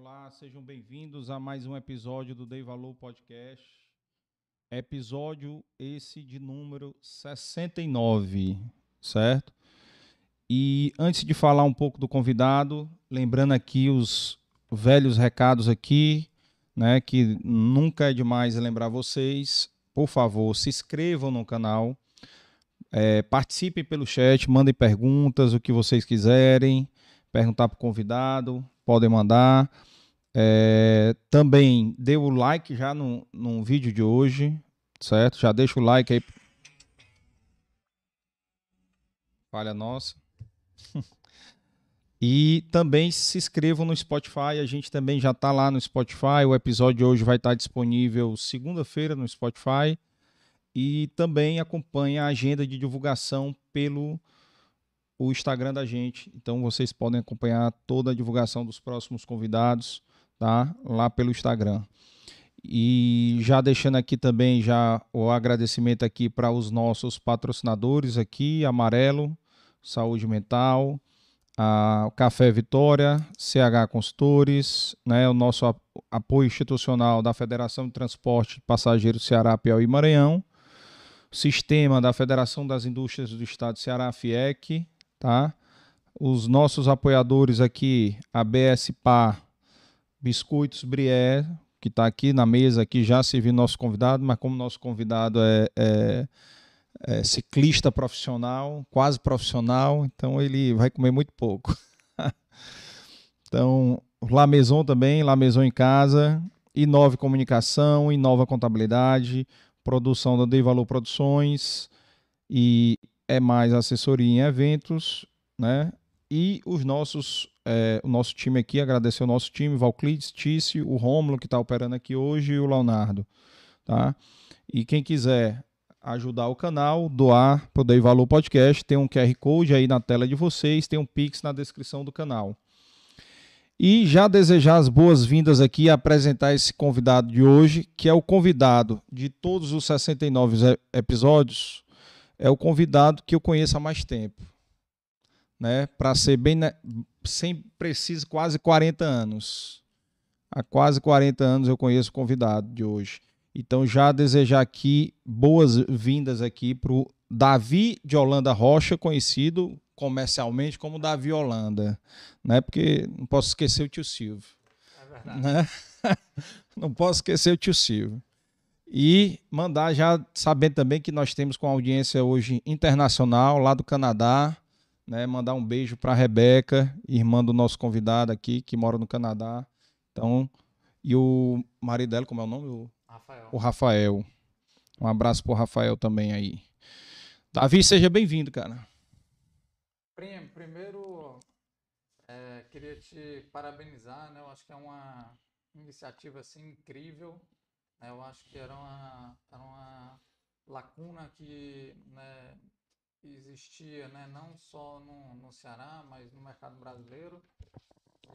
Olá, sejam bem-vindos a mais um episódio do Dei Valor Podcast. Episódio esse de número 69, certo? E antes de falar um pouco do convidado, lembrando aqui os velhos recados aqui, né, que nunca é demais lembrar vocês, por favor, se inscrevam no canal, é, participem pelo chat, mandem perguntas, o que vocês quiserem, perguntar para o convidado, podem mandar. É, também dê o like já no, no vídeo de hoje, certo? Já deixa o like aí. Falha nossa. e também se inscrevam no Spotify. A gente também já está lá no Spotify. O episódio de hoje vai estar tá disponível segunda-feira no Spotify. E também acompanhe a agenda de divulgação pelo o Instagram da gente. Então vocês podem acompanhar toda a divulgação dos próximos convidados, tá? Lá pelo Instagram. E já deixando aqui também já o agradecimento aqui para os nossos patrocinadores aqui, Amarelo, Saúde Mental, a Café Vitória, CH Consultores, né, o nosso apoio institucional da Federação de Transporte de Passageiros Ceará, Piauí e Maranhão, sistema da Federação das Indústrias do Estado de Ceará, FIEC, tá? Os nossos apoiadores aqui, a BSPA, Biscoitos Brié, que está aqui na mesa, aqui já serviu nosso convidado, mas como nosso convidado é, é, é, ciclista profissional, quase profissional, então ele vai comer muito pouco. então, La Maison também, La Maison em casa, Inove Comunicação, Inova Contabilidade, produção da Dei Valor Produções e é mais assessoria em eventos, né? E os nossos, é, o nosso time aqui, agradecer o nosso time, Valclides, Tício, o Rômulo que está operando aqui hoje e o Leonardo, tá? E quem quiser ajudar o canal, doar para o Dei Valor Podcast, tem um QR Code aí na tela de vocês, tem um Pix na descrição do canal. E já desejar as boas-vindas aqui e apresentar esse convidado de hoje, que é o convidado de todos os 69 episódios, é o convidado que eu conheço há mais tempo. Né? Para ser bem, sem preciso, quase 40 anos. Há quase 40 anos eu conheço o convidado de hoje. Então já desejar aqui boas-vindas aqui para o Davi de Holanda Rocha, conhecido comercialmente como Davi Holanda, né? Porque não posso esquecer o tio Silvio. É verdade. Né? não posso esquecer o tio Silvio. E mandar já sabendo também que nós temos com audiência hoje internacional lá do Canadá, né? Mandar um beijo para a Rebeca, irmã do nosso convidado aqui que mora no Canadá. Então, e o marido dela, como é o nome? O Rafael. O Rafael. Um abraço pro Rafael também aí. Davi, seja bem-vindo, cara. Primo, primeiro é, queria te parabenizar, né? Eu acho que é uma iniciativa assim incrível. Né? Eu acho que era uma, era uma lacuna que né, existia, né? Não só no, no Ceará, mas no mercado brasileiro.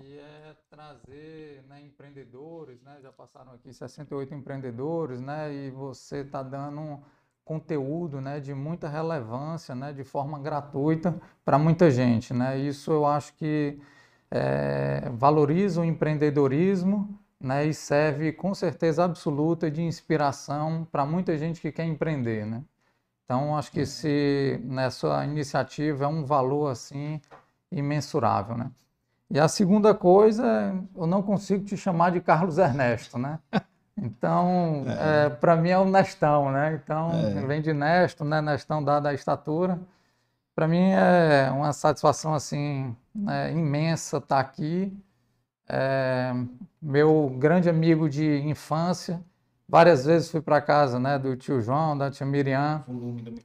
E é trazer né, empreendedores, né? Já passaram aqui 68 empreendedores, né? E você está dando conteúdo né, de muita relevância, né, de forma gratuita para muita gente. Né? Isso eu acho que é, valoriza o empreendedorismo né, e serve com certeza absoluta de inspiração para muita gente que quer empreender. Né? Então, acho que esse, nessa iniciativa é um valor assim imensurável. Né? E a segunda coisa, eu não consigo te chamar de Carlos Ernesto, né? Então, é. é para mim é o Nestão, né? Então, é. vem de Nesto, né? Nestão dada a estatura. Para mim é uma satisfação assim né, imensa estar tá aqui. É, meu grande amigo de infância, várias vezes fui para casa, né, do tio João, da tia Miriam,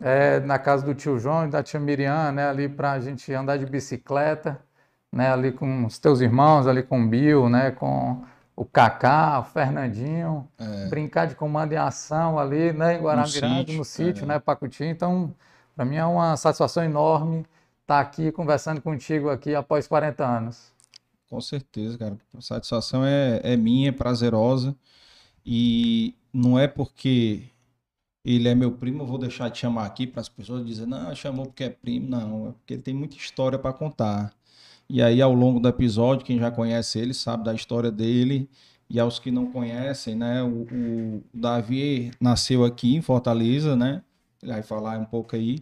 é, na casa do tio João e da tia Miriam, né, ali para a gente andar de bicicleta, né, ali com os teus irmãos, ali com o Bill, né, com o Kaká, o Fernandinho, é. brincar de comando em ação ali, né, em Guaramiranga, no sítio, é. né, Pacuti. Então, para mim é uma satisfação enorme estar aqui conversando contigo aqui após 40 anos. Com certeza, cara. A satisfação é, é minha, é prazerosa. E não é porque ele é meu primo, eu vou deixar de chamar aqui para as pessoas dizer, não, chamou porque é primo. Não, é porque ele tem muita história para contar. E aí, ao longo do episódio, quem já conhece ele sabe da história dele. E aos que não conhecem, né? O, o Davi nasceu aqui em Fortaleza, né? Ele vai falar um pouco aí.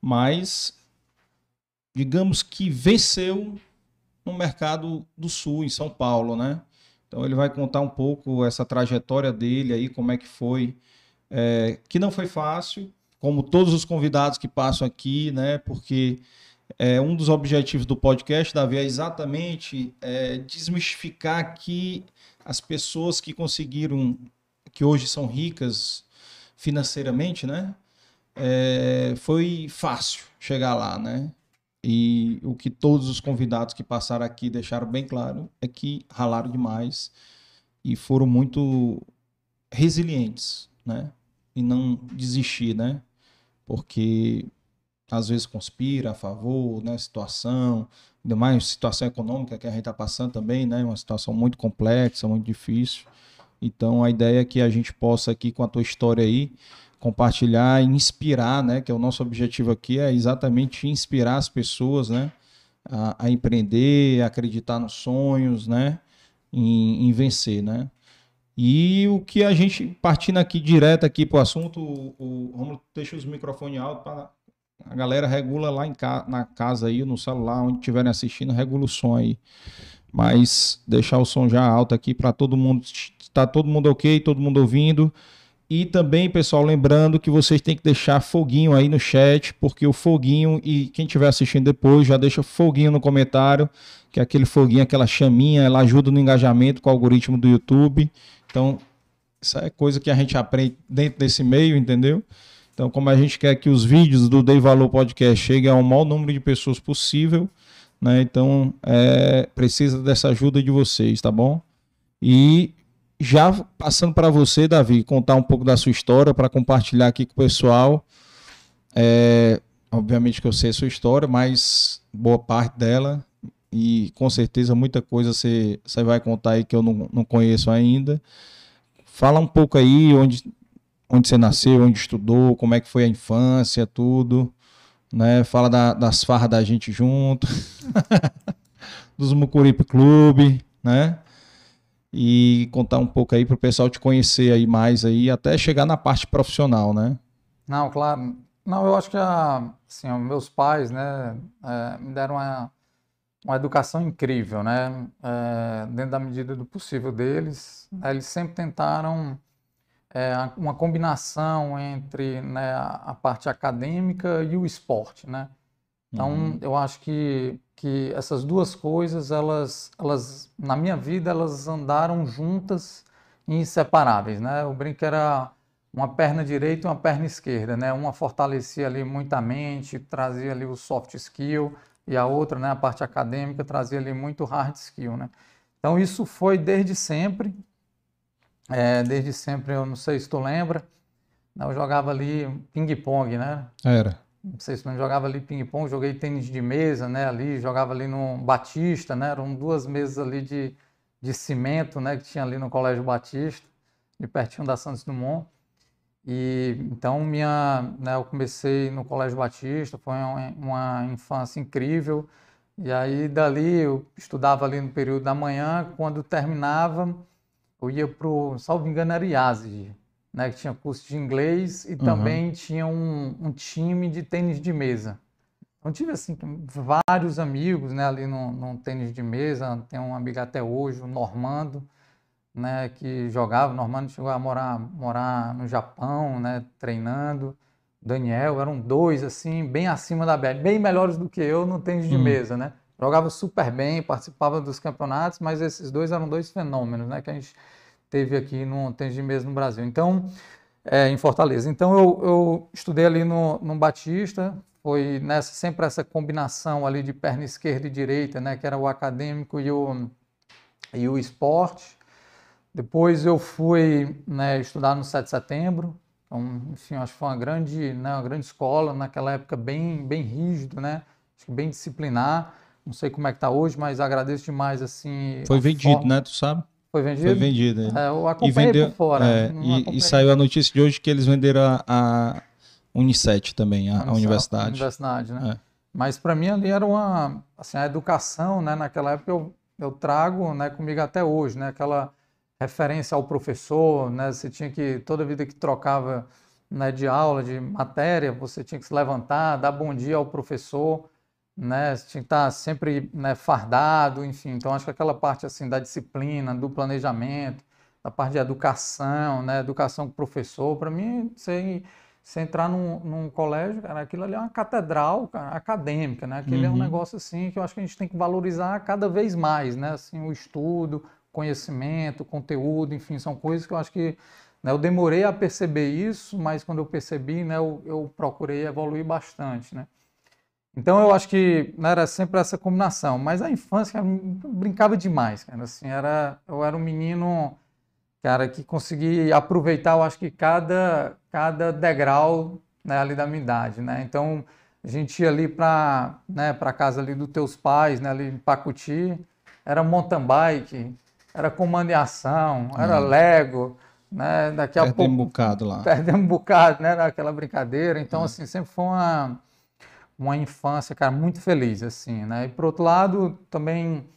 Mas, digamos que venceu no mercado do Sul, em São Paulo, né? Então ele vai contar um pouco essa trajetória dele aí, como é que foi, é, que não foi fácil, como todos os convidados que passam aqui, né? Porque é, um dos objetivos do podcast, Davi, é exatamente é, desmistificar que as pessoas que conseguiram, que hoje são ricas financeiramente, né? É, foi fácil chegar lá, né? E o que todos os convidados que passaram aqui deixaram bem claro é que ralaram demais e foram muito resilientes, né? E não desistir, né? Porque às vezes conspira a favor, né? Situação, ainda mais situação econômica que a gente está passando também, né? Uma situação muito complexa, muito difícil. Então a ideia é que a gente possa aqui com a tua história aí compartilhar inspirar, né? Que é o nosso objetivo aqui é exatamente inspirar as pessoas, né? A, a empreender, a acreditar nos sonhos, né? Em, em, vencer, né? E o que a gente partindo aqui direto aqui para o assunto, o Romulo deixa os microfones altos para a galera regula lá em ca, na casa aí, no celular, onde estiverem assistindo, regula o som aí. Mas deixar o som já alto aqui para todo mundo, tá todo mundo ok, todo mundo ouvindo. E também, pessoal, lembrando que vocês têm que deixar foguinho aí no chat, porque o foguinho, e quem estiver assistindo depois, já deixa foguinho no comentário, que é aquele foguinho, aquela chaminha, ela ajuda no engajamento com o algoritmo do YouTube. Então, isso é coisa que a gente aprende dentro desse meio, entendeu? Então, como a gente quer que os vídeos do Dei Valor Podcast cheguem ao maior número de pessoas possível, né? Então, é, precisa dessa ajuda de vocês, tá bom? E já passando para você, Davi, contar um pouco da sua história para compartilhar aqui com o pessoal. É, obviamente que eu sei a sua história, mas boa parte dela e com certeza muita coisa você, você vai contar aí que eu não, não conheço ainda. Fala um pouco aí onde, onde você nasceu, onde estudou, como é que foi a infância, tudo. Né? Fala da, das farras da gente junto, dos Mucuripe Clube, né? E contar um pouco aí para o pessoal te conhecer aí mais aí, até chegar na parte profissional, né? Não, claro. Não, eu acho que a, assim, meus pais, né, é, me deram uma, uma educação incrível, né? É, dentro da medida do possível deles, né, eles sempre tentaram é, uma combinação entre né, a parte acadêmica e o esporte, né? Então, uhum. eu acho que que essas duas coisas, elas, elas, na minha vida, elas andaram juntas e inseparáveis, né? O brinco era uma perna direita e uma perna esquerda, né? Uma fortalecia ali muito a mente, trazia ali o soft skill, e a outra, né, a parte acadêmica, trazia ali muito hard skill, né? Então, isso foi desde sempre, é, desde sempre, eu não sei se tu lembra, né? eu jogava ali ping-pong, né? Era não sei se não jogava ali ping-pong, joguei tênis de mesa, né, ali, jogava ali no Batista, né, eram duas mesas ali de, de cimento, né, que tinha ali no Colégio Batista, de pertinho da Santos Dumont. E então minha, né, eu comecei no Colégio Batista, foi uma, infância incrível. E aí dali eu estudava ali no período da manhã, quando terminava, eu ia para o, salvo engano, era IASG, né, que tinha curso de inglês e uhum. também tinha um, um, time de tênis de mesa. Então tive assim vários amigos, né, ali no, no, tênis de mesa. Tem um amigo até hoje, o Normando, né, que jogava. O Normando chegou a morar morar no Japão, né, treinando. Daniel eram dois assim, bem acima da média, bem melhores do que eu no tênis de uhum. mesa, né? Jogava super bem, participava dos campeonatos, mas esses dois eram dois fenômenos, né, que a gente teve aqui no Tênis de Mesa no Brasil. Então, é, em Fortaleza. Então, eu, eu estudei ali no, no Batista, foi nessa, sempre essa combinação ali de perna esquerda e direita, né, que era o acadêmico e o, e o esporte. Depois eu fui né, estudar no 7 de setembro, então, enfim, acho que foi uma grande, né, uma grande escola, naquela época bem, bem rígido, né, acho que bem disciplinar. Não sei como é que está hoje, mas agradeço demais, assim... Foi vendido, forma... né, tu sabe? Foi vendido? Foi vendido. É. É, eu acompanhei vendeu, por fora. É, e, e, saiu a notícia de hoje que eles venderam a, a Unicet também, a, a universidade. Universidade, né? Mas para mim ali era uma, assim, a educação, né? Naquela época eu, eu trago, né, comigo até hoje, né? Aquela referência ao professor, né? Você tinha que toda vida que trocava, né, de aula, de matéria, você tinha que se levantar, dar bom dia ao professor, né? Você tinha que estar sempre, né, fardado, enfim. Então acho que aquela parte assim da disciplina, do planejamento, da parte de educação, né? Educação com professor, para mim, você você entrar num, num, colégio, cara, aquilo ali é uma catedral cara, acadêmica, né? Aquilo uhum. é um uhum. negócio assim que eu acho que a gente tem que valorizar cada vez mais, né? Assim, o estudo, conhecimento, conteúdo, enfim, são coisas que eu acho que né, eu demorei a perceber isso, mas quando eu percebi, né, eu, eu procurei evoluir bastante, né? Então eu acho que né, era sempre essa combinação, mas a infância cara, brincava demais, cara, assim, era eu era um menino cara, que consegui aproveitar, eu acho que cada, cada degrau né, ali da minha idade, né? Então, a gente ia ali para né, a casa ali dos teus pais, né, ali em Pacuti, era mountain bike, era comando e ação, era hum. Lego, né? Daqui a Perdemos pouco... um bocado lá. Perdemos um bocado, né? Naquela brincadeira. Então, hum. assim, sempre foi uma, uma infância, cara, muito feliz, assim, né? E, por outro lado, também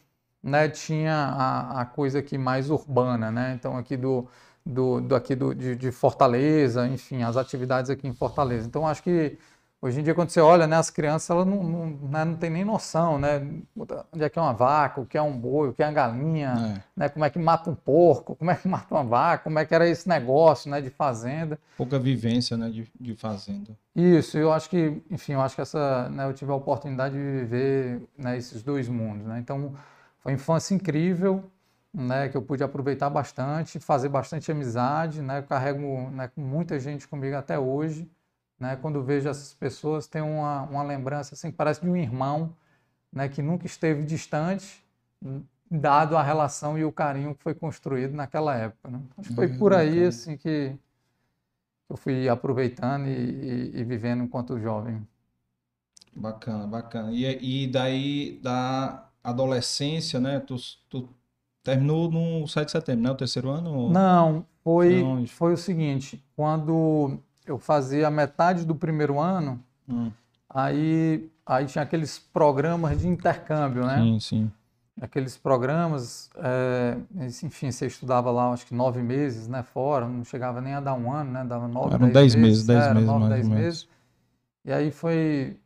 né, tinha a, a coisa aqui mais urbana, né? Então aqui do, do, do aqui do, de, de, Fortaleza, enfim, as atividades aqui em Fortaleza. Então acho que hoje em dia quando você olha, né, as crianças elas não, não, né, não tem nem noção, né, onde é que é uma vaca, o que é um boi, o que é uma galinha, é. né, como é que mata um porco, como é que mata uma vaca, como é que era esse negócio, né, de fazenda. Pouca vivência, né, de, de fazenda. Isso, eu acho que, enfim, eu acho que essa, né, eu tive a oportunidade de viver, né, esses dois mundos, né, então foi uma infância incrível, né, que eu pude aproveitar bastante, fazer bastante amizade, né, eu carrego né, com muita gente comigo até hoje, né, quando vejo essas pessoas, tem uma, uma lembrança assim, parece de um irmão, né, que nunca esteve distante, dado a relação e o carinho que foi construído naquela época. Né? Acho que foi por aí assim que eu fui aproveitando e, e, e vivendo enquanto jovem. Bacana, bacana. E, e daí da adolescência, né? Tu, tu terminou no 7 de setembro, né? O terceiro ano? Não, foi, foi o seguinte, quando eu fazia metade do primeiro ano, hum. aí, aí tinha aqueles programas de intercâmbio, né? Sim, sim. Aqueles programas, é, enfim, você estudava lá, acho que nove meses, né, fora, não chegava nem a dar um ano, né, dava nove, Eram dez, dez meses, dez era, meses, nove, dez meses. E aí foi,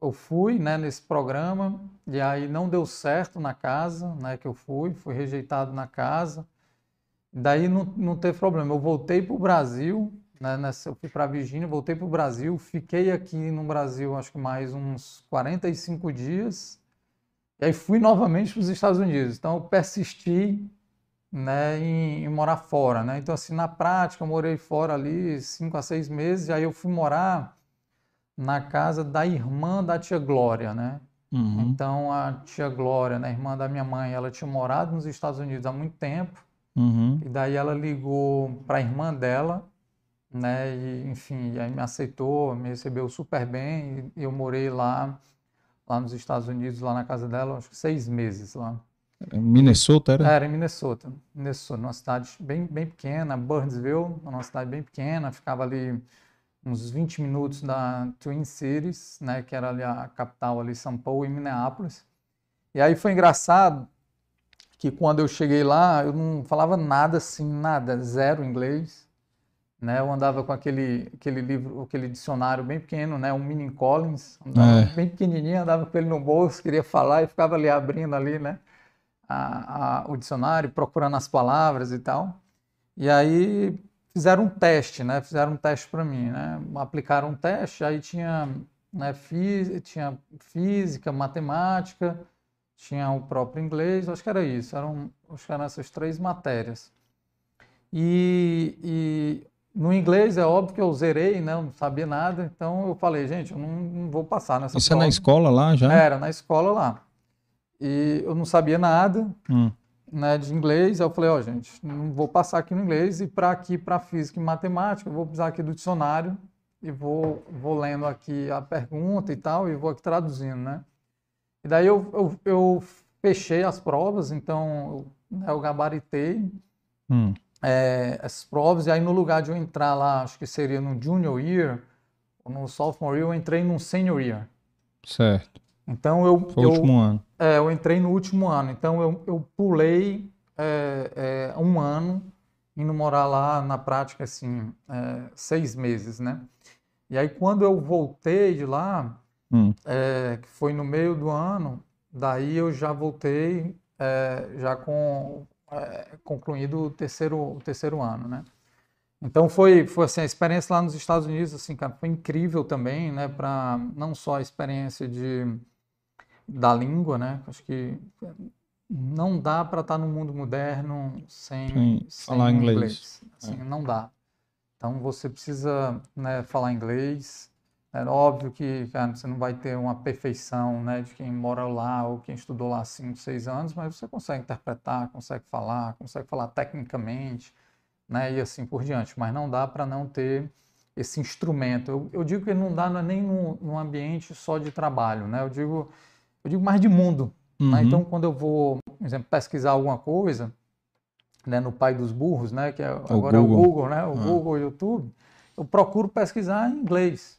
eu fui né, nesse programa e aí não deu certo na casa né, que eu fui, fui rejeitado na casa. Daí não, não teve problema. Eu voltei para o Brasil, né, nessa, eu fui para Virgínia, voltei para o Brasil, fiquei aqui no Brasil acho que mais uns 45 dias. E aí fui novamente para os Estados Unidos. Então eu persisti né, em, em, morar fora. Né? Então, assim, na prática, eu morei fora ali cinco a seis meses, e aí eu fui morar na casa da irmã da tia Glória, né? Uhum. Então a tia Glória, né, irmã da minha mãe, ela tinha morado nos Estados Unidos há muito tempo. Uhum. E daí ela ligou para a irmã dela, né? E enfim, aí me aceitou, me recebeu super bem e eu morei lá, lá nos Estados Unidos, lá na casa dela, acho que seis meses lá. Minnesota era? Era em Minnesota, Minnesota, numa cidade bem, bem pequena, Burnsville, uma cidade bem pequena, ficava ali uns 20 minutos da Twin Cities, né, que era ali a capital ali, São Paulo e Minneapolis. E aí foi engraçado que quando eu cheguei lá, eu não falava nada assim, nada, zero inglês, né? Eu andava com aquele aquele livro, aquele dicionário bem pequeno, né, um Mini Collins, é. bem pequenininho, andava com ele no bolso, queria falar e ficava ali abrindo ali, né, a, a, o dicionário, procurando as palavras e tal. E aí fizeram um teste, né? Fizeram um teste para mim, né? Aplicaram um teste, aí tinha, né, fí tinha física, matemática, tinha o próprio inglês, acho que era isso, eram, acho que eram essas três matérias. E, e no inglês é óbvio que eu zerei, né? Eu não sabia nada, então eu falei, gente, eu não, não vou passar nessa Isso prova. é na escola lá já? Era, na escola lá. E eu não sabia nada. Hum né, de inglês. Eu falei, ó, oh, gente, não vou passar aqui no inglês e para aqui, para física e matemática, eu vou precisar aqui do dicionário e vou, vou lendo aqui a pergunta e tal, e vou aqui traduzindo, né? E daí eu, eu, eu fechei as provas, então eu, né, eu gabaritei hum. É, essas provas, e aí no lugar de eu entrar lá, acho que seria no junior year, ou no sophomore year, eu entrei no senior year. Certo. Então eu. Foi o eu, último ano. É, eu entrei no último ano. Então eu, eu pulei é, é, um ano indo morar lá na prática, assim, é, seis meses, né? E aí quando eu voltei de lá, Hum. é, que foi no meio do ano, daí eu já voltei é, já com é, concluído o terceiro, o terceiro ano, né? Então foi, foi assim, a experiência lá nos Estados Unidos, assim, cara, foi incrível também, né? Para não só a experiência de da língua, né? Acho que não dá para estar no mundo moderno sem, Sem sem falar inglês. Assim, Não dá. Então você precisa né, falar inglês. É óbvio que cara, você não vai ter uma perfeição né, de quem mora lá ou quem estudou lá 5, 6 anos, mas você consegue interpretar, consegue falar, consegue falar tecnicamente, né, e assim por diante. Mas não dá para não ter esse instrumento. Eu, eu digo que não dá não é nem num, num ambiente só de trabalho, né? Eu digo, eu digo mais de mundo. né? Uhum. Então, quando eu vou, por exemplo, pesquisar alguma coisa, né, no pai dos burros, né, que é, agora é o Google. Google, né, o Ah. Google, o YouTube, eu procuro pesquisar em inglês,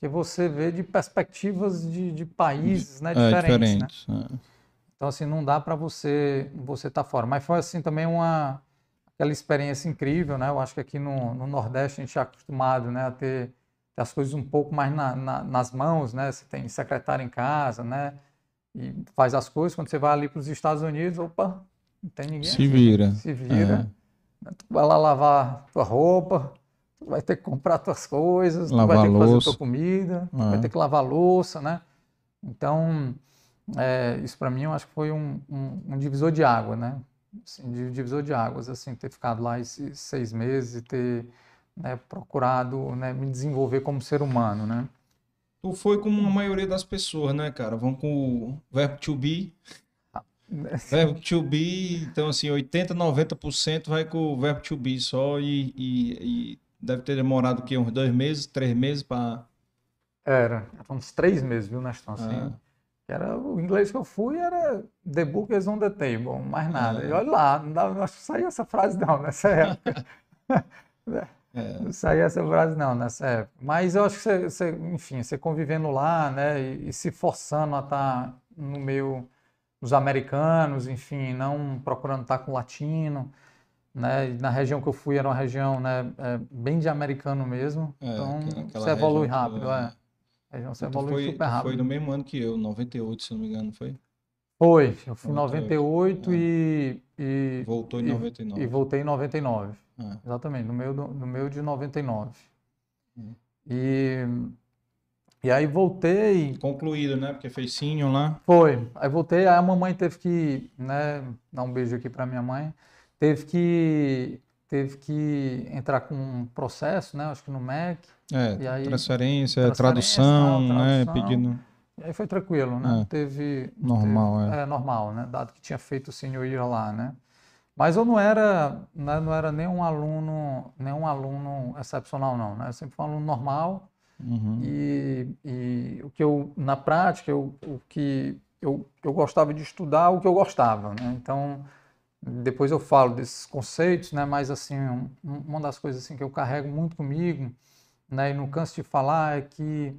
que você vê de perspectivas de, de países, né, é diferentes, né? é. Então, assim, não dá para você você estar fora. Mas foi, assim, também uma aquela experiência incrível, né? Eu acho que aqui no, no Nordeste a gente é acostumado, né, a ter, ter as coisas um pouco mais na- na- nas mãos, né? Você tem secretário em casa, né? E faz as coisas. Quando você vai ali para os Estados Unidos, opa, não tem ninguém Se aqui. vira. Se vira. Tu vai lá lavar tua roupa, tu vai ter que comprar tuas coisas, tu vai Lavar ter que fazer tua comida, tu É. vai ter que lavar louça, né? Então, é, isso para mim eu acho que foi um, um- um divisor de água, né? Assim, divisor de águas, assim, ter ficado lá esses seis meses e ter né, procurado né, me desenvolver como ser humano, né? Tu foi como a maioria das pessoas, né, cara? Vão com o verbo to be. Verbo to be, então assim, 80, 90% vai com o verbo to be só e, e- e deve ter demorado o quê? Uns dois meses, três meses para. Era, uns três meses, viu, Nestor? Assim, que era, o inglês que eu fui era The book is on the table, mais nada. É. E olha lá, não dava, acho que saía essa frase não nessa época. É, Não saía essa frase não nessa época. Mas eu acho que você, você, enfim, você convivendo lá, né, e, e se forçando a estar no meio dos americanos, enfim, não procurando estar com latino, né, e na região que eu fui era uma região, né, é, bem de americano mesmo, É, então você evolui rápido, é. A região você tu evolui foi, super rápido. foi no mesmo ano que eu, 98, se não me engano, foi? Foi, eu fui em 98, 98 e, e, Voltou em e- 99. e voltei em 99. Ah, Exatamente, no meio, do, no meio de 99. Hum. E, e aí voltei, concluído, né? Porque fez Senior lá. foi, aí voltei, aí a mamãe teve que, né, dar um beijo aqui para minha mãe, teve que, teve que entrar com um processo, né, acho que no MEC, É, aí, transferência, transferência, tradução, tal, né? tradução. Pedindo. e aí foi tranquilo, né, É. teve... Normal, teve- é. É normal, né, dado que tinha feito o senior year lá, né. Mas eu não era, né, não era nenhum aluno, nenhum aluno excepcional não, né, eu sempre fui um aluno normal, Uhum. E, e o que eu, na prática, eu, o que eu, eu gostava de estudar, o que eu gostava, né? Então, depois eu falo desses conceitos, né? Mas, assim, um- uma das coisas assim, que eu carrego muito comigo, né? E não canso de falar, é que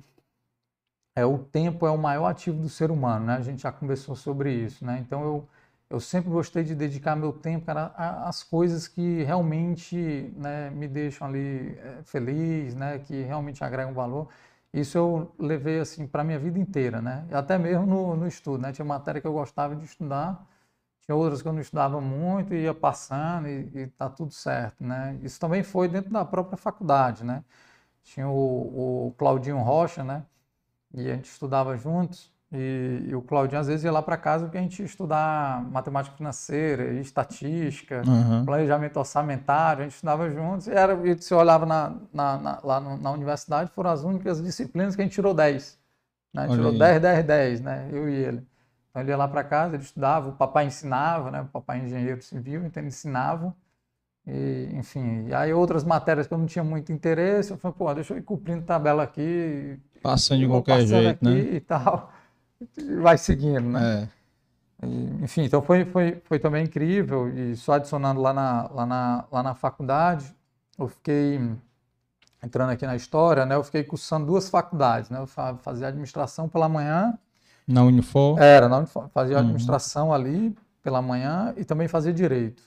é, o tempo é o maior ativo do ser humano, né? A gente já conversou sobre isso, né? Então, eu, eu sempre gostei de dedicar meu tempo, cara, às coisas que realmente, né, me deixam ali eh, feliz, né? Que realmente agregam valor. Isso eu levei, assim, para minha vida inteira, né? Até mesmo no, no estudo, né? Tinha matéria que eu gostava de estudar, tinha outras que eu não estudava muito, e ia passando e, e tá tudo certo, né? Isso também foi dentro da própria faculdade, né? Tinha o, o Claudinho Rocha, né? E a gente estudava juntos. E, e o Claudinho às vezes ia lá para casa porque a gente ia estudar matemática financeira estatística, Aham. planejamento orçamentário, a gente estudava juntos. E era, e você olhava na, na- na- lá na universidade, foram as únicas disciplinas que a gente tirou 10. Né? A gente tirou aí. 10, 10, 10, né? Eu e ele. Então ele ia lá para casa, ele estudava, o papai ensinava, né? O papai é engenheiro civil, então ele ensinava. E, enfim, e aí outras matérias que eu não tinha muito interesse, eu falei, pô, deixa eu ir cumprindo tabela aqui, Passando de qualquer jeito, aqui né? e tal. E vai seguindo, né? É. E, enfim, então foi, foi, foi também incrível. E só adicionando lá na, lá na, lá na faculdade, eu fiquei entrando aqui na história, né, eu fiquei cursando duas faculdades, né? Eu fazia administração pela manhã. Na Unifor? Era, na Unifor. Fazia uhum. administração ali pela manhã e também fazia direito.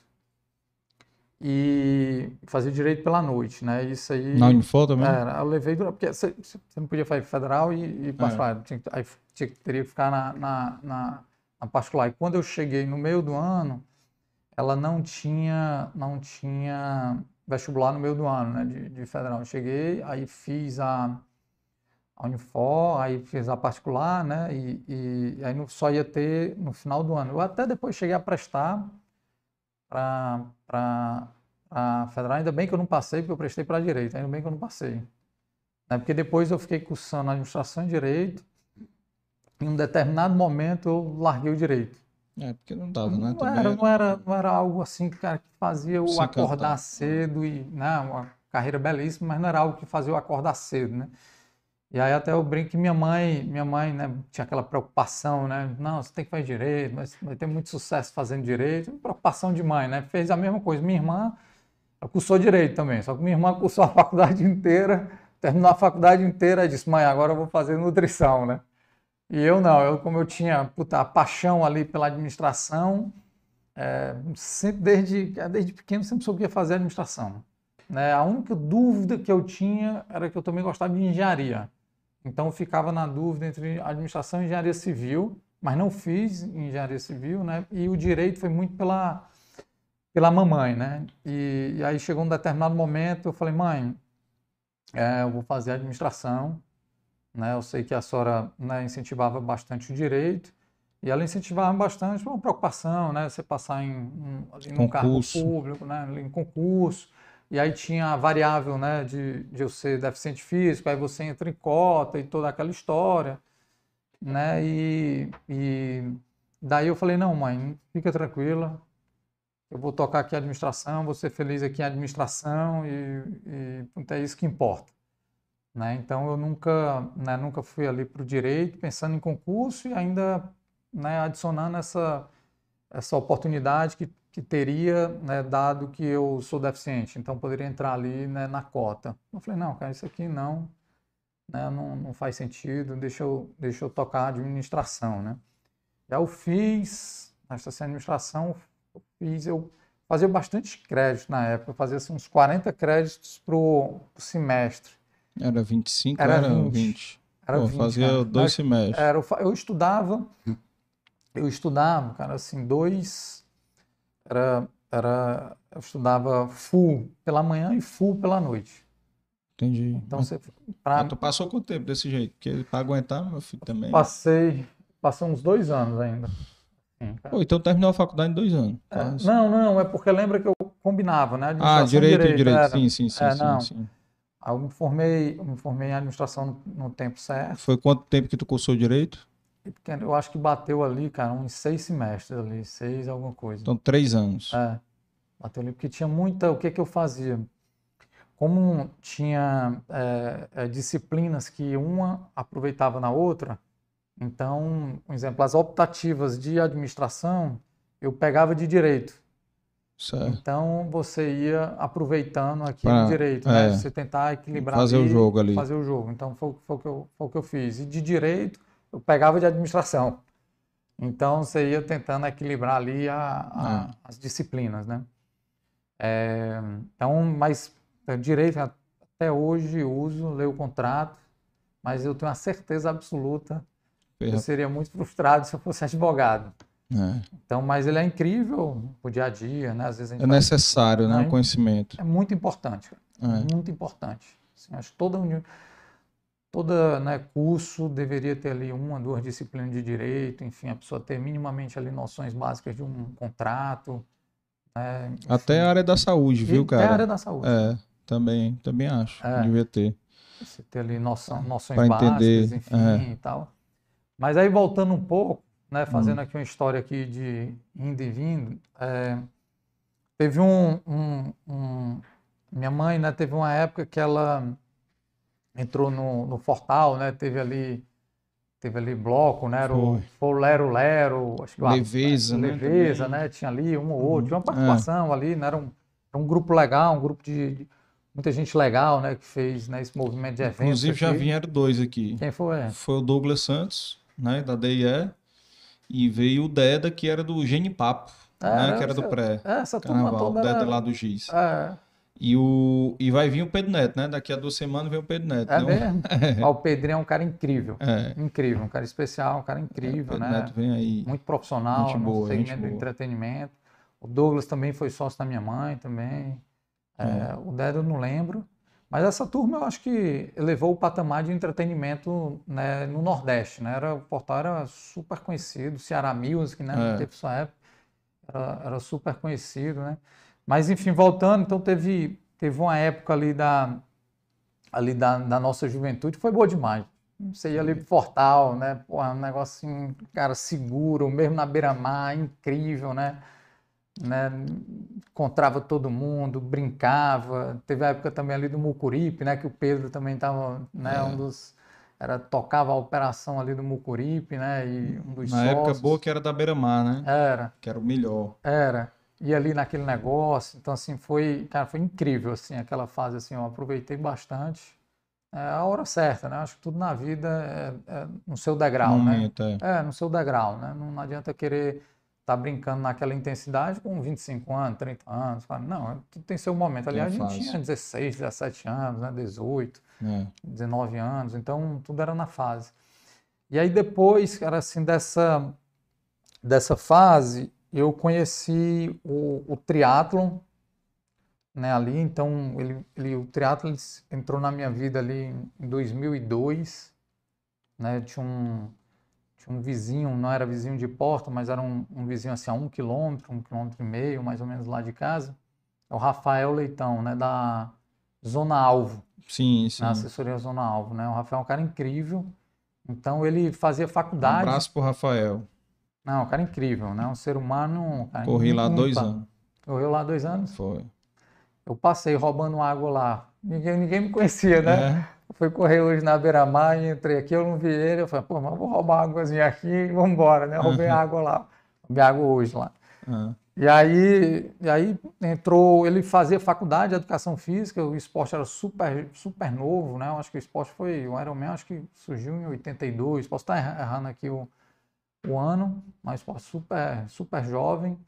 E fazia direito pela noite, né? Isso aí. Na Unifor também? Era, eu levei. Porque você, você não podia fazer federal e, e particular. É. Tinha, aí tinha, teria que ficar na, na, na, na particular. E quando eu cheguei no meio do ano, ela não tinha, não tinha vestibular no meio do ano, né, de, de federal. Eu cheguei, aí fiz a, a Unifor, aí fiz a particular, né, e, e, aí só ia ter no final do ano. Eu até depois cheguei a prestar para a federal, ainda bem que eu não passei, porque eu prestei para direito, ainda bem que eu não passei. Né, porque depois eu fiquei cursando administração e direito, em um determinado momento eu larguei o direito. É, porque não dava, né? Não era, não era, não era algo assim cara, que fazia o acordar cedo e, né, uma carreira belíssima, mas não era algo que fazia o acordar cedo, né? E aí até eu brinco que minha mãe, minha mãe, né, tinha aquela preocupação, né? Não, você tem que fazer direito, mas vai ter muito sucesso fazendo direito. Preocupação de mãe, né? Fez a mesma coisa. Minha irmã cursou direito também, só que minha irmã cursou a faculdade inteira, terminou a faculdade inteira e disse, mãe, agora eu vou fazer nutrição, né? E eu não, eu como eu tinha puta, a paixão ali pela administração, é, sempre desde, desde pequeno sempre soube fazer administração. Né? A única dúvida que eu tinha era que eu também gostava de engenharia. Então eu ficava na dúvida entre administração e engenharia civil, mas não fiz engenharia civil, né? E o direito foi muito pela pela mamãe, né? E, e aí chegou um determinado momento, eu falei, mãe, é, eu vou fazer administração, né? Eu sei que a senhora né, incentivava bastante o direito e ela incentivava bastante uma preocupação, né? Você passar em, um, em um cargo público, né? em concurso. E aí tinha a variável né, de, de eu ser deficiente físico, aí você entra em cota e toda aquela história. Né? E, e daí eu falei, não, mãe, fica tranquila, eu vou tocar aqui a administração, vou ser feliz aqui em administração e, e é isso que importa. Né? Então eu nunca, né, nunca fui ali para o direito pensando em concurso e ainda né, adicionando essa, essa oportunidade que, que teria, né, dado que eu sou deficiente, então poderia entrar ali né, na cota. Eu falei, não, cara, isso aqui não, né, não, não faz sentido, deixa eu, deixa eu tocar a administração. Né? Já eu fiz, na estação de administração, eu fiz, eu fazia bastante crédito na época, eu fazia assim, uns 40 créditos para o semestre. Era 25 era, era 20? 20. Era Pô, 20, fazia cara. dois semestres. Era, eu estudava, eu estudava, cara, assim, dois. Era, era, eu estudava full pela manhã e full pela noite. Entendi. Então você. Pra... Ah, tu passou quanto tempo desse jeito? Porque para aguentar, meu filho também. Passei, passei uns dois anos ainda. Pô, então terminou a faculdade em dois anos. É, não, não, é porque lembra que eu combinava, né? Ah, direito, direito, direito. Sim, sim, sim, é, sim, sim. Aí eu me formei, eu me formei em administração no, no, tempo certo. Foi quanto tempo que tu cursou direito? Eu acho que bateu ali, cara, uns seis semestres ali, seis alguma coisa. Então, três anos. É, bateu ali, porque tinha muita, o que que eu fazia? Como tinha é, é, disciplinas que uma aproveitava na outra, então, por exemplo, as optativas de administração, eu pegava de direito. Certo. Então você ia aproveitando aquele ah, direito, né? É. Você tentar equilibrar fazer ali, o jogo ali. Fazer o jogo. Então foi, foi, o que eu, foi o que eu fiz. E de direito eu pegava de administração. Então você ia tentando equilibrar ali a, a, é. as disciplinas, né? É, então, mas direito até hoje uso, leio o contrato, mas eu tenho a certeza absoluta que eu seria muito frustrado se eu fosse advogado. É. Então, mas ele é incrível o dia a dia, né? Às vezes é necessário, né? O conhecimento. É muito importante, é. muito importante. Assim, acho que toda toda né, curso deveria ter ali uma, duas disciplinas de direito, enfim, a pessoa ter minimamente ali noções básicas de um contrato. Né, Até a área da saúde, viu, cara? Até a área da saúde. É, também, também acho. É. Devia ter. Você ter ali noção, noções pra básicas, entender. enfim, é. e tal. Mas aí voltando um pouco, né, fazendo hum. aqui uma história aqui de indo e vindo, é, teve um, um, um, minha mãe, né, teve uma época que ela entrou no, no Fortal, né, teve ali teve ali bloco, né, era o, foi o Lero Lero, acho que Leveza, né, Leveza, né, tinha ali um ou outro, tinha uma uhum. participação é. ali, né, era um, era um grupo legal, um grupo de, de muita gente legal, né, que fez né, esse movimento de eventos. Inclusive já vieram dois aqui. Quem foi? Foi o Douglas Santos, né, da DIE, e veio o Deda, que era do Genipapo, né, que era do pré. É, essa turma Carnaval, toda Deda era... lá do Giz. É, E, o, e vai vir o Pedro Neto, né? Daqui a duas semanas vem o Pedro Neto. é né? mesmo. Mas o Pedrinho é um cara incrível. É, Incrível, um cara especial, um cara incrível, Pedro né? Neto vem aí. Muito profissional Gente boa, segmento do entretenimento. O Douglas também foi sócio da minha mãe também. É, O Dedo eu não lembro. Mas essa turma eu acho que elevou o patamar de entretenimento né, no Nordeste, né? Era, o portal era super conhecido, Ceará Music, né? É. Teve sua época, era, era super conhecido, né? Mas enfim, voltando, então teve, teve uma época ali da, ali da, da nossa juventude, foi boa demais. Você ia ali pro Fortal, né? Pô, um negócio assim, cara, seguro, mesmo na beira-mar, incrível, né? né? Encontrava todo mundo, brincava. Teve a época também ali do Mucuripe, né? Que o Pedro também estava, né? É. Um dos... Era, tocava a operação ali do Mucuripe, né? E um dos Na época sócios. boa que era da Beira-Mar, né? Era. Que era o melhor. Era. E ali naquele negócio, então assim, foi, cara, foi incrível, assim, aquela fase, assim, eu aproveitei bastante. É a hora certa, né? Acho que tudo na vida é, é no seu degrau, né? É. É, no seu degrau, né? Não, não adianta querer estar brincando naquela intensidade com 25 anos, 30 anos. Não, tudo tem seu momento. Aliás, a gente tinha 16, 17 anos, né? 18. é. 19 anos, então tudo era na fase. E aí depois, cara, assim, dessa, dessa fase, eu conheci o, o triatlon, né, ali, então ele, ele, o triatlon entrou na minha vida ali em 2002, né, tinha um, tinha um vizinho, não era vizinho de porta, mas era um, um vizinho assim a um quilômetro, um quilômetro e meio, mais ou menos lá de casa, é o Rafael Leitão, né, da Zona Alvo, Sim, sim. na assessoria Zona Alvo, né? O Rafael é um cara incrível. Então ele fazia Um faculdade. abraço pro Rafael. Não, um cara incrível, né? Um ser humano. cara, Corri lá dois anos. Correu lá dois anos. Foi. Eu passei roubando água lá. Ninguém, ninguém me conhecia, né? É. Fui correr hoje na beira-mar e entrei aqui, eu não vi ele. Eu falei, pô, mas vou roubar águazinha aqui e vamos embora, né? Roubei Uhum. água lá. Roubei água hoje lá. é. E aí, e aí entrou, ele fazia faculdade de educação física, o esporte era super, super novo, né? Eu acho que o esporte foi, o Ironman acho que surgiu em 82, posso estar erra- errando aqui o, o ano, mas esporte super, super jovem.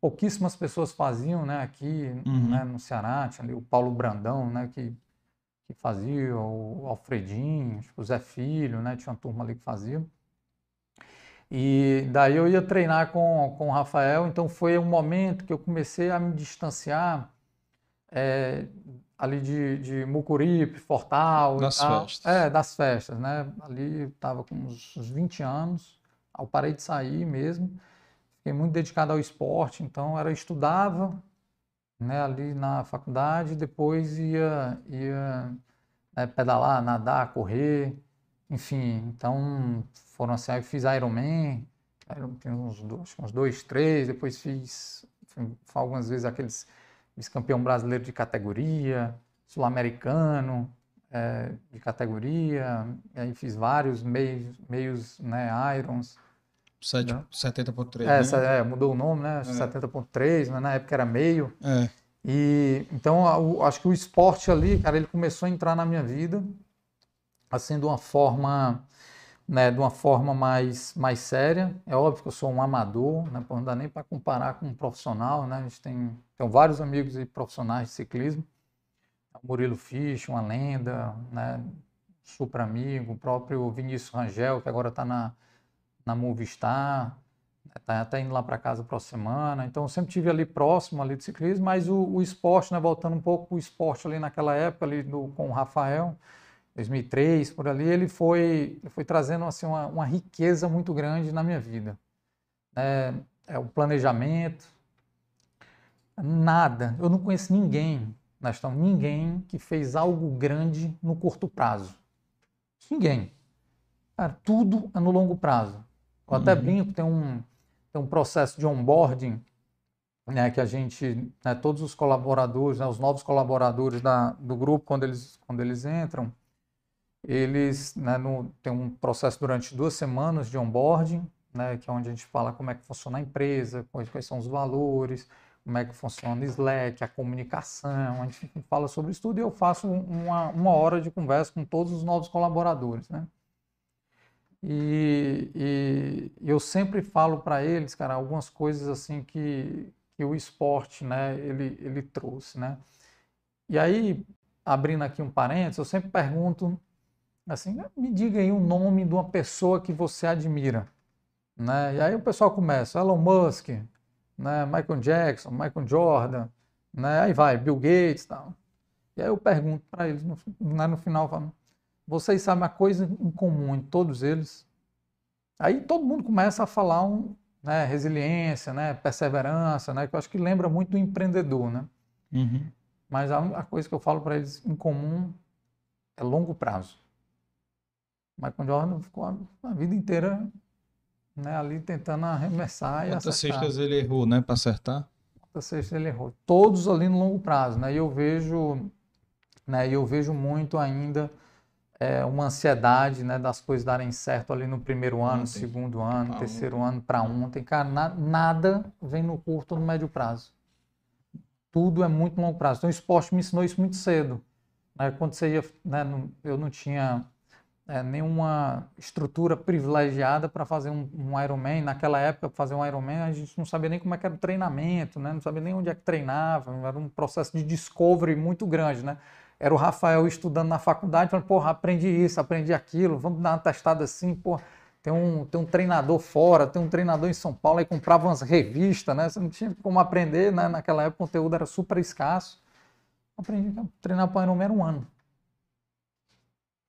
Pouquíssimas pessoas faziam, né, aqui, Uhum. né, no Ceará, tinha ali o Paulo Brandão, né, que, que fazia, o Alfredinho, acho que o Zé Filho, né, tinha uma turma ali que fazia. E daí eu ia treinar com, com o Rafael, então foi um momento que eu comecei a me distanciar é, ali de, de Mucuripe, Fortal e Das festas. É, das festas, né? Ali estava com uns, uns 20 anos, eu parei de sair mesmo, fiquei muito dedicado ao esporte, então era estudava, né, ali na faculdade, depois ia, ia né, pedalar, nadar, correr, enfim, então foram assim, aí eu fiz Ironman, Iron- tem uns, do- acho que uns dois, três, depois fiz, fui algumas vezes aqueles vice-campeão brasileiro de categoria, sul-americano eh, de categoria, aí fiz vários meios, meios né, Irons. 70.3, é, né? é, mudou o nome, né, 70.3, mas na época era meio, É. e então acho que o esporte ali, cara, ele começou a entrar na minha vida, assim, de uma forma, né, de uma forma mais, mais séria. É óbvio que eu sou um amador, né, não dá nem para comparar com um profissional, né? A gente tem, tem vários amigos e profissionais de ciclismo. O Murilo Fisch, uma lenda, né, super amigo, o próprio Vinícius Rangel, que agora está na, na Movistar, Tá até indo lá para casa próxima semana. Então, eu sempre tive ali próximo ali do ciclismo, mas o, o esporte, né, voltando um pouco para o esporte ali naquela época ali do, com o Rafael, 2003 por ali, ele foi, ele foi trazendo assim uma, uma riqueza muito grande na minha vida. É, é o planejamento, nada. Eu não conheço ninguém, nós estamos ninguém que fez algo grande no curto prazo. Ninguém. Cara, tudo é no longo prazo. Eu até Uhum. brinco, tem um, tem um processo de onboarding, né, que a gente, né, todos os colaboradores, né, os novos colaboradores da, do grupo, quando eles, quando eles entram, eles, né, no, tem um processo durante duas semanas de onboarding, né, que é onde a gente fala como é que funciona a empresa, quais, quais são os valores, como é que funciona o Slack, a comunicação, a gente fala sobre isso tudo e eu faço uma, uma hora de conversa com todos os novos colaboradores, né? E, e eu sempre falo para eles, cara, algumas coisas assim que, que o esporte, né, ele, ele trouxe, né? E aí, abrindo aqui um parênteses, eu sempre pergunto assim, me diga aí o nome de uma pessoa que você admira, né? E aí o pessoal começa, Elon Musk, né? Michael Jackson, Michael Jordan, né? Aí vai, Bill Gates, tal. E aí eu pergunto para eles no, né, no final, falo, vocês sabem a coisa em comum em todos eles? Aí todo mundo começa a falar um, né, resiliência, né, perseverança, né, que eu acho que lembra muito do empreendedor, né? Uhum. Mas a, a coisa que eu falo para eles em comum é longo prazo. Michael Jordan ficou a, a vida inteira né, ali tentando arremessar Quantas e acertar. cestas ele errou, né, para acertar? Quantas cestas ele errou? Todos ali no longo prazo, né? E eu vejo, né, eu vejo muito ainda é, uma ansiedade, né, das coisas darem certo ali no primeiro ano, ontem. segundo ano, pra terceiro ontem. ano para ontem. Cara, na, nada vem no curto ou no médio prazo. Tudo é muito longo prazo. Então o esporte me ensinou isso muito cedo. Né? Quando você ia, né, eu não tinha é, nenhuma estrutura privilegiada para fazer um, um Ironman. Naquela época, fazer um Ironman, a gente não sabia nem como é que era o treinamento, né? não sabia nem onde é que treinava. Era um processo de discovery muito grande. Né? Era o Rafael estudando na faculdade, falando, porra, aprendi isso, aprendi aquilo, vamos dar uma testada assim, porra. Tem um, tem um treinador fora, tem um treinador em São Paulo, aí comprava umas revistas, né? Você não tinha como aprender, né? Naquela época o conteúdo era super escasso. Aprendi a treinar para o Ironman era um ano.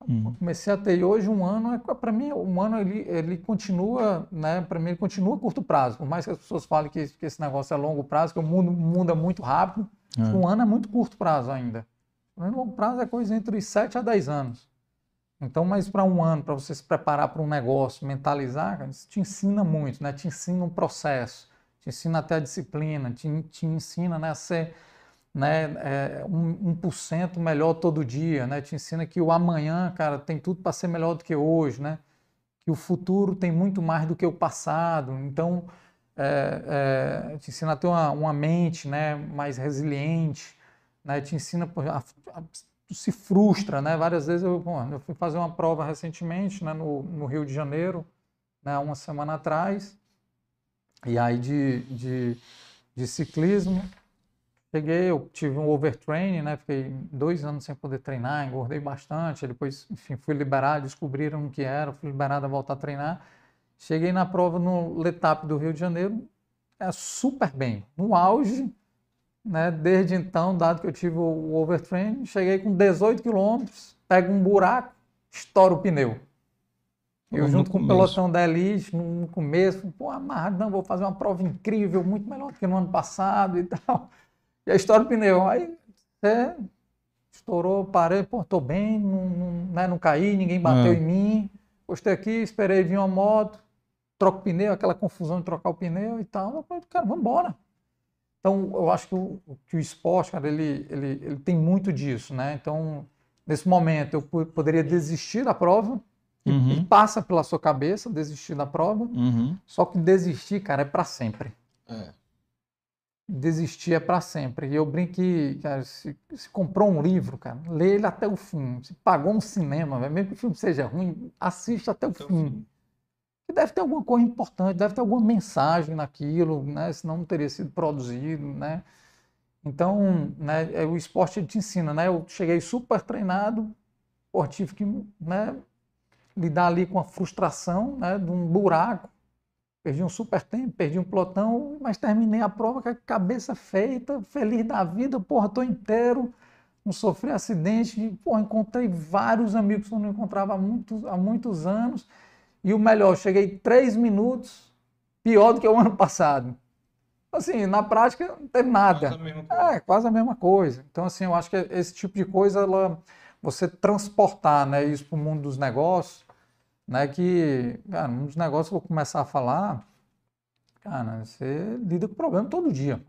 Hum. Comecei a ter hoje um ano, é, para mim, um ano ele, ele continua, né? Para mim, ele continua a curto prazo. Por mais que as pessoas falem que, que esse negócio é longo prazo, que o mundo muda muito rápido, é. um ano é muito curto prazo ainda. O longo prazo é coisa entre 7 a 10 anos. Então, mas para um ano, para você se preparar para um negócio, mentalizar, isso te ensina muito, né? Te ensina um processo, te ensina até a disciplina, te, te ensina né, a ser né, é, um, 1% melhor todo dia, né? Te ensina que o amanhã, cara, tem tudo para ser melhor do que hoje, né? Que o futuro tem muito mais do que o passado. Então, é, é, te ensina a ter uma, uma, mente, né, mais resiliente, né? Te ensina se frustra, né? Várias vezes eu, bom, eu fui fazer uma prova recentemente, né, no, no Rio de Janeiro, né, uma semana atrás, e aí de, de, de ciclismo Cheguei, eu tive um overtraining, né? Fiquei dois anos sem poder treinar, engordei bastante. Depois, enfim, fui liberado, descobriram o que era, fui liberado a voltar a treinar. Cheguei na prova no Letap do Rio de Janeiro, é super bem, no auge, né? Desde então, dado que eu tive o overtraining, cheguei com 18 quilômetros, pego um buraco, estouro o pneu. Eu, junto com o pelotão da Elite, no começo, pô, amarrado, não, vou fazer uma prova incrível, muito melhor do que no ano passado e tal. E a história do pneu. Aí você estourou, parei, pô, tô bem, não, não, né, não caí, ninguém bateu é. em mim. Postei aqui, esperei vir uma moto, troco o pneu, aquela confusão de trocar o pneu e tal. Eu falei, cara, vamos embora. Então, eu acho que o, que o esporte, cara, ele, ele, ele tem muito disso, né? Então, nesse momento, eu poderia desistir da prova, uhum. e, passa pela sua cabeça desistir da prova, uhum. só que desistir, cara, é para sempre. É desistir é para sempre. E eu brinco que, cara, se, se, comprou um livro, cara, lê ele até o fim. Se pagou um cinema, mesmo que o filme seja ruim, assiste até o até fim. O fim. Deve ter alguma coisa importante, deve ter alguma mensagem naquilo, né? Senão não teria sido produzido, né? Então, né, é, o esporte te ensina, né? Eu cheguei super treinado, pô, tive que né, lidar ali com a frustração né, de um buraco, Perdi um super tempo, perdi um plotão, mas terminei a prova com a cabeça feita, feliz da vida, porra, tô inteiro, não sofri acidente, porra, encontrei vários amigos que eu não encontrava há muitos, há muitos anos. E o melhor, cheguei três minutos pior do que o ano passado. Assim, na prática não teve nada. Quase é, quase a mesma coisa. Então, assim, eu acho que esse tipo de coisa, ela, você transportar né, isso para o mundo dos negócios, né, que, cara, um dos negócios que eu vou começar a falar, cara, você lida com problema todo dia.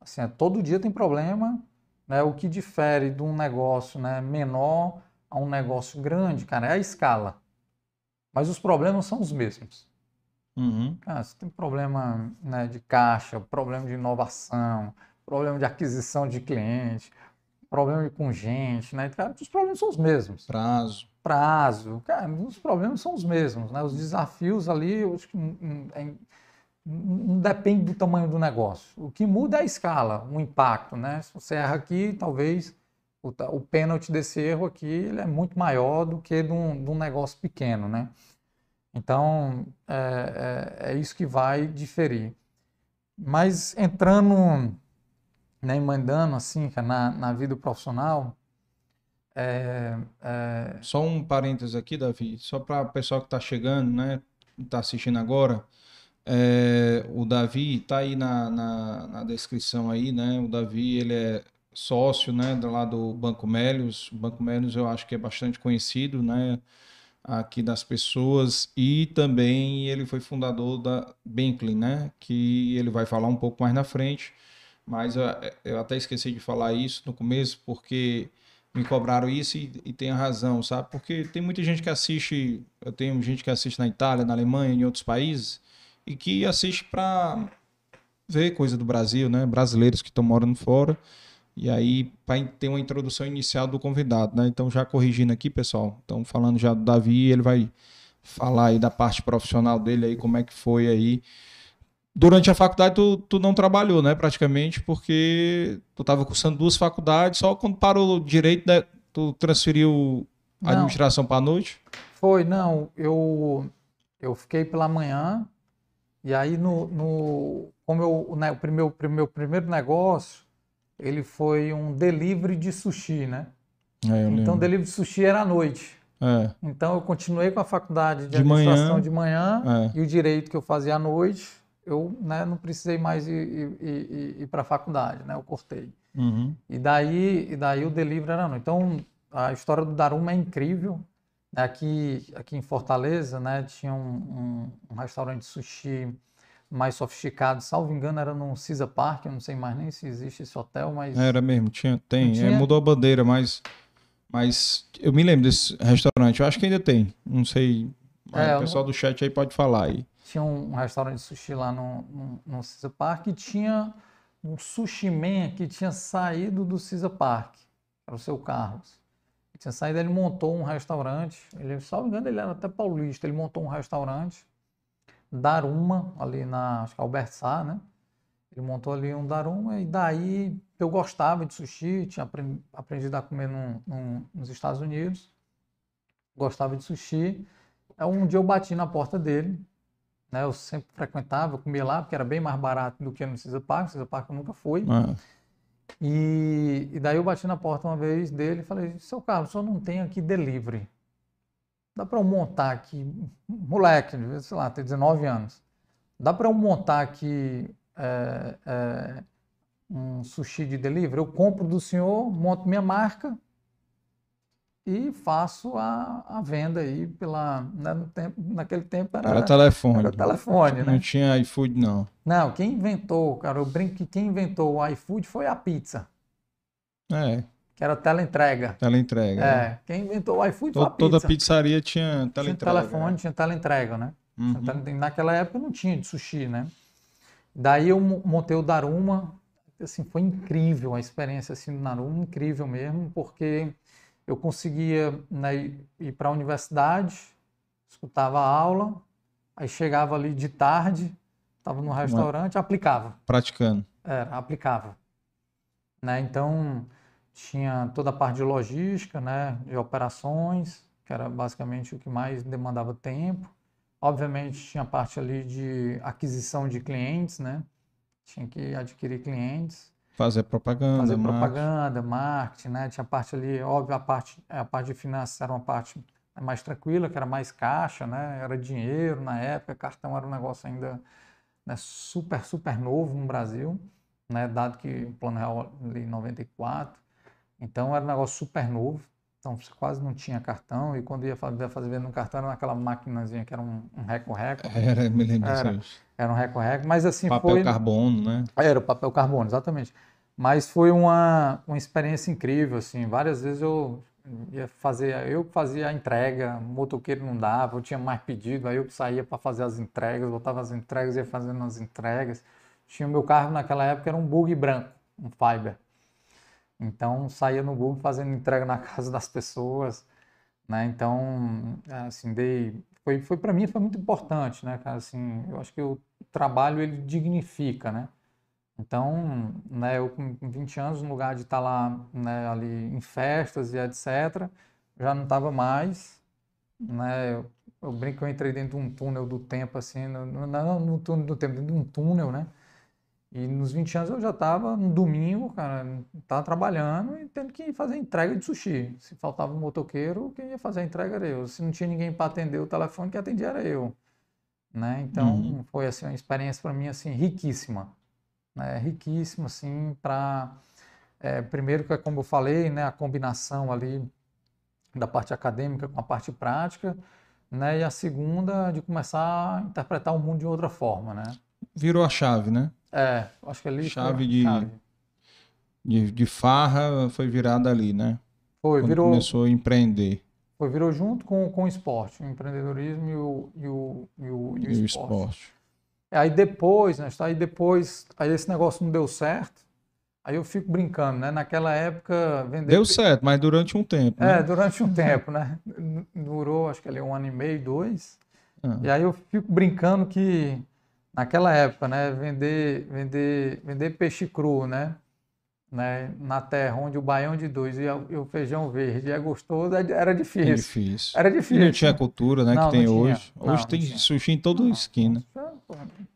Assim, é, todo dia tem problema, né, o que difere de um negócio né, menor a um negócio grande, cara, é a escala. Mas os problemas são os mesmos. Uhum. Ah, você tem problema né, de caixa, problema de inovação, problema de aquisição de cliente, problema com gente, né? Cara, os problemas são os mesmos. Prazo. Prazo, cara, os problemas são os mesmos, né? Os desafios ali, eu acho que não depende do tamanho do negócio. O que muda é a escala, o impacto, né? Se você erra aqui, talvez o, o pênalti desse erro aqui ele é muito maior do que de um, de um negócio pequeno, né? Então, é, é, é, isso que vai diferir. Mas entrando, né, emendando assim, na, na vida profissional, é, é... Só um parênteses aqui, Davi, só para o pessoal que está chegando, né, está assistindo agora, é, o Davi está aí na, na, na, descrição aí, né, o Davi, ele é sócio, né, lá do Banco Melios, o Banco Melios eu acho que é bastante conhecido, né, aqui das pessoas e também ele foi fundador da Bentley, né? Que ele vai falar um pouco mais na frente, mas eu, eu até esqueci de falar isso no começo porque me cobraram isso e, e tem razão, sabe? Porque tem muita gente que assiste, eu tenho gente que assiste na Itália, na Alemanha, em outros países e que assiste para ver coisa do Brasil, né? Brasileiros que estão morando fora e aí, para ter uma introdução inicial do convidado, né? Então, já corrigindo aqui, pessoal. Então, falando já do Davi, ele vai falar aí da parte profissional dele aí, como é que foi aí. Durante a faculdade, tu, tu não trabalhou, né? Praticamente, porque tu estava cursando duas faculdades, só quando parou direito, né? tu transferiu a administração para a noite? Foi, não. Eu, eu fiquei pela manhã, e aí, no, no como eu, né, o meu, meu primeiro negócio ele foi um delivery de sushi, né? É, então, delivery de sushi era à noite. É. Então, eu continuei com a faculdade de, de administração manhã, de manhã é. e o direito que eu fazia à noite, eu né, não precisei mais ir, ir, ir, ir para a faculdade, né? Eu cortei. Uhum. E, daí, e daí o delivery era à noite. Então, a história do Daruma é incrível. Aqui, aqui em Fortaleza, né, tinha um, um, um restaurante de sushi mais sofisticado, salvo engano, era no Cisa Park, eu não sei mais nem se existe esse hotel, mas. Era mesmo, tinha, tem. É, tinha... É, mudou a bandeira, mas. Mas eu me lembro desse restaurante, eu acho que ainda tem. Não sei. É, o pessoal do chat aí pode falar aí. Tinha um restaurante de sushi lá no, no, no Cisa Park e tinha um sushi man que tinha saído do Cisa Park, era o seu Carlos. Ele tinha saído, ele montou um restaurante. Ele, salvo engano, ele era até paulista. Ele montou um restaurante Daruma, ali na, acho que Albert Sá, né? Ele montou ali um Daruma e daí eu gostava de sushi, tinha aprendido a comer num, num, nos Estados Unidos, gostava de sushi. Aí um dia eu bati na porta dele, né? Eu sempre frequentava, eu comia lá porque era bem mais barato do que no Cisa Park, Cisa Park eu nunca fui. Ah. E, e daí eu bati na porta uma vez dele e falei, seu Carlos, o senhor não tem aqui delivery? Dá para eu montar aqui, moleque, sei lá, tem 19 anos, dá para eu montar aqui é, é, um sushi de delivery? Eu compro do senhor, monto minha marca e faço a, a venda aí pela. Né, no tempo, naquele tempo era, era telefone. Era telefone, né? Não tinha iFood, não. Não, quem inventou, cara, eu brinco que quem inventou o iFood foi a pizza. É que era teleentrega. Teleentrega. É. é. Quem inventou o iFood pizza. Toda pizzaria tinha teleentrega. Tinha telefone, tinha teleentrega, né? Uhum. Naquela época não tinha de sushi, né? Daí eu montei o Daruma, assim, foi incrível a experiência assim do Daruma, incrível mesmo, porque eu conseguia né, ir para a universidade, escutava a aula, aí chegava ali de tarde, estava no restaurante, aplicava. Praticando. Era, aplicava. Né? Então, tinha toda a parte de logística, né, de operações, que era basicamente o que mais demandava tempo. Obviamente tinha a parte ali de aquisição de clientes, né? Tinha que adquirir clientes. Fazer propaganda, fazer propaganda, marketing, né? Tinha a parte ali, óbvio, a parte, a parte de finanças era uma parte mais tranquila, que era mais caixa, né? Era dinheiro na época, cartão era um negócio ainda né, super, super novo no Brasil, né? Dado que o Plano Real ali em 94. Então era um negócio super novo. Então você quase não tinha cartão. E quando ia fazer, fazer venda no cartão, era naquela maquinazinha que era um, um reco-reco. Era, me lembro era, era um reco-reco. Mas assim papel foi. Papel carbono, né? Era o papel carbono, exatamente. Mas foi uma, uma experiência incrível, assim. Várias vezes eu ia fazer, eu fazia a entrega, motoqueiro não dava, eu tinha mais pedido, aí eu saía para fazer as entregas, botava as entregas, ia fazendo as entregas. Tinha o meu carro naquela época, era um bug branco, um Fiber. Então saía no bug fazendo entrega na casa das pessoas, né? Então, assim, dei foi, foi para mim foi muito importante, né, cara? Assim, eu acho que o trabalho ele dignifica, né? Então, né, eu com 20 anos, no lugar de estar tá lá, né, ali em festas e etc, já não estava mais, né? Eu, eu brinco que eu entrei dentro de um túnel do tempo, assim, não no, no túnel do tempo, dentro de um túnel, né? E nos 20 anos eu já estava no domingo, cara, estava trabalhando e tendo que fazer entrega de sushi. Se faltava um motoqueiro, quem ia fazer a entrega era eu. Se não tinha ninguém para atender o telefone, quem atendia era eu. Né? Então uhum. foi assim uma experiência para mim assim riquíssima, né? Riquíssima assim para é, primeiro que é como eu falei, né, a combinação ali da parte acadêmica com a parte prática, né? E a segunda de começar a interpretar o mundo de outra forma, né? Virou a chave, né? É, acho que ali chave de, chave. de de farra foi virada ali, né? Foi, Quando virou. começou a empreender. Foi, virou junto com, com o esporte, o empreendedorismo e o, e o, e o, e o, e esporte. esporte. Aí depois, né? Aí depois, aí esse negócio não deu certo. Aí eu fico brincando, né? Naquela época vender... Deu certo, mas durante um tempo. Né? É, durante um tempo, né? Durou, acho que ali um ano e meio, dois. Ah. E aí eu fico brincando que naquela época, né, vender, vender, vender peixe cru, né, né, na terra onde o baião de dois e, o feijão verde é gostoso, é era difícil. É difícil. Era difícil. E não tinha cultura, né, não, que tem hoje. Não, hoje tem tinha. sushi em toda não, esquina.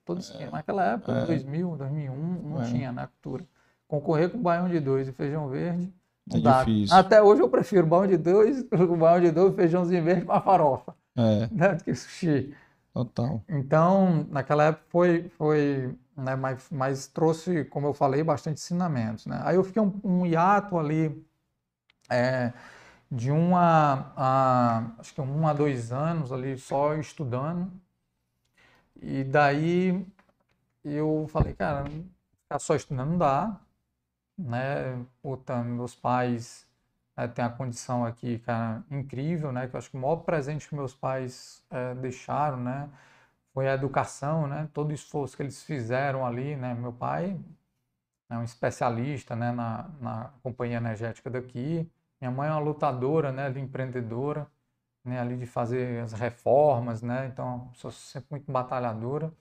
Toda esquina. Naquela época, é. 2000, 2001, não é. tinha na né, cultura. Concorrer com o baião de dois e feijão verde, é dá. difícil. Até hoje eu prefiro o baião de dois, o baião de dois, feijãozinho verde com a farofa. É. Né, do que sushi. Total. Então, naquela época foi, foi né, mas, mas trouxe, como eu falei, bastante ensinamentos. Né? Aí eu fiquei um, um hiato ali é, de uma a, acho que um a dois anos ali só estudando. E daí eu falei, cara, ficar só estudando não dá. Né? Puta, meus pais é, tem a condição aqui, cara, incrível, né? Que eu acho que o maior presente que meus pais é, deixaram, né? Foi a educação, né? Todo o esforço que eles fizeram ali, né? Meu pai é um especialista, né? Na, na companhia energética daqui. Minha mãe é uma lutadora, né? De empreendedora, né? Ali de fazer as reformas, né? Então, sou sempre muito batalhadora.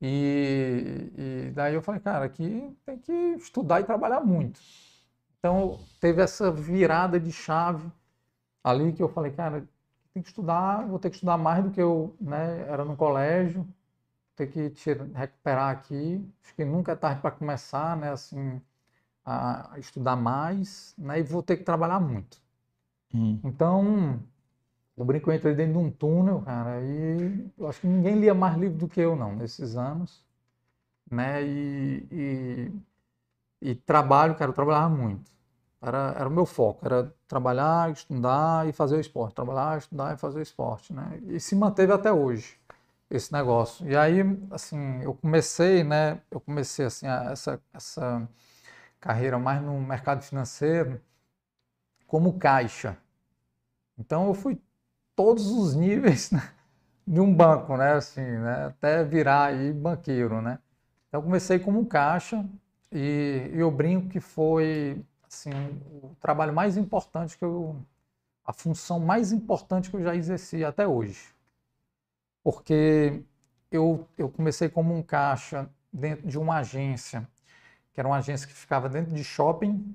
E, e daí eu falei, cara, aqui tem que estudar e trabalhar muito. Então, teve essa virada de chave ali que eu falei, cara, tem que estudar, vou ter que estudar mais do que eu né, era no colégio, ter que te recuperar aqui. Acho que nunca é tarde para começar, né, assim, a estudar mais, né, e vou ter que trabalhar muito. Hum. Então, eu brinco, eu entrei dentro de um túnel, cara, e eu acho que ninguém lia mais livro do que eu, não, nesses anos, né, e, e, e trabalho, cara, eu trabalhava muito. Era, era o meu foco, era trabalhar, estudar e fazer o esporte. Trabalhar, estudar e fazer o esporte, né? E se manteve até hoje esse negócio. E aí, assim, eu comecei, né? Eu comecei, assim, essa, essa carreira mais no mercado financeiro como caixa. Então, eu fui todos os níveis né? de um banco, né? Assim, né? Até virar aí banqueiro, né? Então, eu comecei como caixa e eu brinco que foi assim, o trabalho mais importante que eu. a função mais importante que eu já exerci até hoje. Porque eu, eu comecei como um caixa dentro de uma agência, que era uma agência que ficava dentro de shopping,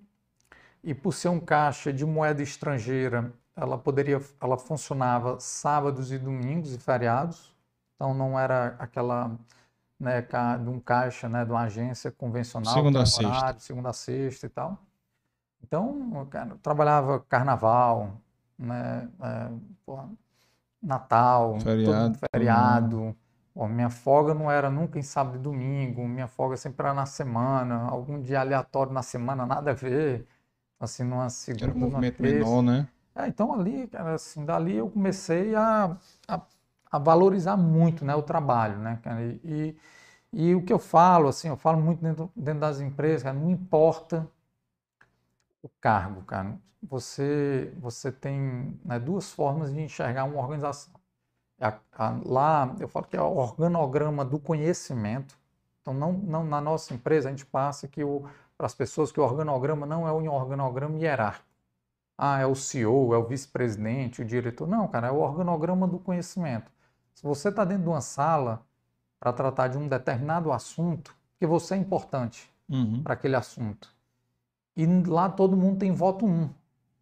e por ser um caixa de moeda estrangeira, ela poderia, ela funcionava sábados e domingos e feriados, então não era aquela né, de um caixa, né, de uma agência convencional, segunda a sexta, segunda a sexta e tal. Então, eu trabalhava carnaval, né, é, porra, Natal, feriado. feriado. Pô, minha folga não era nunca em sábado e domingo, minha folga sempre era na semana, algum dia aleatório na semana, nada a ver. Assim, numa segunda, era um movimento menor, né? É, então ali, cara, assim, dali eu comecei a, a, a, valorizar muito, né, o trabalho, né, cara, e, e, e, o que eu falo, assim, eu falo muito dentro, dentro das empresas, cara, não importa o cargo, cara. Você, você tem né, duas formas de enxergar uma organização. A, a, lá eu falo que é o organograma do conhecimento. Então, não, não na nossa empresa a gente passa que para as pessoas que o organograma não é um organograma hierárquico. Ah, é o CEO, é o vice-presidente, o diretor. Não, cara, é o organograma do conhecimento. Se você está dentro de uma sala para tratar de um determinado assunto, que você é importante uhum. para aquele assunto. E lá todo mundo tem voto um. Não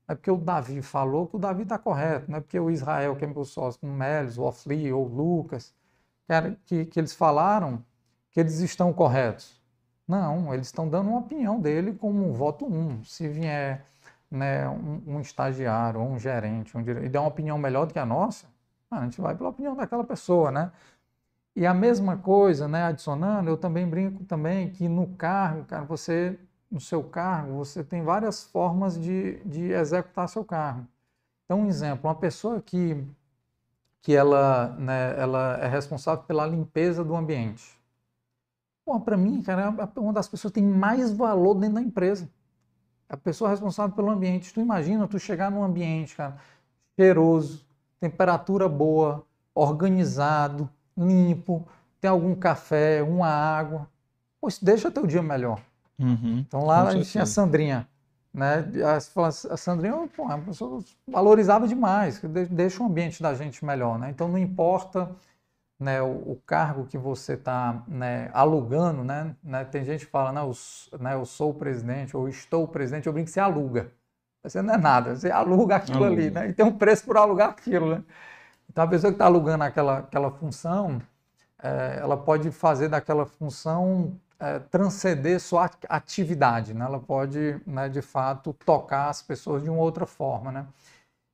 é porque o Davi falou que o Davi está correto, não é porque o Israel, que é meu sócio, o Melis, o Ofli ou o Lucas, que, que eles falaram que eles estão corretos. Não, eles estão dando uma opinião dele como um voto um. Se vier né, um, um estagiário ou um gerente um dire... e der uma opinião melhor do que a nossa, a gente vai pela opinião daquela pessoa, né? E a mesma coisa, né, adicionando, eu também brinco também que no cargo, cara, você, no seu cargo, você tem várias formas de, de executar seu cargo. Então, um exemplo, uma pessoa que, que ela, né, ela é responsável pela limpeza do ambiente. Para mim, cara, é uma das pessoas que tem mais valor dentro da empresa. A pessoa responsável pelo ambiente. Tu imagina tu chegar num ambiente, cara, cheiroso, temperatura boa, organizado, limpo, tem algum café, uma água. Pô, isso deixa teu dia melhor. Uhum, então lá a gente tinha a Sandrinha. Né? A, Sandrinha pô, é uma pessoa valorizava demais, deixa o ambiente da gente melhor. Né? Então não importa né, o, o cargo que você está né, alugando, né, né, tem gente que fala, né, eu, né, eu sou o presidente, ou estou o presidente, eu brinco que você aluga. Você não é nada, você aluga aquilo aluga. ali, né? E tem um preço por alugar aquilo, né? Então, a pessoa que está alugando aquela, aquela função, é, ela pode fazer daquela função é, transcender sua atividade, né? Ela pode, né, de fato, tocar as pessoas de uma outra forma, né?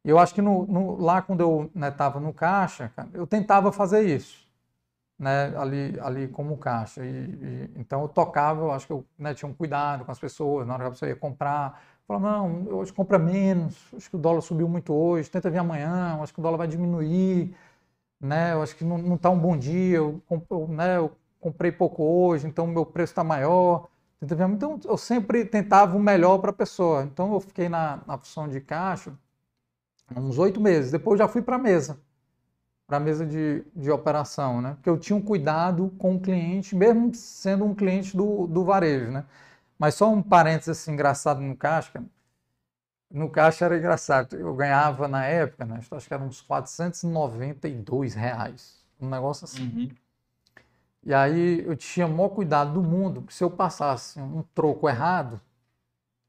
E eu acho que no, no, lá quando eu estava né, no caixa, eu tentava fazer isso, né? Ali, ali como caixa. E, e, então eu tocava, eu acho que eu né, tinha um cuidado com as pessoas na hora que a pessoa ia comprar Fala, não, hoje compra menos, acho que o dólar subiu muito hoje, tenta vir amanhã, acho que o dólar vai diminuir, né? Eu acho que não está um bom dia, eu, eu, né, eu comprei pouco hoje, então meu preço está maior. Tenta vir, então eu sempre tentava o melhor para a pessoa. Então eu fiquei na, na função de caixa uns oito meses. Depois já fui para a mesa, para a mesa de, de operação, né? Porque eu tinha um cuidado com o cliente, mesmo sendo um cliente do, do varejo, né? Mas só um parênteses assim, engraçado no caixa. No caixa era engraçado. Eu ganhava na época, né, acho que eram uns 492 reais. Um negócio assim. Uhum. E aí eu tinha o maior cuidado do mundo, porque se eu passasse um troco errado,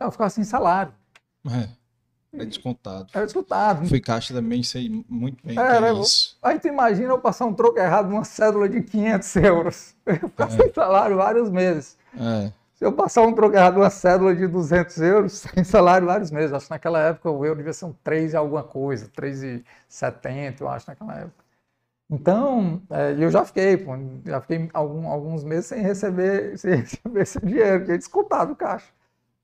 eu ficava sem salário. É. É descontado. É descontado. Fui caixa também, sei muito bem é, é isso. Aí tu imagina eu passar um troco errado numa cédula de 500 euros. Eu ficar é. sem salário vários meses. É. Se eu passar um troco errado, uma cédula de 200 euros, sem salário vários meses. Acho que naquela época o euro devia ser um 3 e alguma coisa, 3,70, eu acho, naquela época. Então, é, eu já fiquei, pô, já fiquei algum, alguns meses sem receber, sem receber esse dinheiro, que descontado do caixa.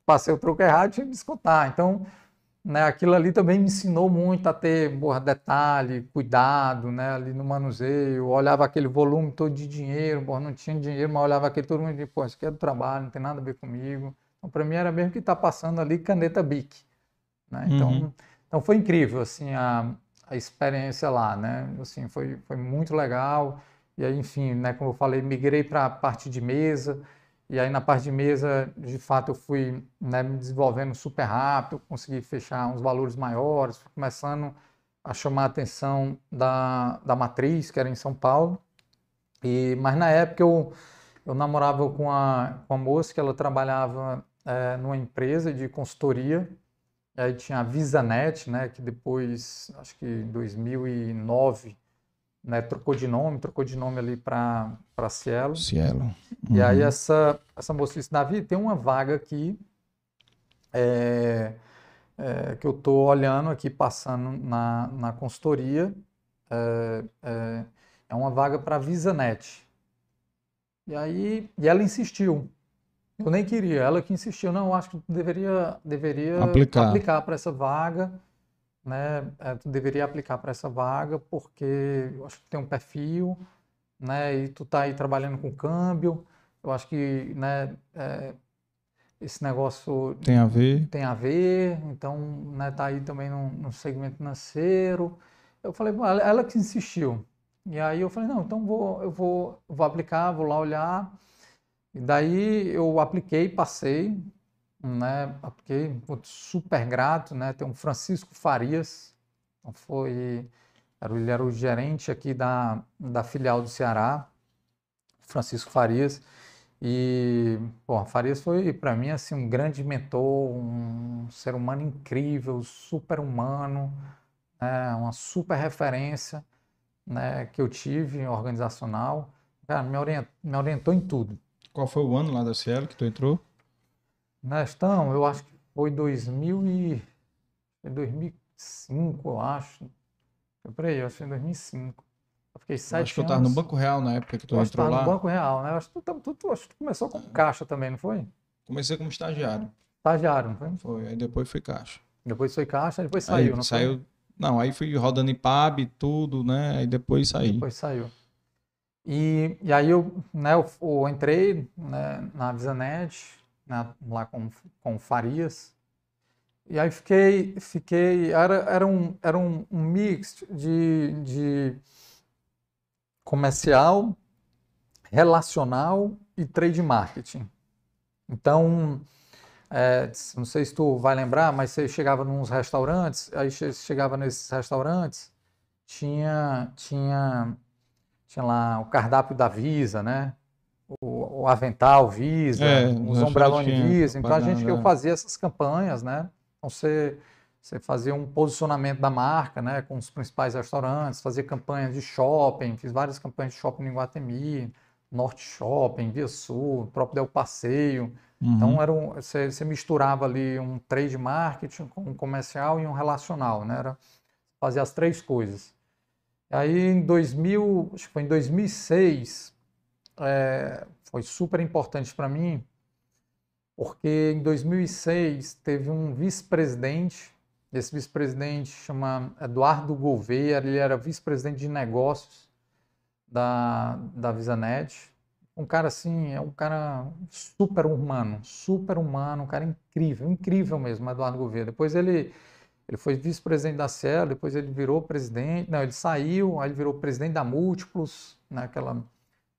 Passei o troco errado, tinha que descontar. Então, né, aquilo ali também me ensinou muito a ter porra, detalhe, cuidado né, ali no manuseio. Eu olhava aquele volume todo de dinheiro, porra, não tinha dinheiro, mas olhava aquele todo mundo de, pô, isso aqui é do trabalho, não tem nada a ver comigo. Então, para mim era mesmo que está passando ali caneta BIC. Né? Então, uhum. então foi incrível assim a, a experiência lá, né? Assim, foi, foi muito legal. E aí, enfim, né, como eu falei, migrei para a parte de mesa. E aí na parte de mesa, de fato, eu fui né, me desenvolvendo super rápido, consegui fechar uns valores maiores, começando a chamar a atenção da, da matriz, que era em São Paulo. E, mas na época eu, eu namorava com a, com a moça que ela trabalhava é, numa empresa de consultoria. E aí tinha a VisaNet, né, que depois, acho que em 2009, né, trocou de nome, trocou de nome ali para Cielo. Cielo. Uhum. E aí uhum. essa, essa moça disse, Davi, tem uma vaga aqui é, é, que eu estou olhando aqui, passando na, na consultoria, é, é, é uma vaga para a VisaNet. E aí, e ela insistiu. Eu nem queria, ela que insistiu, não, acho que deveria, deveria aplicar, aplicar para essa vaga né, tu deveria aplicar para essa vaga porque eu acho que tem um perfil, né, e tu tá aí trabalhando com câmbio, eu acho que, né, é, esse negócio tem a ver. Tem a ver, então né, tá aí também no, no segmento financeiro. Eu falei, ela, ela que insistiu. E aí eu falei, não, então vou, eu vou, vou aplicar, vou lá olhar. E daí eu apliquei, passei, né? Apliquei, super grato, né? Tem um Francisco Farias, então foi, ele era o gerente aqui da, da filial do Ceará, Francisco Farias. E, bom, Farias foi para mim assim um grande mentor, um ser humano incrível, super humano, né, uma super referência né, que eu tive organizacional. Cara, me, orientou, me orientou em tudo. Qual foi o ano lá da Cielo que tu entrou? Nestão, eu acho que foi 2000 e... 2005, eu acho. Peraí, eu acho que foi 2005. Eu fiquei sete Acho que eu estava no Banco Real na época que tu eu entrou lá. no Banco Real, né? Eu acho que tu, tu, tu, acho que tu começou como caixa também, não foi? Comecei como estagiário. Estagiário, não foi? Foi, aí depois fui caixa. Depois foi caixa, depois saiu, aí, não saiu, foi? Não, aí fui rodando em pub, tudo, né? Aí depois saí. Depois saiu. E, e aí eu, né, eu, eu entrei né, na Visanet, né, lá com, com Farias, e aí fiquei, fiquei era, era, um, era um, um mix de, de comercial, relacional e trade marketing. Então, é, não sei se tu vai lembrar, mas você chegava nos restaurantes, aí chegava nesses restaurantes, tinha, tinha, tinha lá o cardápio da Visa, né? O, o avental Visa, é, os Visa. Então a gente eu fazia essas campanhas, né? Então você você fazia um posicionamento da marca, né, com os principais restaurantes, fazia campanhas de shopping, fiz várias campanhas de shopping em Guatemi, Norte Shopping, Via Sul, próprio Del Passeio. Uhum. Então era um, você, você, misturava ali um trade marketing com um comercial e um relacional, né? Era fazer as três coisas. Aí em 2000, acho que foi em 2006, é, foi super importante para mim, porque em 2006 teve um vice-presidente esse vice-presidente chama Eduardo Gouveia, ele era vice-presidente de negócios da, da VisaNet. Um cara assim, é um cara super humano, super humano, um cara incrível, incrível mesmo, Eduardo Gouveia. Depois ele, ele foi vice-presidente da Cielo, depois ele virou presidente, não, ele saiu, aí ele virou presidente da Múltiplos, naquela né,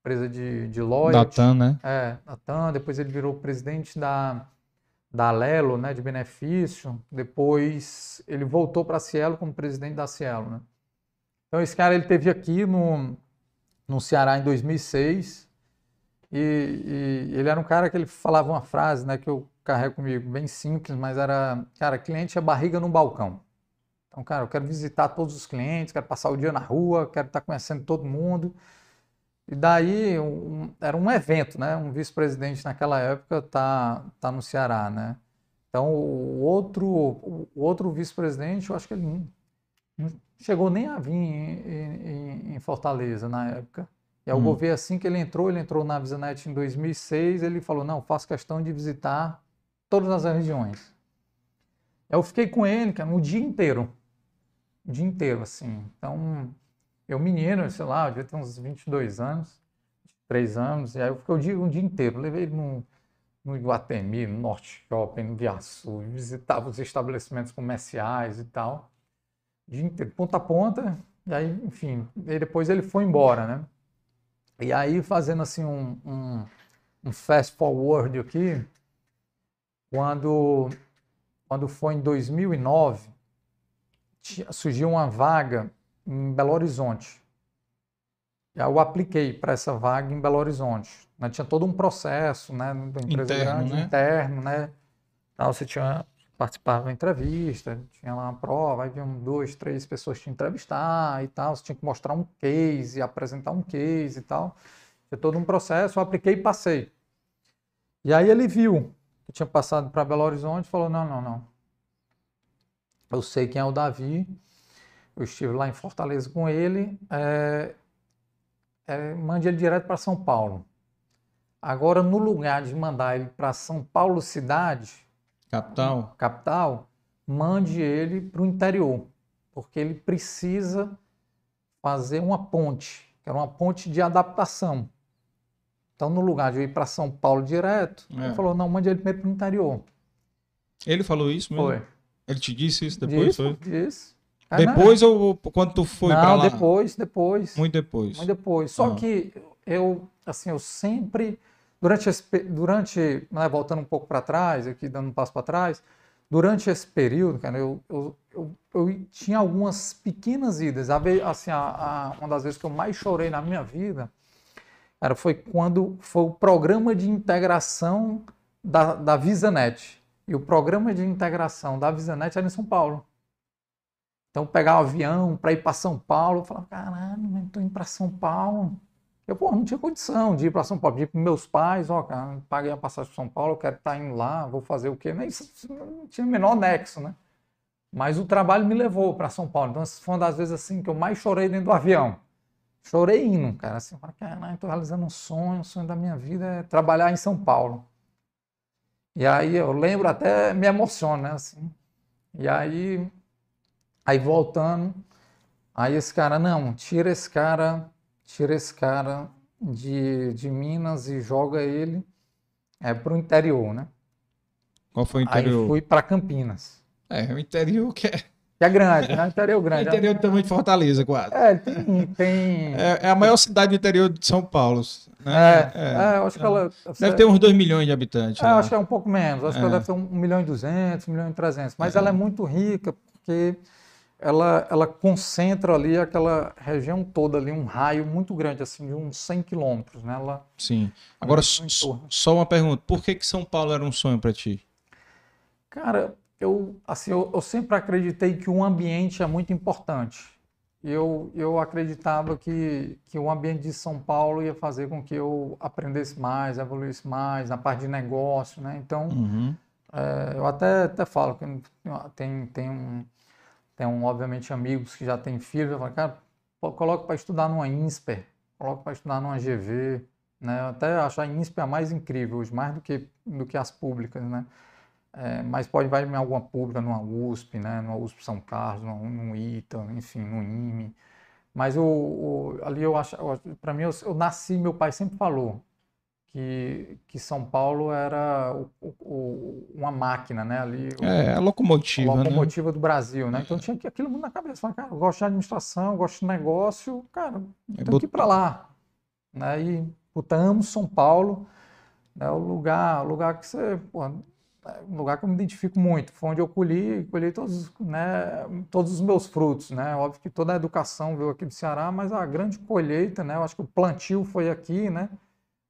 empresa de, de loja. Da TAM, né? É, da TAM, depois ele virou presidente da da Lelo, né, de benefício. Depois ele voltou para a Cielo como presidente da Cielo, né? Então esse cara ele teve aqui no, no Ceará em 2006 e, e, ele era um cara que ele falava uma frase, né, que eu carrego comigo, bem simples, mas era, cara, cliente é barriga no balcão. Então, cara, eu quero visitar todos os clientes, quero passar o dia na rua, quero estar conhecendo todo mundo. E daí um, era um evento, né? Um vice-presidente naquela época tá, tá no Ceará, né? Então o outro, o outro vice-presidente, eu acho que ele não, não, chegou nem a vir em, em, em Fortaleza na época. E aí hum. eu assim que ele entrou, ele entrou na Visanet em 2006, ele falou, não, faço questão de visitar todas as regiões. Eu fiquei com ele, cara, o dia inteiro. O dia inteiro, assim. Então, eu, menino, sei lá, devia ter uns 22 anos, 3 anos, e aí eu fiquei o dia, um dia inteiro. Levei ele no, no Iguatemi, no Norte Shopping, no Via Sul, visitava os estabelecimentos comerciais e tal. Dia inteiro, ponta a ponta, e aí, enfim, e depois ele foi embora, né? E aí, fazendo assim um, um, um fast forward aqui, quando, quando foi em 2009, surgiu uma vaga em Belo Horizonte. Eu apliquei para essa vaga em Belo Horizonte. Né? Tinha todo um processo, né, da empresa interno, grande, né? interno, né? Então, você tinha participava da entrevista, tinha lá uma prova, aí vinham duas, três pessoas te entrevistar e tal, você tinha que mostrar um case, apresentar um case e tal. Tinha todo um processo, eu apliquei e passei. E aí ele viu que tinha passado para Belo Horizonte e falou: não, não, não. Eu sei quem é o Davi, eu estive lá em Fortaleza com ele, é, é, mande ele direto para São Paulo. Agora, no lugar de mandar ele para São Paulo cidade, capital, capital, mande ele para o interior, porque ele precisa fazer uma ponte, que era uma ponte de adaptação. Então, no lugar de eu ir para São Paulo direto, É. ele falou, não, mande ele primeiro para o interior. Ele falou isso mesmo? Foi. Ele te disse isso depois? Disse, foi? disse. Né? Depois ou quando tu foi não, pra lá? depois, depois. Muito depois. Muito depois. Só Ah. que eu, assim, eu sempre, durante, esse, durante né, voltando um pouco para trás, aqui dando um passo para trás, durante esse período, cara, eu, eu, eu, eu tinha algumas pequenas idas. A ve- assim, a, a- uma das vezes que eu mais chorei na minha vida, cara, foi quando foi o programa de integração da, da VisaNet. E o programa de integração da VisaNet era em São Paulo. Então, pegar o avião para ir para São Paulo, eu falava, caralho, estou indo para São Paulo. Eu, pô, não tinha condição de ir para São Paulo, ir para meus pais, ó, cara, paguei a passagem para São Paulo, eu quero estar indo lá, vou fazer o quê? Não tinha o menor nexo, né? Mas o trabalho me levou para São Paulo. Então, essa foi uma das vezes assim que eu mais chorei dentro do avião. Chorei indo, cara. Assim, caralho, estou realizando um sonho, o sonho da minha vida é trabalhar em São Paulo. E aí eu lembro até me emociona, né? Assim. E aí, aí voltando, aí esse cara, não, tira esse cara, tira esse cara de, de Minas e joga ele é, para o interior, né? Qual foi o Aí interior? fui para Campinas, É, o interior que é. que é grande, né? Interior O grande. interior do tamanho de Fortaleza, quase. É, tem. tem... É, é a maior cidade do interior de São Paulo. É, Né? é, eu acho que ela. Deve ter uns 2 milhões de habitantes. É, lá. acho que é um pouco menos. Acho que É. ela deve ter um milhão e duzentos, um milhão e trezentos. Mas ela é muito rica porque ela, ela concentra ali aquela região toda ali, um raio muito grande, assim, de uns 100 quilômetros, né? Ela, Sim. Agora, só uma pergunta. Por que, que São Paulo era um sonho pra ti? Cara, eu, assim, eu, eu sempre acreditei que o ambiente é muito importante. Eu, eu acreditava que, que o ambiente de São Paulo ia fazer com que eu aprendesse mais, evoluísse mais na parte de negócio, né? Então, Uhum. É, eu até, até falo que tem, tem, um, tem um, obviamente, amigos que já têm filhos, falo, cara, coloca para estudar numa INSPER, coloca para estudar numa GV, né? Eu até acho a INSPER a mais incrível hoje, mais do que, do que as públicas, né? É, mas pode vai em alguma pública, numa USP, né? Numa USP São Carlos, no ITA, enfim, no IME. Mas o- ali eu acho, para mim, eu, eu nasci, meu pai sempre falou, que, que São Paulo era o- o- uma máquina, né? Ali, o- É, a a locomotiva, né? locomotiva do Brasil, né? Então tinha que- aquilo muito na cabeça. Falei, cara, eu gosto de administração, gosto de negócio, cara, É, tenho que ir para lá. Né? E, puta, amo São Paulo, é o lugar, o lugar que você, pô, é um lugar que eu me identifico muito. Foi onde eu colhi, colhi todos, né, todos os meus frutos, né? Óbvio que toda a educação veio aqui do Ceará, mas a grande colheita, né? Eu acho que o plantio foi aqui, né?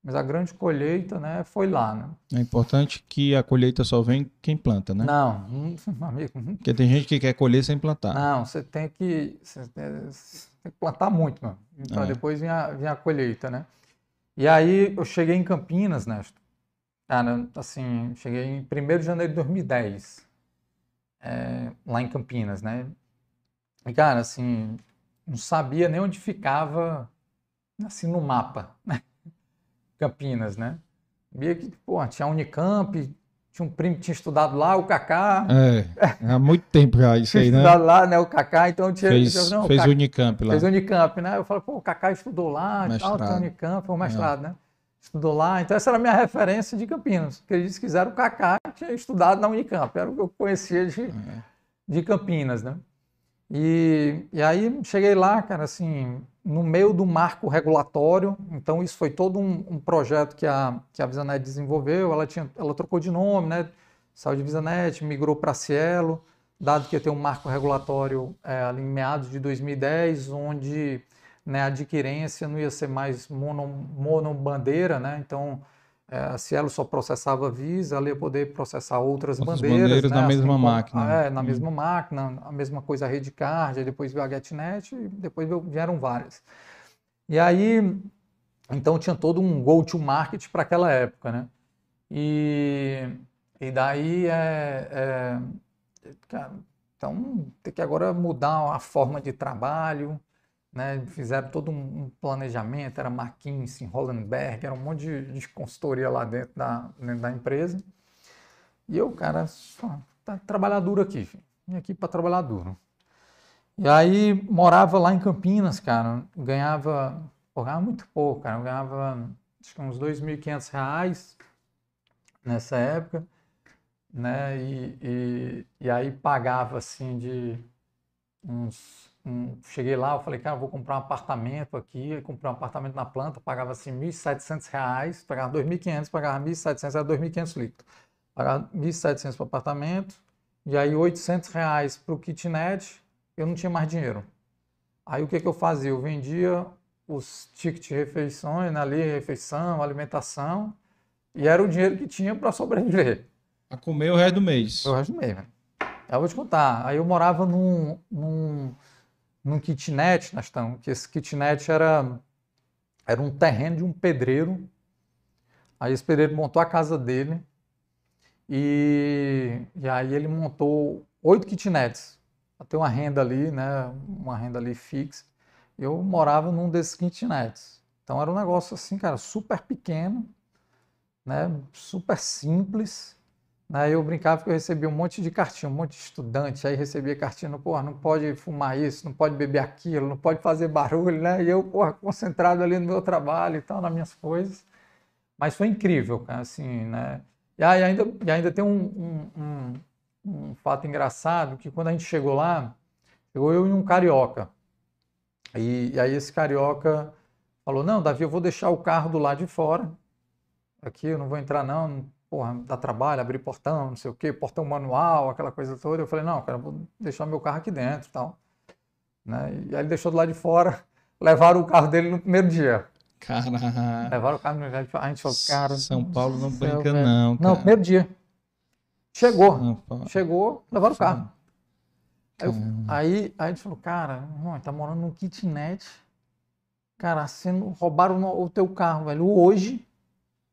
Mas a grande colheita, né, foi lá, né? É importante que a colheita só vem quem planta, né? Não, hum, amigo, hum, Porque tem gente que quer colher sem plantar. Não, você tem que, você tem que plantar muito, mano, para É. depois vir a, vir a colheita, né? E aí eu cheguei em Campinas, né? Cara, assim, cheguei em 1 de janeiro de 2010, é, lá em Campinas, né? E, cara, assim, não sabia nem onde ficava, assim, no mapa, né? Campinas, né? Via que, pô, tinha a Unicamp, tinha um primo que tinha estudado lá, o Kaká, É, há muito tempo já isso aí, né? estudado lá, né? O Kaká, então tinha. Fez, eu, não, o fez Kaká- Unicamp lá. fez Unicamp, né? Eu falei, pô, o Kaká estudou lá, e tal, tem Mestrado. Unicamp, foi um mestrado, né? Estudou lá, então essa era a minha referência de Campinas. Porque eles quiseram o Kaká tinha estudado na Unicamp, era o que eu conhecia de, É. de Campinas, né? E, e aí cheguei lá, cara, assim, no meio do marco regulatório, então isso foi todo um, um projeto que a, que a Visanet desenvolveu, ela, tinha, ela trocou de nome, né? Saiu de Visanet, migrou para Cielo, dado que ia ter um marco regulatório é, ali em meados de 2010, onde né, a adquirência não ia ser mais mono, monobandeira, né? Então é, a Cielo só processava Visa, ela ia poder processar outras, Outras bandeiras, bandeiras né? na assim mesma como- máquina. É, na Hum. mesma máquina, a mesma coisa a Redcard, aí depois veio a GetNet e depois vieram várias. E aí, então tinha todo um go-to-market para aquela época, né? E, e daí, é, é, então tem que agora mudar a forma de trabalho, né? Fizeram todo um, planejamento, era McKinsey, Hollenberg, era um monte de, de consultoria lá dentro da, dentro da empresa. E eu, cara, só, tá, trabalhar duro aqui. Vim aqui para trabalhar duro. E aí morava lá em Campinas, cara, ganhava, pô, ganhava muito pouco, cara, eu ganhava acho que uns 2.500 reais nessa época, né? E, e, e aí pagava assim de uns um, cheguei lá, eu falei, cara, vou comprar um apartamento aqui, comprei um apartamento na planta, pagava assim R$ 1.700, pagava 2.500, pagava 1.700, era 2.500 líquidos. Pagava 1.700 para o apartamento, e aí 800 reais para o kitnet, eu não tinha mais dinheiro. Aí o que, que eu fazia? Eu vendia os tickets de refeições, né, ali, refeição, alimentação, e era o dinheiro que tinha para sobreviver. A comer o resto do mês. O resto do mês, velho. Aí eu vou te contar. Aí eu morava num, num num kitnet, estamos, que esse kitnet era, era um terreno de um pedreiro. Aí esse pedreiro montou a casa dele e, e aí ele montou oito kitnets. Tem uma renda ali, né, uma renda ali fixa. Eu morava num desses kitnets. Então era um negócio assim, cara, super pequeno, né, super simples. Aí eu brincava que eu recebia um monte de cartinha, um monte de estudante, aí recebia cartinha, porra, não pode fumar isso, não pode beber aquilo, não pode fazer barulho, né? E eu, porra, concentrado ali no meu trabalho e tal, nas minhas coisas. Mas foi incrível, cara, assim, né? E aí ainda, e ainda tem um, um, um, um fato engraçado, que quando a gente chegou lá, chegou eu e um carioca. E, e aí esse carioca falou, não, Davi, eu vou deixar o carro do lado de fora, aqui eu não vou entrar não, porra, dá trabalho, abrir portão, não sei o quê, portão manual, aquela coisa toda. Eu falei, não, cara, vou deixar meu carro aqui dentro e tal. Né? E aí ele deixou do lado de fora, levaram o carro dele no primeiro dia. Caralho. Levaram o carro no primeiro dia. A gente falou, cara. São Paulo não céu, brinca, velho. não. Cara. Não, primeiro dia. Chegou. Chegou, levaram o carro. Aí, eu, aí, aí, a gente falou, cara, irmão, tá morando num kitnet. Cara, sendo, roubaram o teu carro, velho. Hoje,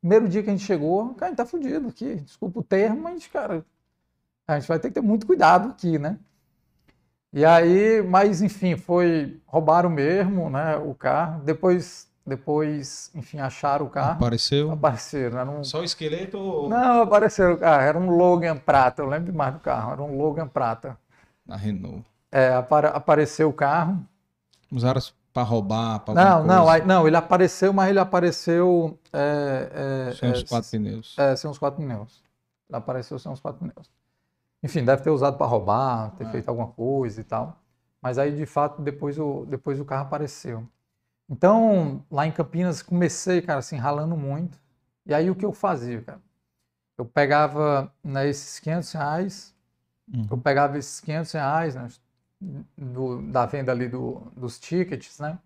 Primeiro dia que a gente chegou, cara, a gente tá fudido aqui. Desculpa o termo, mas, cara, a gente vai ter que ter muito cuidado aqui, né? E aí, mas enfim, foi roubaram mesmo, né, o carro. Depois, depois, enfim, acharam o carro. Apareceu? Apareceram. Era um... Só o esqueleto? Ou... Não, apareceu o carro. Era um Logan prata. Eu lembro mais do carro. Era um Logan prata. Na Renault. É, apareceu o carro. Usaram para roubar? Pra não, não, aí, não, ele apareceu, mas ele apareceu. É, é, sem os é, quatro pneus. É, sem os quatro pneus. Ele apareceu sem os quatro pneus. Enfim, deve ter usado para roubar, ter é. feito alguma coisa e tal. Mas aí, de fato, depois o, depois o carro apareceu. Então, lá em Campinas, comecei, cara, assim, ralando muito. E aí, o que eu fazia, cara? Eu pegava né, esses 500 reais, uhum. eu pegava esses 500 reais, né, do, da venda ali do, dos tickets, né?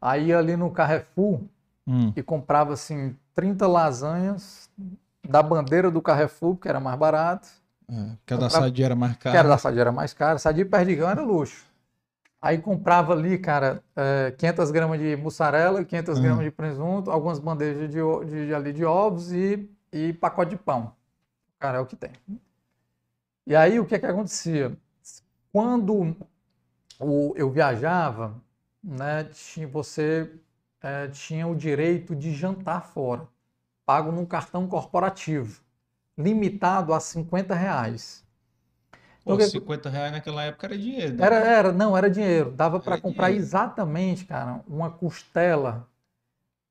Aí ali no Carrefour hum. e comprava assim 30 lasanhas da bandeira do Carrefour, que era mais barato. É, que a da Sadia era mais cara. Que era da Sadia era mais cara. Sadia e Perdigão era luxo. Aí comprava ali, cara, é, 500 gramas de mussarela, 500 hum. gramas de presunto, algumas bandejas de, de, de, ali de ovos e, e pacote de pão. Cara, é o que tem. E aí o que é que acontecia? Quando eu viajava, né, você é, tinha o direito de jantar fora, pago num cartão corporativo, limitado a 50 reais. Pô, Porque, 50 reais naquela época era dinheiro. Né? Era, era, não, era dinheiro. Dava para comprar dinheiro. exatamente, cara, uma costela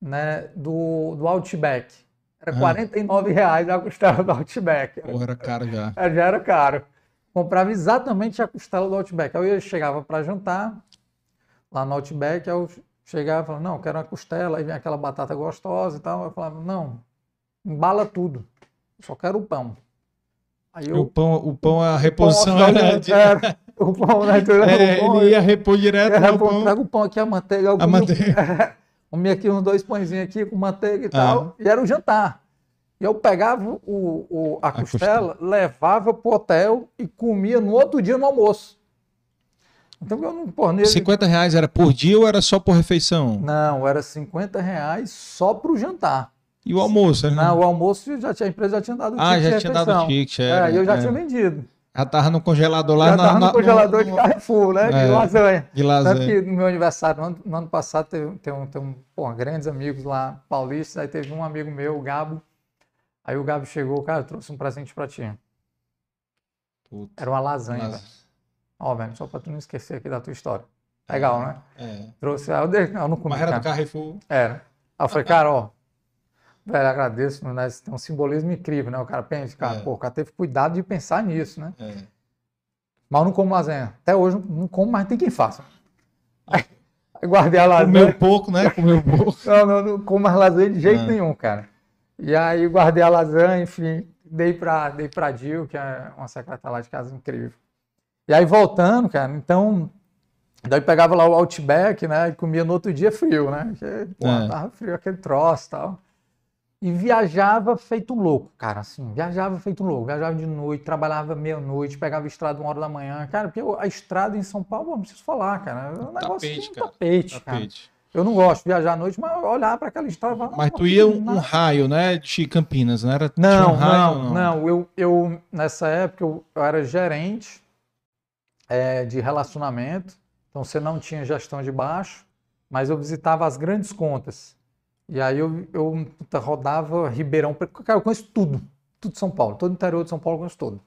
né, do, do Outback. Era ah. 49 reais a costela do Outback. Pô, era caro já. É, já era caro comprava exatamente a costela do Outback. Aí eu chegava para jantar lá no Outback, aí eu chegava e falava, não, quero uma costela, aí vem aquela batata gostosa e tal. Eu falava, não, embala tudo, só quero o pão. Aí eu, o pão, o pão a reposição pão, era, de... era, o pão, né? Então, é, o pão, ele ia repor direto ia repor, pão. Traga o pão aqui, a manteiga. A manteiga. Comia aqui uns dois pãezinhos aqui com manteiga e ah. tal. E era o jantar. E eu pegava o, o a, a costela, costela, levava pro hotel e comia no outro dia no almoço. Então eu não nele... 50 reais era por dia ou era só por refeição? Não, era 50 reais só pro jantar. E o almoço? Né? Não, o almoço já tinha, a empresa já tinha dado o ah. Ah, já tinha dado o ticket. É, é, eu já é. tinha vendido. Já tava no congelador lá. Já na, tava no, congelador no, de Carrefour, né? É, de lasanha. De lasanha. Tanto que no meu aniversário, no ano, no ano passado, teve, teve, um, teve um, pô, grandes amigos lá, paulistas, aí teve um amigo meu, o Gabo, Aí o Gabi chegou, cara, trouxe um presente pra ti. Puta. Era uma lasanha, Las... velho. Ó, velho, só pra tu não esquecer aqui da tua história. Legal, é, né? É. Trouxe, aí eu, dei, eu não comi. Mas era do Carrefour. Era. Aí eu falei, cara, ó, velho, agradeço, né? Tem um simbolismo incrível, né? O cara pensa, cara, É. pô, o cara teve cuidado de pensar nisso, né? É. Mas eu não como lasanha. Até hoje eu não como, mas tem quem faça. Aí guardei a lasanha. Comeu pouco, né? Comeu pouco. Não, não, não como mais lasanha de jeito Ah. nenhum, cara. E aí guardei a lasanha, enfim, dei pra, dei pra Dil, que é uma secretária lá de casa incrível. E aí voltando, cara, então. Daí pegava lá o Outback, né? E comia no outro dia frio, né? Porque, pô, É. tava frio aquele troço e tal. E viajava feito louco, cara, assim, viajava feito louco, viajava de noite, trabalhava meia-noite, pegava estrada uma hora da manhã, cara, porque a estrada em São Paulo, não preciso falar, cara, é um negócio Tapete, de um cara. tapete, cara. Tapete. Eu não gosto de viajar à noite, mas olhar para aquela e falar, Mas "Não, tu ia um, um nada." raio, né? De Campinas, não era? Não, um raio, não, não. Eu, eu, nessa época, eu, eu era gerente eh, de relacionamento, então você não tinha gestão de baixo, mas eu visitava as grandes contas. E aí eu, eu puta, rodava Ribeirão, Preto, cara, eu conheço tudo, tudo São Paulo, todo o interior de São Paulo eu conheço todo.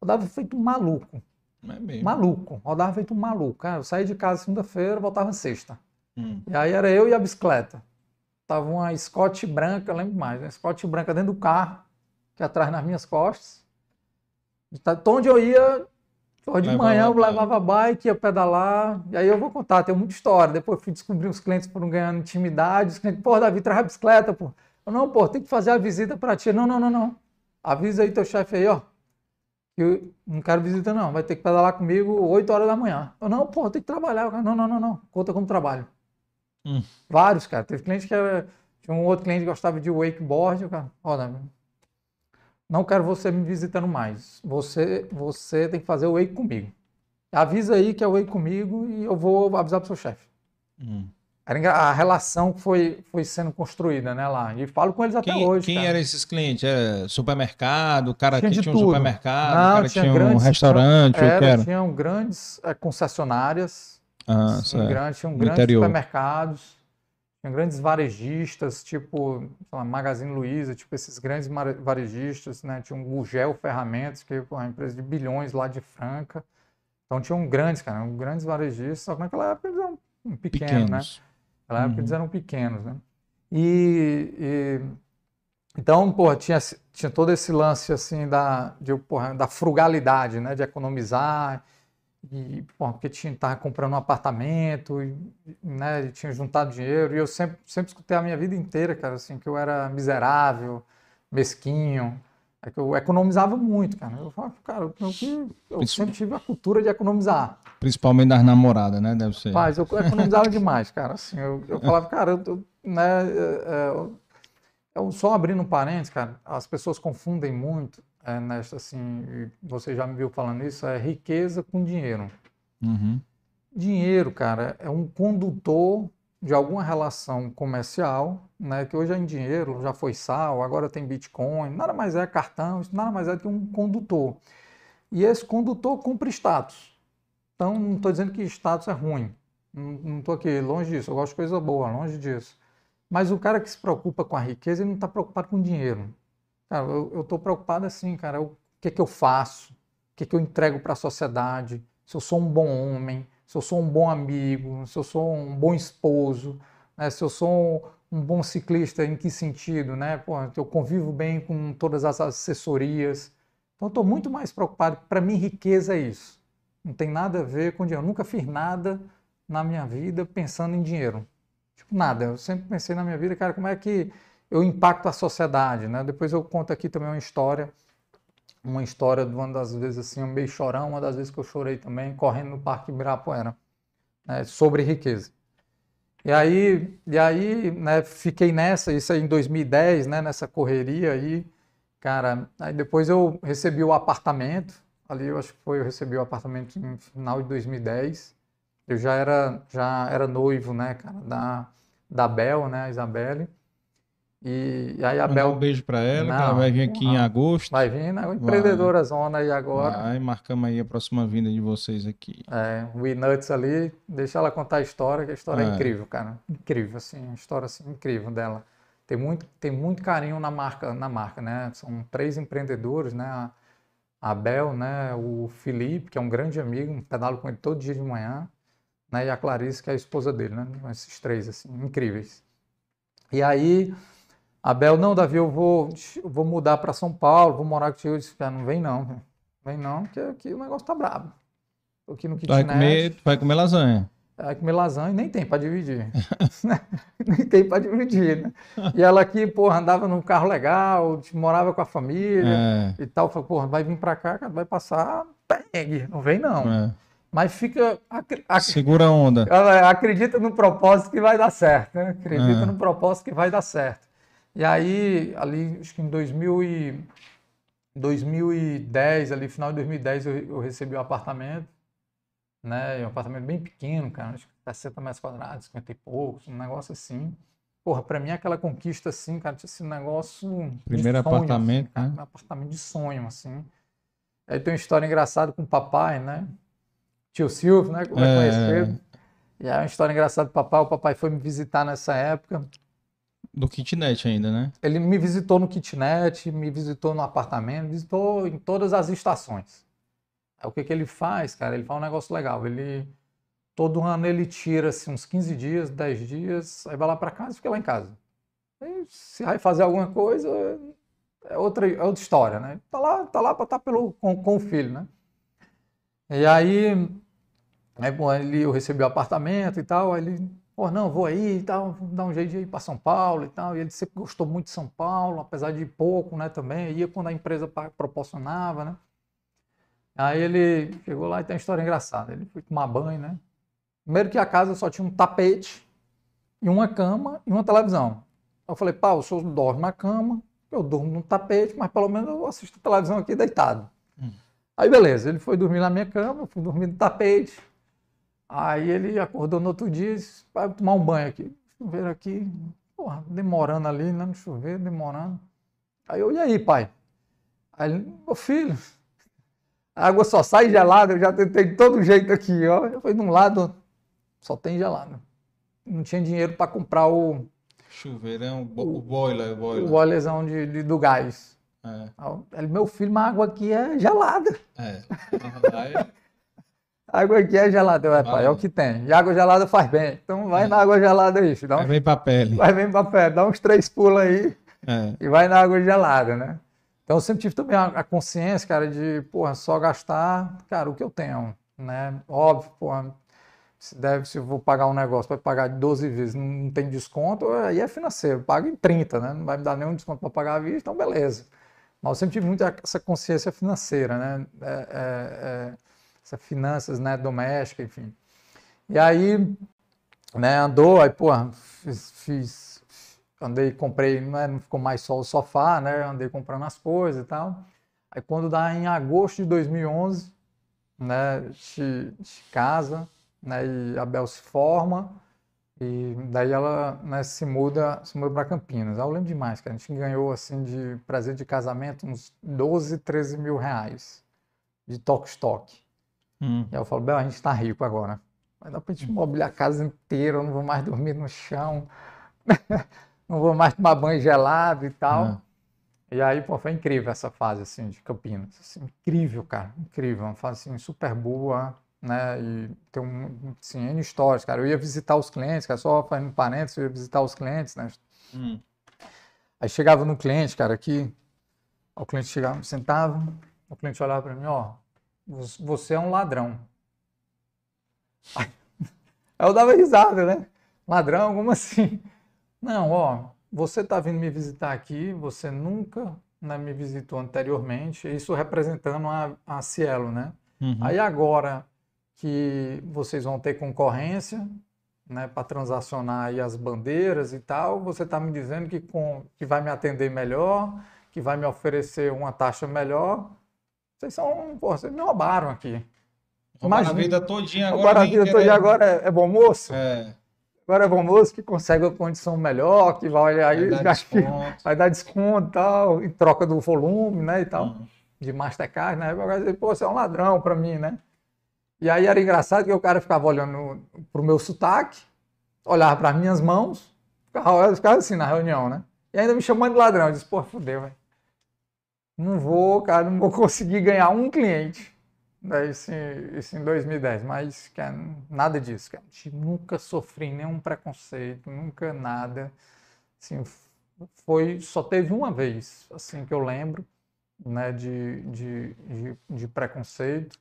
Rodava feito um maluco, É maluco, rodava feito um maluco. Cara, eu saía de casa segunda-feira, voltava sexta. Hum. E aí era eu e a bicicleta. Tava uma Scott branca, eu lembro mais, né? Scott branca dentro do carro, que é atrás nas minhas costas. Então, onde eu ia, de manhã eu levava a bike, ia pedalar, e aí eu vou contar, tem muita história. Depois fui descobrir os clientes foram ganhando intimidade, os clientes, pô, Davi, traz a bicicleta, pô. Eu, não, pô, tem que fazer a visita pra ti. Não, não, não, não. Avisa aí teu chefe aí, ó. Eu não quero visita, não. Vai ter que pedalar comigo 8 horas da manhã. Eu, não, pô, tem que trabalhar. Não, não, não, não. Conta como trabalho. Hum. Vários, cara. Teve cliente que era. Tinha um outro cliente que gostava de wakeboard. O cara, olha, não quero você me visitando mais. Você, você tem que fazer o wake comigo. Avisa aí que é o wake comigo e eu vou avisar pro seu chefe. Hum. A relação foi, foi sendo construída, né, lá. E falo com eles até Quem, hoje. quem cara. eram esses clientes? Supermercado? O cara Tinha que tinha um tudo. supermercado, o Não, cara tinha tinha, um grandes- restaurante, o que Era, tinham grandes eh, concessionárias, Ah, Sim, certo. grande, tinham grandes interior. supermercados, tinham grandes varejistas, tipo sei lá, Magazine Luiza, tipo esses grandes varejistas, né? Tinha um Gugel Ferramentas, que é uma empresa de bilhões lá de Franca. Então tinham grandes, cara, grandes varejistas, só que naquela época eles eram pequenos, né? Pequenos. Naquela época Uhum. eles eram pequenos, né? E, e- então, porra, tinha, tinha todo esse lance assim da, de, porra, da frugalidade, né? De economizar e porra, porque tinha tava comprando um apartamento, e, né? E tinha juntado dinheiro e eu sempre sempre escutei a minha vida inteira, cara, assim que eu era miserável, mesquinho, é que eu economizava muito, cara. Eu falava, cara, eu, eu, eu sempre tive a cultura de economizar. Principalmente das namoradas, né? Deve ser. Mas eu economizava demais, cara. Assim, eu, eu falava, cara, eu, tô, né, é, é, eu- eu só abrindo um parênteses, cara, as pessoas confundem muito é, nesta, assim, você já me viu falando isso, é riqueza com dinheiro. Uhum. Dinheiro, cara, é um condutor de alguma relação comercial, né, que hoje é em dinheiro, já foi sal, agora tem Bitcoin, nada mais é cartão, isso nada mais é que um condutor. E esse condutor cumpre status. Então, não estou dizendo que status é ruim. Não estou aqui longe disso. Eu gosto de coisa boa, longe disso. Mas o cara que se preocupa com a riqueza, ele não está preocupado com dinheiro. Cara, eu estou preocupado assim, cara. O que, que eu faço? O que, que eu entrego para a sociedade? Se eu sou um bom homem, se eu sou um bom amigo, se eu sou um bom esposo, né? se eu sou um bom ciclista, em que sentido? Né? Pô, eu convivo bem com todas as assessorias. Então, estou muito mais preocupado. Para mim, riqueza é isso. Não tem nada a ver com dinheiro. Eu nunca fiz nada na minha vida pensando em dinheiro. Tipo, nada. Eu sempre pensei na minha vida, cara, como é que eu impacto a sociedade, né? Depois eu conto aqui também uma história, uma história de uma das vezes assim, um meio chorão, uma das vezes que eu chorei também, correndo no Parque Ibirapuera, né? sobre riqueza. E aí, e aí, né, fiquei nessa, isso aí em 2010, né, nessa correria aí, cara, aí depois eu recebi o apartamento, ali eu acho que foi, eu recebi o apartamento no final de 2010, eu já era, já era noivo, né, cara, da, da Bel, né, a Isabelle, e, e aí a Bel um beijo pra ela, que Não, ela vai vir aqui em não. agosto. vai vir, né, empreendedora zona aí agora, Vai, marcamos aí a próxima vinda de vocês aqui. É, o Nuts ali, deixa ela contar a história, que a história é, É. incrível, cara. Incrível, assim, a história assim, incrível dela. Tem muito, tem muito carinho na marca, na marca, né? São três empreendedores, né? A a Bel, né? O Felipe, que é um grande amigo, pedalo com ele todo dia de manhã, né? E a Clarice, que é a esposa dele, né? Esses três, assim, incríveis. E aí, Abel, não, Davi, eu vou, vou mudar para São Paulo, vou morar contigo. Eu disse, cara, não vem não, velho. vem não, porque aqui o negócio tá brabo. Tô aqui no Vai kitnet. comer, vai comer lasanha. Vai comer lasanha e nem tem para dividir. nem tem para dividir, né? E ela aqui, porra, andava num carro legal, morava com a família É, e tal. Falei, porra, vai vir para cá, vai passar pegue. Não vem não. é. Mas fica... ac- Segura a onda. acredita no propósito que vai dar certo, né? Acredita É. no propósito que vai dar certo. E aí, ali, acho que em 2000 e 2010, ali, final de 2010, eu, eu recebi um apartamento, né? Um apartamento bem pequeno, cara, acho que 60 metros quadrados, 50 e poucos, um negócio assim. Porra, pra mim aquela conquista assim, cara, tinha esse negócio de Primeiro sonho, assim, apartamento, cara, né? um apartamento de sonho, assim. Aí tem uma história engraçada com o papai, né? Tio Silvio, né? Como é É. conhecido. E aí uma história engraçada do papai, o papai foi me visitar nessa época. Do kitnet ainda, né? Ele me visitou no kitnet, me visitou no apartamento, visitou em todas as estações. Aí o que que ele faz, cara? Ele faz um negócio legal. Ele todo ano ele tira assim, uns 15 dias, 10 dias, aí vai lá para casa e fica lá em casa. Se vai fazer alguma coisa, é outra, é outra história, né? Tá lá, tá lá para estar pelo com, com o filho, né? E aí, aí bom, ele, eu recebi o apartamento e tal, aí ele Pô, não, vou aí e tal, vou dar um jeito de ir para São Paulo e tal. E ele sempre gostou muito de São Paulo, apesar de pouco, né, também. Ia quando a empresa proporcionava, né. Aí ele chegou lá e tem uma história engraçada. Ele foi tomar banho, né. Primeiro que a casa só tinha um tapete e uma cama e uma televisão. Eu falei, pá, o senhor dorme na cama, eu durmo no tapete, mas pelo menos eu assisto televisão aqui deitado. Hum. Aí beleza, ele foi dormir na minha cama, eu fui dormir no tapete. Aí ele acordou no outro dia e disse, vai tomar um banho aqui. Chuveiro aqui, porra, demorando ali, né, no chuveiro, demorando. Aí eu, e aí, pai? Aí ele, meu filho, a água só sai gelada, eu já tentei de todo jeito aqui, ó. Eu falei, de um lado, só tem gelado. Não tinha dinheiro para comprar o, Chuveirão, bo- o boiler, o o boiler. boilerzão de, de- do gás. É, Aí meu filho, mas a água aqui é gelada. é. A água aqui é gelada. Eu, é, pai, é o Vai. que tem. E água gelada faz bem. Então vai É. na água gelada aí, filho. Dá um vem pra pele. Vai bem pra perto, dá uns três pulos aí É, e vai na água gelada, né? Então eu sempre tive também a, a consciência, cara, de, porra, só gastar, cara, o que eu tenho, né? Óbvio, porra, se deve, se eu vou pagar um negócio, vai pagar de 12 vezes, não, tem desconto, aí é financeiro, paga em 30, né? Não vai me dar nenhum desconto para pagar à vista, então beleza. Mas eu sempre tive muito essa consciência financeira, né? É, é, é, essa finanças, né, doméstica, enfim. E aí, né, andou, aí, porra, fiz, fiz- andei, comprei, né, não ficou mais só o sofá, né, andei comprando as coisas e tal. Aí quando dá em agosto de 2011, né, a gente, casa, né, e a Bel se forma, e daí ela, né, se muda, se muda para Campinas. Eu lembro demais, que a gente ganhou, assim, de presente de casamento, uns 12, 13 mil reais de toque-estoque. Hum, E aí eu falo, Bel, a gente tá rico agora. Vai dar pra gente mobiliar a casa inteira, eu não vou mais dormir no chão, não vou mais tomar banho gelado e tal. E aí, pô, foi incrível essa fase, assim, de Campinas. Assim, incrível, cara, incrível. Uma fase, assim, super boa, né? E tem um, assim, N histórias, cara. Eu ia visitar os clientes, cara, só fazendo parênteses, eu ia visitar os clientes, né? hum. Aí chegava no cliente, cara, aqui, o cliente chegava, sentava, o cliente olhava para mim, ó, "Vo- você é um ladrão. Aí eu dava risada, né? Ladrão, como assim? Não, ó, você tá vindo me visitar aqui, você nunca né, me visitou anteriormente, isso representando a, a Cielo, né? Uhum. Aí agora que vocês vão ter concorrência, né, para transacionar aí as bandeiras e tal, você está me dizendo que, com, que vai me atender melhor, que vai me oferecer uma taxa melhor. Vocês são, pô, vocês me roubaram aqui. Roubaram imagina. a vida todinha agora. Agora a vida toda querer- agora é, é bom moço? É, Agora é bom moço que consegue uma condição melhor, que vai olhar aí, vai dar desconto. vai dar desconto e tal, em troca do volume, né, e tal Hum. de Mastercard, né? Agora dizer, pô, você é um ladrão para mim, né? E aí era engraçado que o cara ficava olhando pro meu sotaque, olhava para minhas mãos, ficava, ficava assim na reunião, né? E ainda me chamando de ladrão. Eu disse, pô, fudeu, velho. Não vou, cara, não vou conseguir ganhar um cliente. Daí, isso, em- isso em 2010, mas cara, nada disso, cara. Nunca sofri nenhum preconceito, nunca nada. Assim, foi só teve uma vez, assim que eu lembro, né, de, de, de, de preconceito,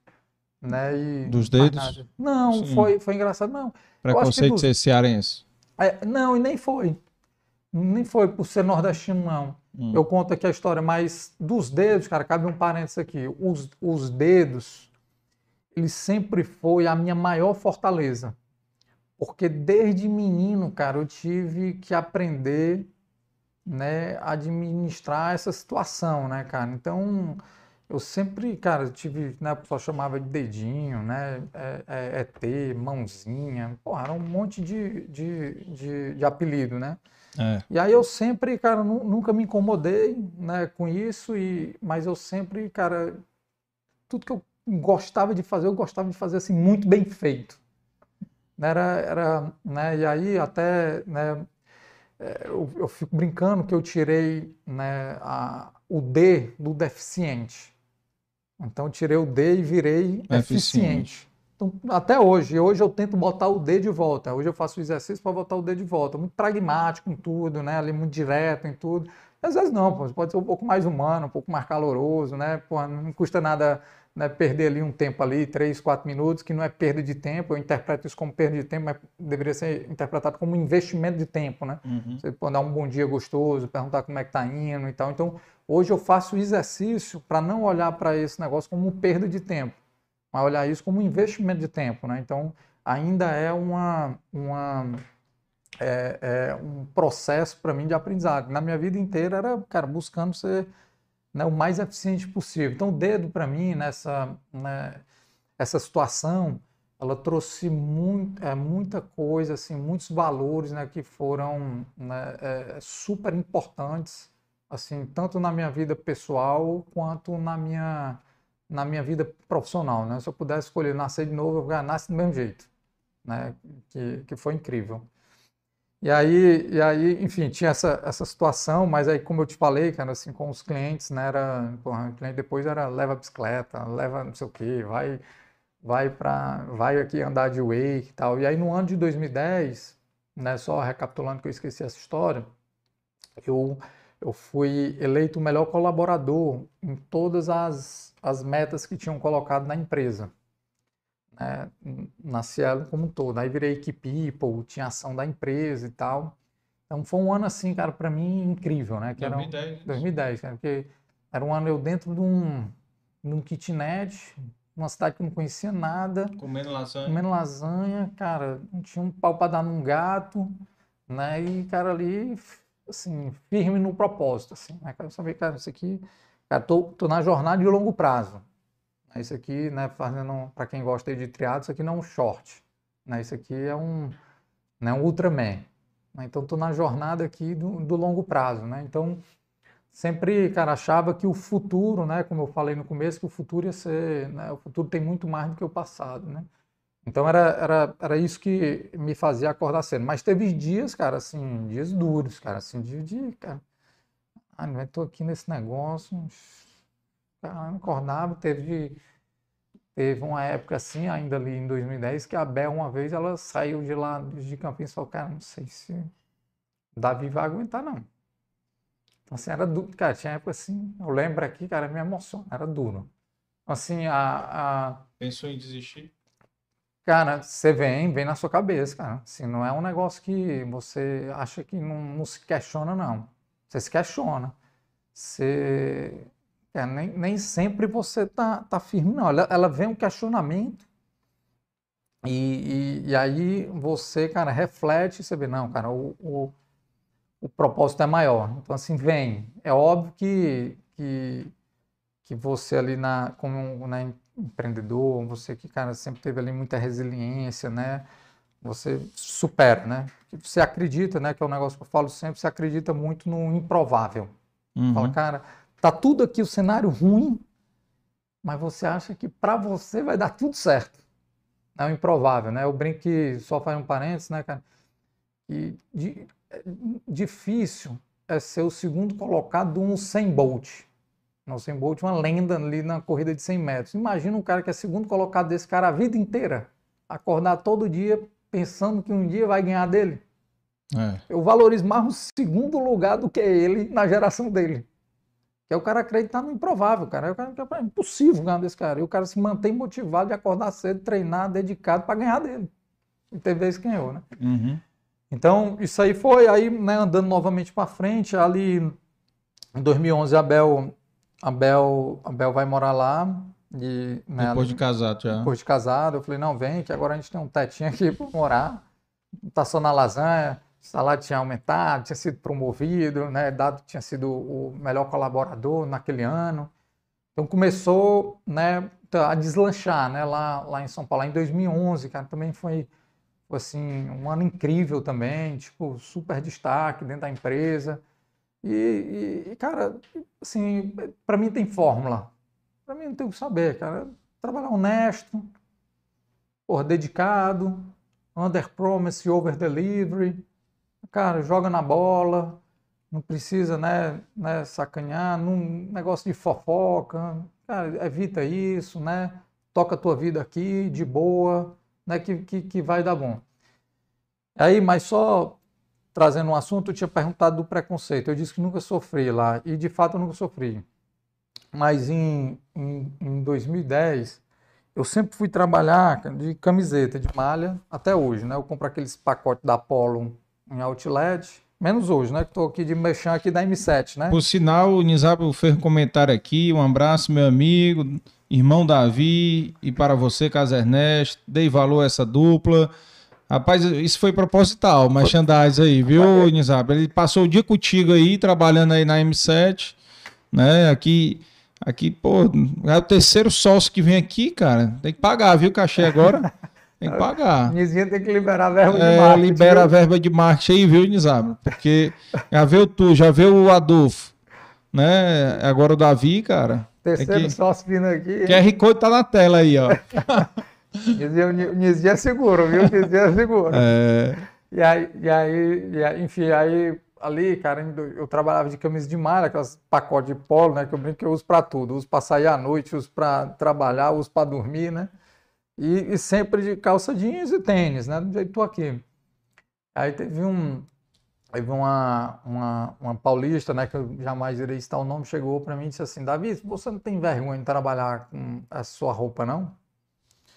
né, e Dos dedos? Não, foi, foi engraçado, não. Preconceito de ser cearense? É, não, e nem foi. Nem foi por ser nordestino, não. Hum. Eu conto aqui a história, mas dos dedos, cara, cabe um parênteses aqui. Os, os dedos, ele sempre foi a minha maior fortaleza. Porque desde menino, cara, eu tive que aprender né, administrar essa situação, né, cara? Então, eu sempre, cara, tive, né, a pessoa chamava de dedinho, né, é, é, ET, mãozinha, porra, era um monte de, de, de, de apelido, né? É. E aí eu sempre, cara, nunca me incomodei, né, com isso, e, mas eu sempre, cara, tudo que eu gostava de fazer, eu gostava de fazer, assim, muito bem feito. Era, era, né, e aí até, né, é, eu, eu, fico brincando que eu tirei né, a, o D do deficiente. Então, eu tirei o D e virei eficiente. eficiente. Então, até hoje, hoje eu tento botar o D de volta. Hoje eu faço o exercício para botar o D de volta. Muito pragmático em tudo, né? Ali muito direto em tudo. Às vezes não, pô, pode ser um pouco mais humano, um pouco mais caloroso, né? Pô, não custa nada né, perder ali um tempo ali, três, quatro minutos, que não é perda de tempo, eu interpreto isso como perda de tempo, mas deveria ser interpretado como investimento de tempo, né? Uhum. Você pode dar um bom dia gostoso, perguntar como é que tá indo e tal. Então, hoje eu faço exercício para não olhar para esse negócio como perda de tempo, mas olhar isso como investimento de tempo, né? Então, ainda é uma, uma é, é um processo para mim de aprendizado. Na minha vida inteira era, cara, buscando ser né, o mais eficiente possível. Então, o dedo, para mim, nessa né, essa situação, ela trouxe muito, é, muita coisa, assim, muitos valores né, que foram né, é, super importantes, assim, tanto na minha vida pessoal quanto na minha, na minha vida profissional. Né? Se eu pudesse escolher nascer de novo, eu nasce do mesmo jeito, né? que, que foi incrível. E aí, e aí, enfim, tinha essa, essa situação, mas aí, como eu te falei, cara, assim, com os clientes, né, era, porra, o cliente depois era leva bicicleta, leva não sei o quê, vai, vai para, vai aqui andar de wake e tal. E aí, no ano de 2010, né, só recapitulando que eu esqueci essa história, eu, eu fui eleito o melhor colaborador em todas as, as metas que tinham colocado na empresa né, na Cielo como um todo. Aí virei equipe people, tinha ação da empresa e tal. Então foi um ano assim, cara, para mim incrível, né? Que 2010. Era um, 2010, cara, porque era um ano eu dentro de um, de um kitnet, numa cidade que não conhecia nada. Comendo lasanha. Comendo lasanha, cara, não tinha um pau para dar num gato, né? E, cara, ali, assim, firme no propósito, assim, né? Cara, eu sabia, cara, isso aqui, cara, tô, tô na jornada de longo prazo. Isso aqui, né, fazendo para quem gosta de triado, isso aqui não é um short, né? Isso aqui é um, né, um Ultraman. Né? Então, estou na jornada aqui do, do, longo prazo, né? Então, sempre, cara, achava que o futuro, né, como eu falei no começo, que o futuro ia ser, né, o futuro tem muito mais do que o passado, né? Então, era, era, era isso que me fazia acordar cedo. Mas teve dias, cara, assim, dias duros, cara, assim, de, cara, ah, não estou aqui nesse negócio, acordava, teve, teve uma época assim, ainda ali em 2010, que a Bel uma vez ela saiu de lá de Campinas e falou, cara, não sei se Davi vai aguentar não. Então assim, era duro, cara, tinha época assim, eu lembro aqui, cara, me emociona, era duro. Assim, a, a... Pensou em desistir? Cara, você vem, vem na sua cabeça, cara. Assim, não é um negócio que você acha que não, não se questiona, não. Você se questiona. Você é, nem, nem sempre você tá, tá firme, não. Ela, ela vem um questionamento e, e, e, aí você, cara, reflete e você vê, não, cara, o, o, o, propósito é maior. Então, assim, vem. É óbvio que, que, que você ali na, como né, empreendedor, você que, cara, sempre teve ali muita resiliência, né? Você supera, né? Você acredita, né? Que é um negócio que eu falo sempre, você acredita muito no improvável. Uhum. Fala, cara Tá tudo aqui o cenário ruim, mas você acha que para você vai dar tudo certo. É o improvável, né? Eu brinco que, só faz um parênteses, né, cara? E de, é, difícil é ser o segundo colocado de um 100 Bolt. O 100 Bolt é uma lenda ali na corrida de 100 metros. Imagina um cara que é segundo colocado desse cara a vida inteira. Acordar todo dia pensando que um dia vai ganhar dele. É. Eu valorizo mais o segundo lugar do que ele na geração dele. Que é o cara acreditar no improvável, cara. É, o cara, é impossível ganhar desse cara. E o cara se mantém motivado de acordar cedo, treinar, dedicado para ganhar dele. E teve vezes que ganhou, né? Uhum. Então, isso aí foi, aí, né, andando novamente para frente, ali em 2011, Abel, Abel, Abel vai morar lá. E, né, Depois de casado já. depois de casado, eu falei, não, vem, que agora a gente tem um tetinho aqui para morar. Não tá só na lasanha, o salário tinha aumentado, tinha sido promovido, né, dado tinha sido o melhor colaborador naquele ano. Então começou, né, a deslanchar, né, lá, lá em São Paulo, em 2011, cara, também foi, foi assim, um ano incrível também, tipo, super destaque dentro da empresa. E, e cara, assim, para mim tem fórmula. Para mim não tem o que saber, cara. Trabalhar honesto, porra, dedicado, under promise, over delivery. Cara, joga na bola, não precisa, né, né sacanear, num negócio de fofoca. Cara, evita isso, né? Toca a tua vida aqui, de boa, né, que, que, que vai dar bom. Aí, mas só trazendo um assunto, eu tinha perguntado do preconceito. Eu disse que nunca sofri lá, e de fato eu nunca sofri. Mas em, em, em 2010, eu sempre fui trabalhar de camiseta, de malha, até hoje, né? Eu compro aqueles pacotes da Polo em outlet, menos hoje, né? Que estou aqui de mexer aqui da M7, né? Por sinal, o Nizabo fez um comentário aqui. Um abraço, meu amigo, irmão Davi, e para você, Casa Ernesto. Dei valor a essa dupla. Rapaz, isso foi proposital, merchandise aí, viu, Nizabo? Ele passou o dia contigo aí, trabalhando aí na M7, né? Aqui, aqui, pô, é o terceiro sócio que vem aqui, cara. Tem que pagar, viu, cachê agora? Tem que pagar. Nizinha tem que liberar a verba de É, marketing. libera a viu? verba de marketing aí, viu, Nizabo? Porque já veio tu, já veio o Adolfo, né? Agora o Davi, cara. Terceiro que- sócio vindo aqui. QR Code tá na tela aí, ó. Nizinha, o Nizinha é seguro, viu? Nizinha é seguro. É, E aí, e aí, e aí, enfim, aí ali, cara, eu trabalhava de camisa de malha, aquelas pacotes de polo, né? Que eu brinco que eu uso pra tudo. Uso pra sair à noite, uso pra trabalhar, uso pra dormir, né? E, e sempre de calça jeans e tênis, né? Do jeito que tô aqui. Aí teve um. Teve uma, uma, uma paulista, né? Que eu jamais irei citar o nome, chegou pra mim e disse assim: Davi, você não tem vergonha de trabalhar com a sua roupa, não?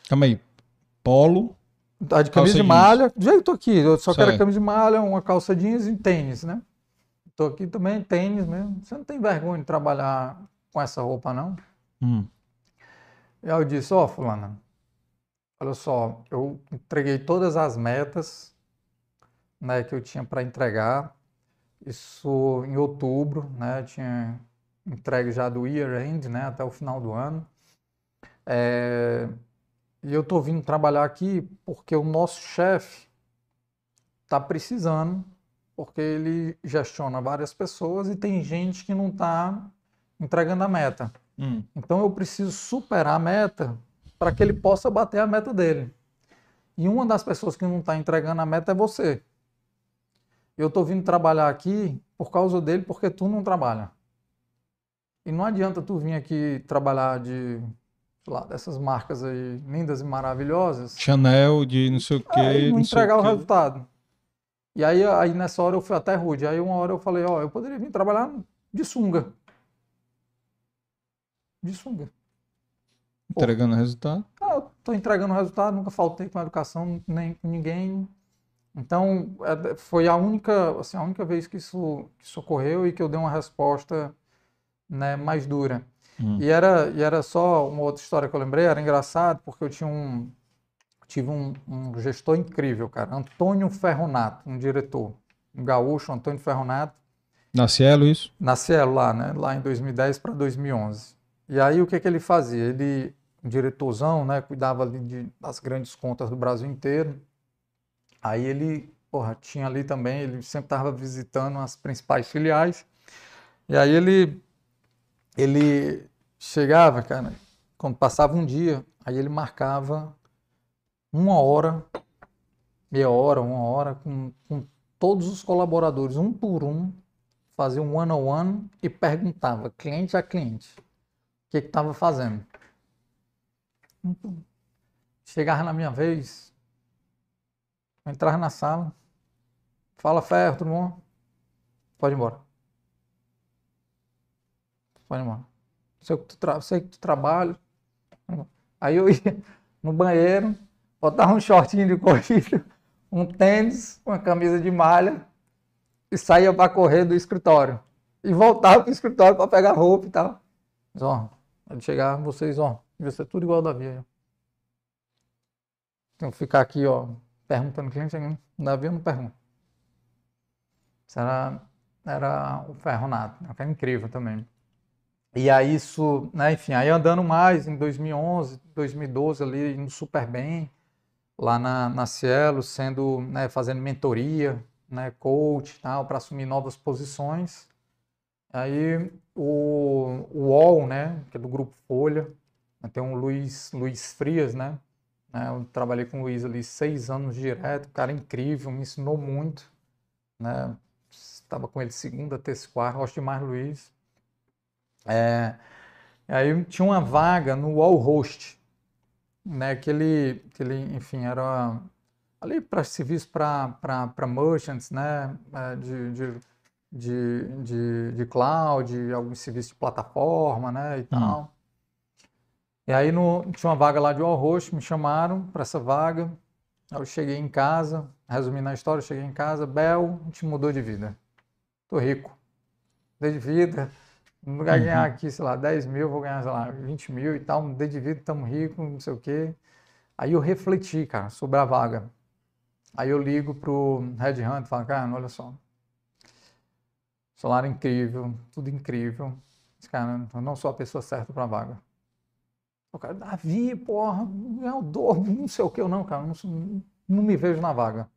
calma aí. Polo. Tá de Calça camisa de jeans. malha, do jeito que tô aqui, eu só quero Certo. camisa de malha, uma calça jeans e tênis, né? Tô aqui também, tênis mesmo. Você não tem vergonha de trabalhar com essa roupa, não? Hum. E aí eu disse, ó, fulana, olha só, eu entreguei todas as metas, né, que eu tinha para entregar. Isso em outubro, né? Eu tinha entregue já do year end, né, até o final do ano. É, e eu tô vindo trabalhar aqui porque o nosso chefe está precisando, porque ele gestiona várias pessoas e tem gente que não está entregando a meta. Hum. Então eu preciso superar a meta para que ele possa bater a meta dele. E uma das pessoas que não está entregando a meta é você. Eu estou vindo trabalhar aqui por causa dele, porque tu não trabalha. E não adianta tu vir aqui trabalhar de, lá, dessas marcas aí lindas e maravilhosas Chanel de não sei o que. aí não não entregar o quê. resultado. E aí, aí nessa hora eu fui até rude. Aí uma hora eu falei, ó, eu poderia vir trabalhar de sunga. De sunga. Entregando resultado. Ah, tô entregando o resultado, nunca faltei com a educação, nem com ninguém. Então, é, foi a única, assim, a única vez que isso, que isso ocorreu e que eu dei uma resposta, né, mais dura. Hum. E era, e era só uma outra história que eu lembrei, era engraçado, porque eu tinha um, tive um, um gestor incrível, cara, Antônio Ferronato, um diretor, um gaúcho, Antônio Ferronato, Na Cielo, isso? na Cielo lá, né, lá em 2010 para 2011. E aí o que que ele fazia? Ele, um diretorzão, né, cuidava ali de, das grandes contas do Brasil inteiro. Aí ele, porra, tinha ali também, ele sempre estava visitando as principais filiais. E aí ele ele chegava, cara, quando passava um dia, aí ele marcava uma hora, meia hora, uma hora, com, com todos os colaboradores, um por um, fazia um one-on-one e perguntava, cliente a cliente, o que estava fazendo. Chegava na minha vez, entrava na sala, Fala, Ferro, tudo bom? Pode ir embora. Ir embora. Sei que tu, tra... Sei que tu trabalha. Aí eu ia no banheiro, botava um shortinho de corrida, um tênis, uma camisa de malha e saía para correr do escritório. E voltava para o escritório para pegar roupa e tal. Mas, ó, pode chegar vocês, ó, vai ser tudo igual da Davi. Tem que ficar aqui, ó, perguntando cliente, Davi eu não pergunto. Isso era, era o ferronato, né? que é incrível também. E aí isso, né, enfim, aí andando mais em 2011, 2012 ali, indo super bem, lá na, na Cielo, sendo, né, fazendo mentoria, né, coach tal, para assumir novas posições. Aí o, o UOL, né, que é do Grupo Folha, né, tem um Luiz, Luiz Frias, né, né, eu trabalhei com o Luiz ali seis anos direto, cara incrível, me ensinou muito, né, estava com ele segunda, terça, quarta, gosto demais do Luiz. É, aí tinha uma vaga no UOL Host, né, que ele, que ele enfim, era ali para serviço para merchants, né, é, de, de, de, de, de cloud, algum serviço de plataforma, né, e hum. tal. E aí no, tinha uma vaga lá de All Host, me chamaram para essa vaga. Eu cheguei em casa, resumindo a história, eu cheguei em casa, Bel, a gente mudou de vida. Tô rico. Mudei de vida. Vai ganhar uhum. aqui, sei lá, 10 mil, vou ganhar, sei lá, 20 mil e tal, mudei de vida, ricos, não sei o quê. Aí eu refleti, cara, sobre a vaga. Aí eu ligo pro Red Hunt e falo, cara, olha só. Salário incrível, tudo incrível. Mas, cara, eu não sou a pessoa certa para a vaga. O cara, Davi, porra, eu dou, não sei o que, eu não, cara, não, não me vejo na vaga.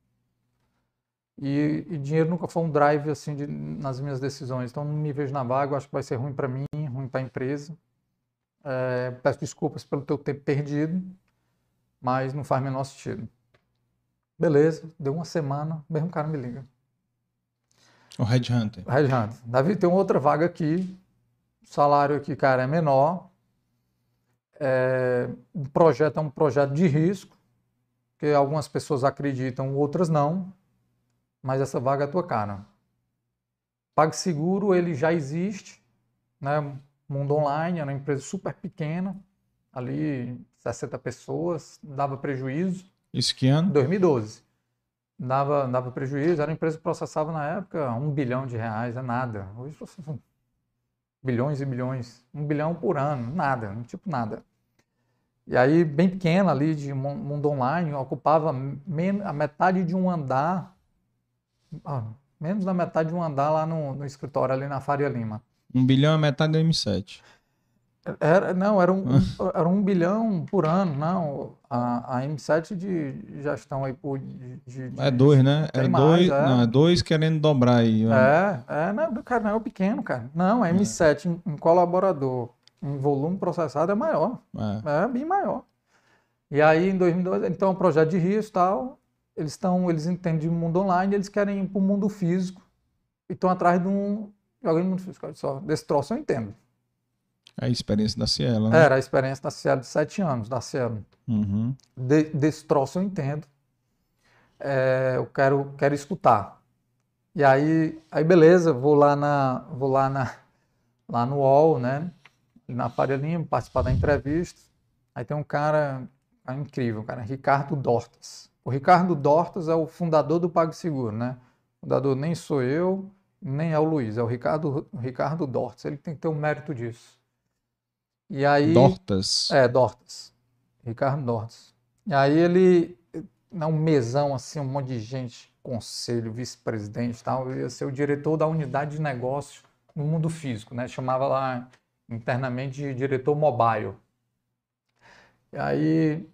E, e, dinheiro nunca foi um drive assim de, nas minhas decisões. Então não me vejo na vaga, acho que vai ser ruim para mim, ruim para a empresa. É, peço desculpas pelo teu tempo perdido, mas não faz o menor sentido. Beleza, deu uma semana, o mesmo cara me liga. O Red Hunter. Red Hunter. Davi, tem outra vaga aqui, o salário aqui, cara, é menor. É, o projeto é um projeto de risco, que algumas pessoas acreditam, outras não, mas essa vaga é a tua cara. PagSeguro, ele já existe, né? Mundo Online, era uma empresa super pequena, ali 60 pessoas, dava prejuízo. Isso que ano? 2012. Dava, dava prejuízo, era uma empresa que processava na época um bilhão de reais, é nada. Hoje processa bilhões e bilhões, um bilhão por ano, nada, tipo nada. E aí, bem pequena ali, de mundo online, ocupava a metade de um andar, ah, menos da metade de um andar lá no, no escritório, ali na Faria Lima. Um bilhão é metade do M7. Era, não, era um, era um bilhão por ano, não. A, a M7 de, já estão aí por. De, de, é dois, né? É mais, dois, é. Não, é dois querendo dobrar aí. É, é, não, cara, não é o pequeno, cara. Não, a M7 é. em, em, colaborador, em volume processado é maior. É. é bem maior. E aí, em 2002, então, é projeto de risco e tal. Eles estão, eles entendem de mundo online, eles querem ir para o mundo físico e estão atrás de um. Alguém no mundo físico. Só, desse troço eu entendo. A experiência da Cielo, né? Era a experiência da Cielo de sete anos, da Cielo. Uhum. De, desse troço eu entendo. É, eu quero, quero escutar. E aí, aí beleza, vou lá na, vou lá na, lá no UOL, né? Na Faria Lima, participar da entrevista. Aí tem um cara, é incrível, cara, Ricardo Dortas. O Ricardo Dortas é o fundador do PagSeguro, né? O fundador nem sou eu, nem é o Luiz, é o Ricardo, o Ricardo Dortas. Ele tem que ter o um mérito disso. E aí, Dortas. É, Dortas. Ricardo Dortas. E aí ele, um mesão assim, um monte de gente, conselho, vice-presidente e tal, ia ser o diretor da unidade de negócio no mundo físico, né? Chamava lá internamente de diretor mobile. E aí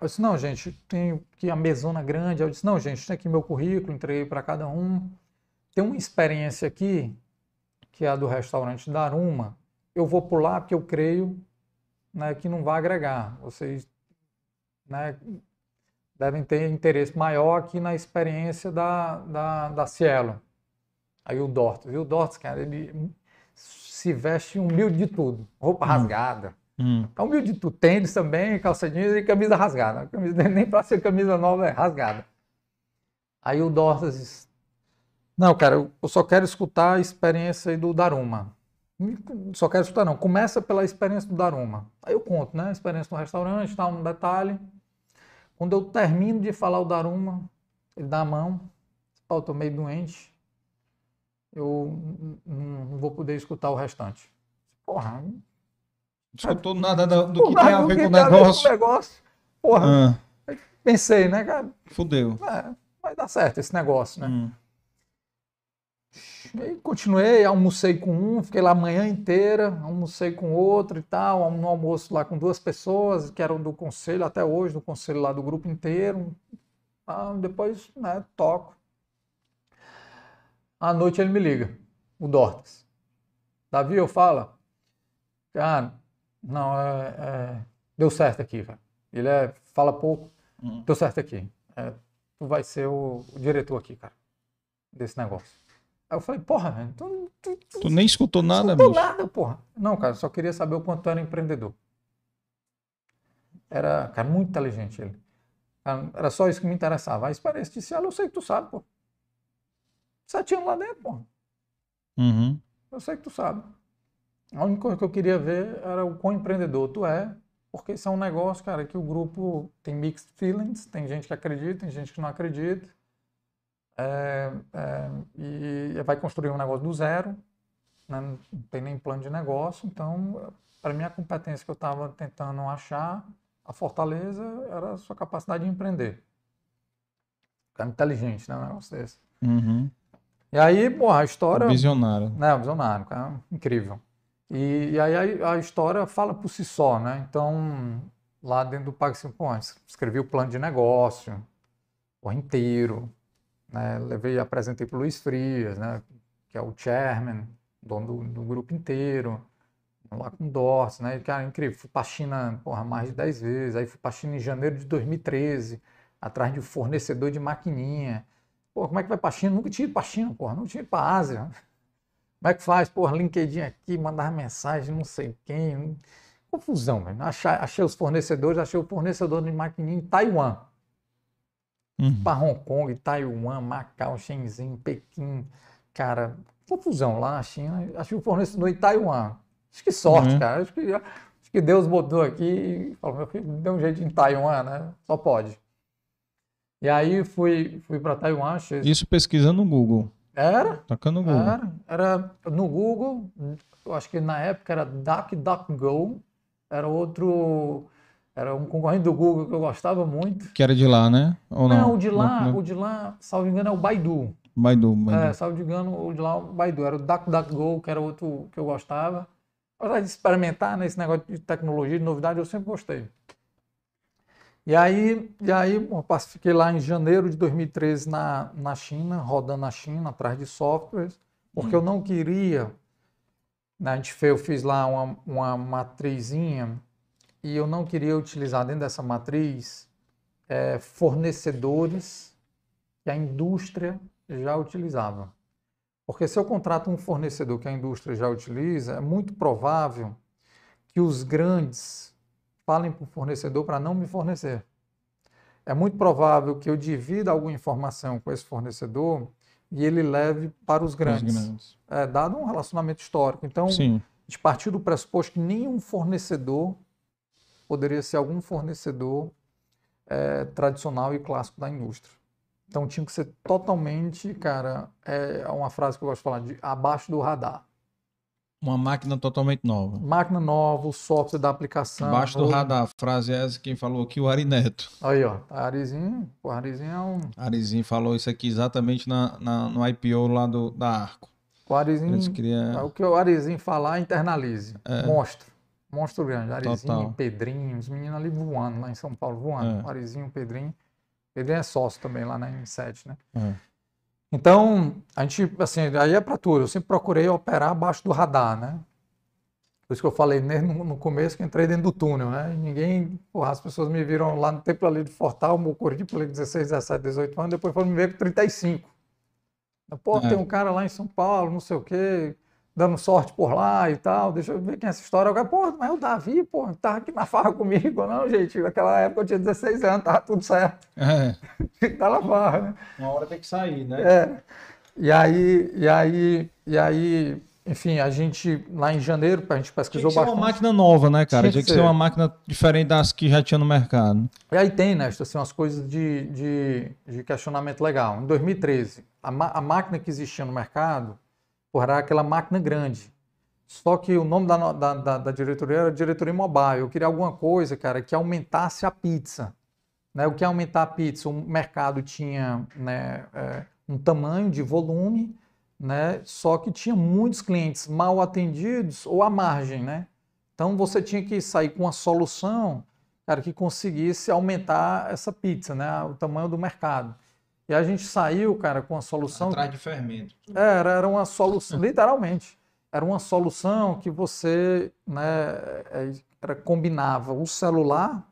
eu disse, não, gente, tem aqui a mesona grande. Eu disse, não, gente, tem aqui meu currículo, entreguei para cada um. Tem uma experiência aqui, que é a do restaurante Daruma, eu vou pular porque eu creio né, que não vai agregar. Vocês né, devem ter interesse maior aqui na experiência da, da, da Cielo. Aí o Dortos. E o Dortos, cara, ele se veste humilde de tudo. Roupa hum. rasgada. Hum. É humilde de tudo. Tênis também, calça jeans e camisa rasgada. Camisa, nem para ser camisa nova é rasgada. Aí o Dortas Não, cara, eu só quero escutar a experiência do Daruma. Só quero escutar, não. Começa pela experiência do Daruma. Aí eu conto, né? A experiência no restaurante, tal, um detalhe. Quando eu termino de falar o Daruma, ele dá a mão. Pô, eu tô meio doente. Eu não vou poder escutar o restante. Porra. Escutou nada do, do que tem a ver com o negócio. negócio. Porra. Ah. Pensei, né, cara? Fudeu. É, vai dar certo esse negócio, né? Hum. E continuei, almocei com um, fiquei lá a manhã inteira, almocei com outro e tal, no almoço lá com duas pessoas, que eram do conselho até hoje, do conselho lá do grupo inteiro. Ah, depois, né, toco. À noite ele me liga, o Dortas. Davi, eu falo, cara, não, é, é, deu certo aqui, cara. Ele é, fala pouco, uhum. deu certo aqui. É, tu vai ser o, o diretor aqui, cara, desse negócio. Aí eu falei, porra, tu, tu, tu, tu nem escutou nada, escutou bicho. nada, porra. Não, cara, só queria saber o quanto tu era empreendedor. Era, cara, muito inteligente ele. Era só isso que me interessava. A experiência artificial, eu sei que tu sabe, pô. Sete anos lá dentro, pô. Uhum. Eu sei que tu sabe. A única coisa que eu queria ver era o quão empreendedor tu é, porque isso é um negócio, cara, que o grupo tem mixed feelings, tem gente que acredita, tem gente que não acredita é, é, e vai construir um negócio do zero, né? não tem nem plano de negócio, então, para mim, a competência que eu estava tentando achar, a fortaleza, era a sua capacidade de empreender. Cara inteligente, né, um negócio desse. Uhum. E aí, porra, a história... Visionário. Né, visionário, cara, incrível. E, e aí a, a, história fala por si só, né? Então, lá dentro do assim, pô, escrevi o plano de negócio, o inteiro, né? Levei, apresentei para o Luiz Frias, né? que é o chairman, dono do, do grupo inteiro, lá com Dors, né? Cara, incrível. Fui para a China porra, mais de 10 vezes. Aí fui para a China em janeiro de 2013, atrás de um fornecedor de maquininha. Pô, como é que vai para a China? Nunca tinha ido para a China, porra. Nunca tinha ido para a Ásia. Como é que faz? Porra, LinkedIn aqui, mandar mensagem, não sei quem. Confusão, velho. Achei, achei os fornecedores, achei o fornecedor de maquininha em Taiwan uhum. para Hong Kong, Taiwan, Macau, Shenzhen, Pequim. Cara, confusão lá na China. Que o fornecedor em Taiwan. Acho que sorte, uhum. cara. Acho que, acho que Deus botou aqui e falou, meu filho, deu um jeito em Taiwan, né? Só pode. E aí fui, fui para Taiwan. Achei... Isso pesquisando no Google. Era? Tacando no Google. Era, era no Google, eu acho que na época era DuckDuckGo, era outro era um concorrente do Google que eu gostava muito. Que era de lá, né? Ou não, não o de lá, não, não. o de lá, salvo engano, é o Baidu. Baidu, Baidu. É, salvo engano, o de lá é o Baidu. Era o DuckDuckGo, que era outro que eu gostava. Gostava de experimentar nesse né, negócio de tecnologia, de novidade, eu sempre gostei. E aí, e aí fiquei lá em janeiro de 2013 na, na China, rodando na China, atrás de softwares, porque eu não queria. Né, a gente fez, eu fiz lá uma, uma matrizinha e eu não queria utilizar dentro dessa matriz é, fornecedores que a indústria já utilizava. Porque se eu contrato um fornecedor que a indústria já utiliza, é muito provável que os grandes falem para o fornecedor para não me fornecer. É muito provável que eu divida alguma informação com esse fornecedor e ele leve para os grandes. Os grandes. É, dado um relacionamento histórico. Então, Sim. a gente partiu do pressuposto que nenhum fornecedor poderia ser algum fornecedor é, tradicional e clássico da indústria. Então tinha que ser totalmente, cara, é uma frase que eu gosto de falar, de abaixo do radar. Uma máquina totalmente nova. Máquina nova, o software da aplicação. Abaixo do radar. Frase essa quem falou aqui, o Ari Neto. Aí, ó. Arizinho, o Arizinho é um. Arizinho falou isso aqui exatamente na, na no IPO lá do, da Arco. O Arizinho. Queria... O que o Arizinho falar, internalize. É. Monstro monstro grande. Arizinho, Total. Pedrinho, os meninos ali voando lá em São Paulo, voando. É. Arizinho, Pedrinho. Pedrinho é sócio também lá na M7, né? É. Então, a gente, assim, aí é para tudo. Eu sempre procurei operar abaixo do radar, né? Por isso que eu falei no, no começo que entrei dentro do túnel, né? Ninguém, porra, as pessoas me viram lá no tempo ali de Fortal, Mocordi, ali 16, 17, 18 anos, depois foram me ver com 35. Pô, é. tem um cara lá em São Paulo, não sei o quê, dando sorte por lá e tal. Deixa eu ver quem é essa história. Eu, pô, mas é o Davi, pô, tava aqui na farra comigo. Não, gente, naquela época eu tinha 16 anos, tava tudo certo. É. tá na farra, né? Uma hora tem que sair, né? É. E aí, e aí, e aí, enfim, a gente lá em janeiro, a gente pesquisou Tinha que bastante. ser uma máquina nova, né, cara? Tinha Tinha que que ser ser. uma máquina diferente das que já tinha no mercado. E aí tem, né, assim, umas coisas de, de, de questionamento legal. Em 2013, a, a máquina que existia no mercado, porra, era aquela máquina grande. Só que o nome da, da, da, da diretoria era diretoria mobile. Eu queria alguma coisa, cara, que aumentasse a pizza. Né? O que é aumentar a pizza? O mercado tinha né, é, um tamanho de volume, né? só que tinha muitos clientes mal atendidos ou à margem, né? Então você tinha que sair com uma solução, cara, que conseguisse aumentar essa pizza, né? O tamanho do mercado. E a gente saiu, cara, com a solução. Atrás de fermento. É, Era, era uma solução, literalmente. Era uma solução que você né, é, era, combinava o celular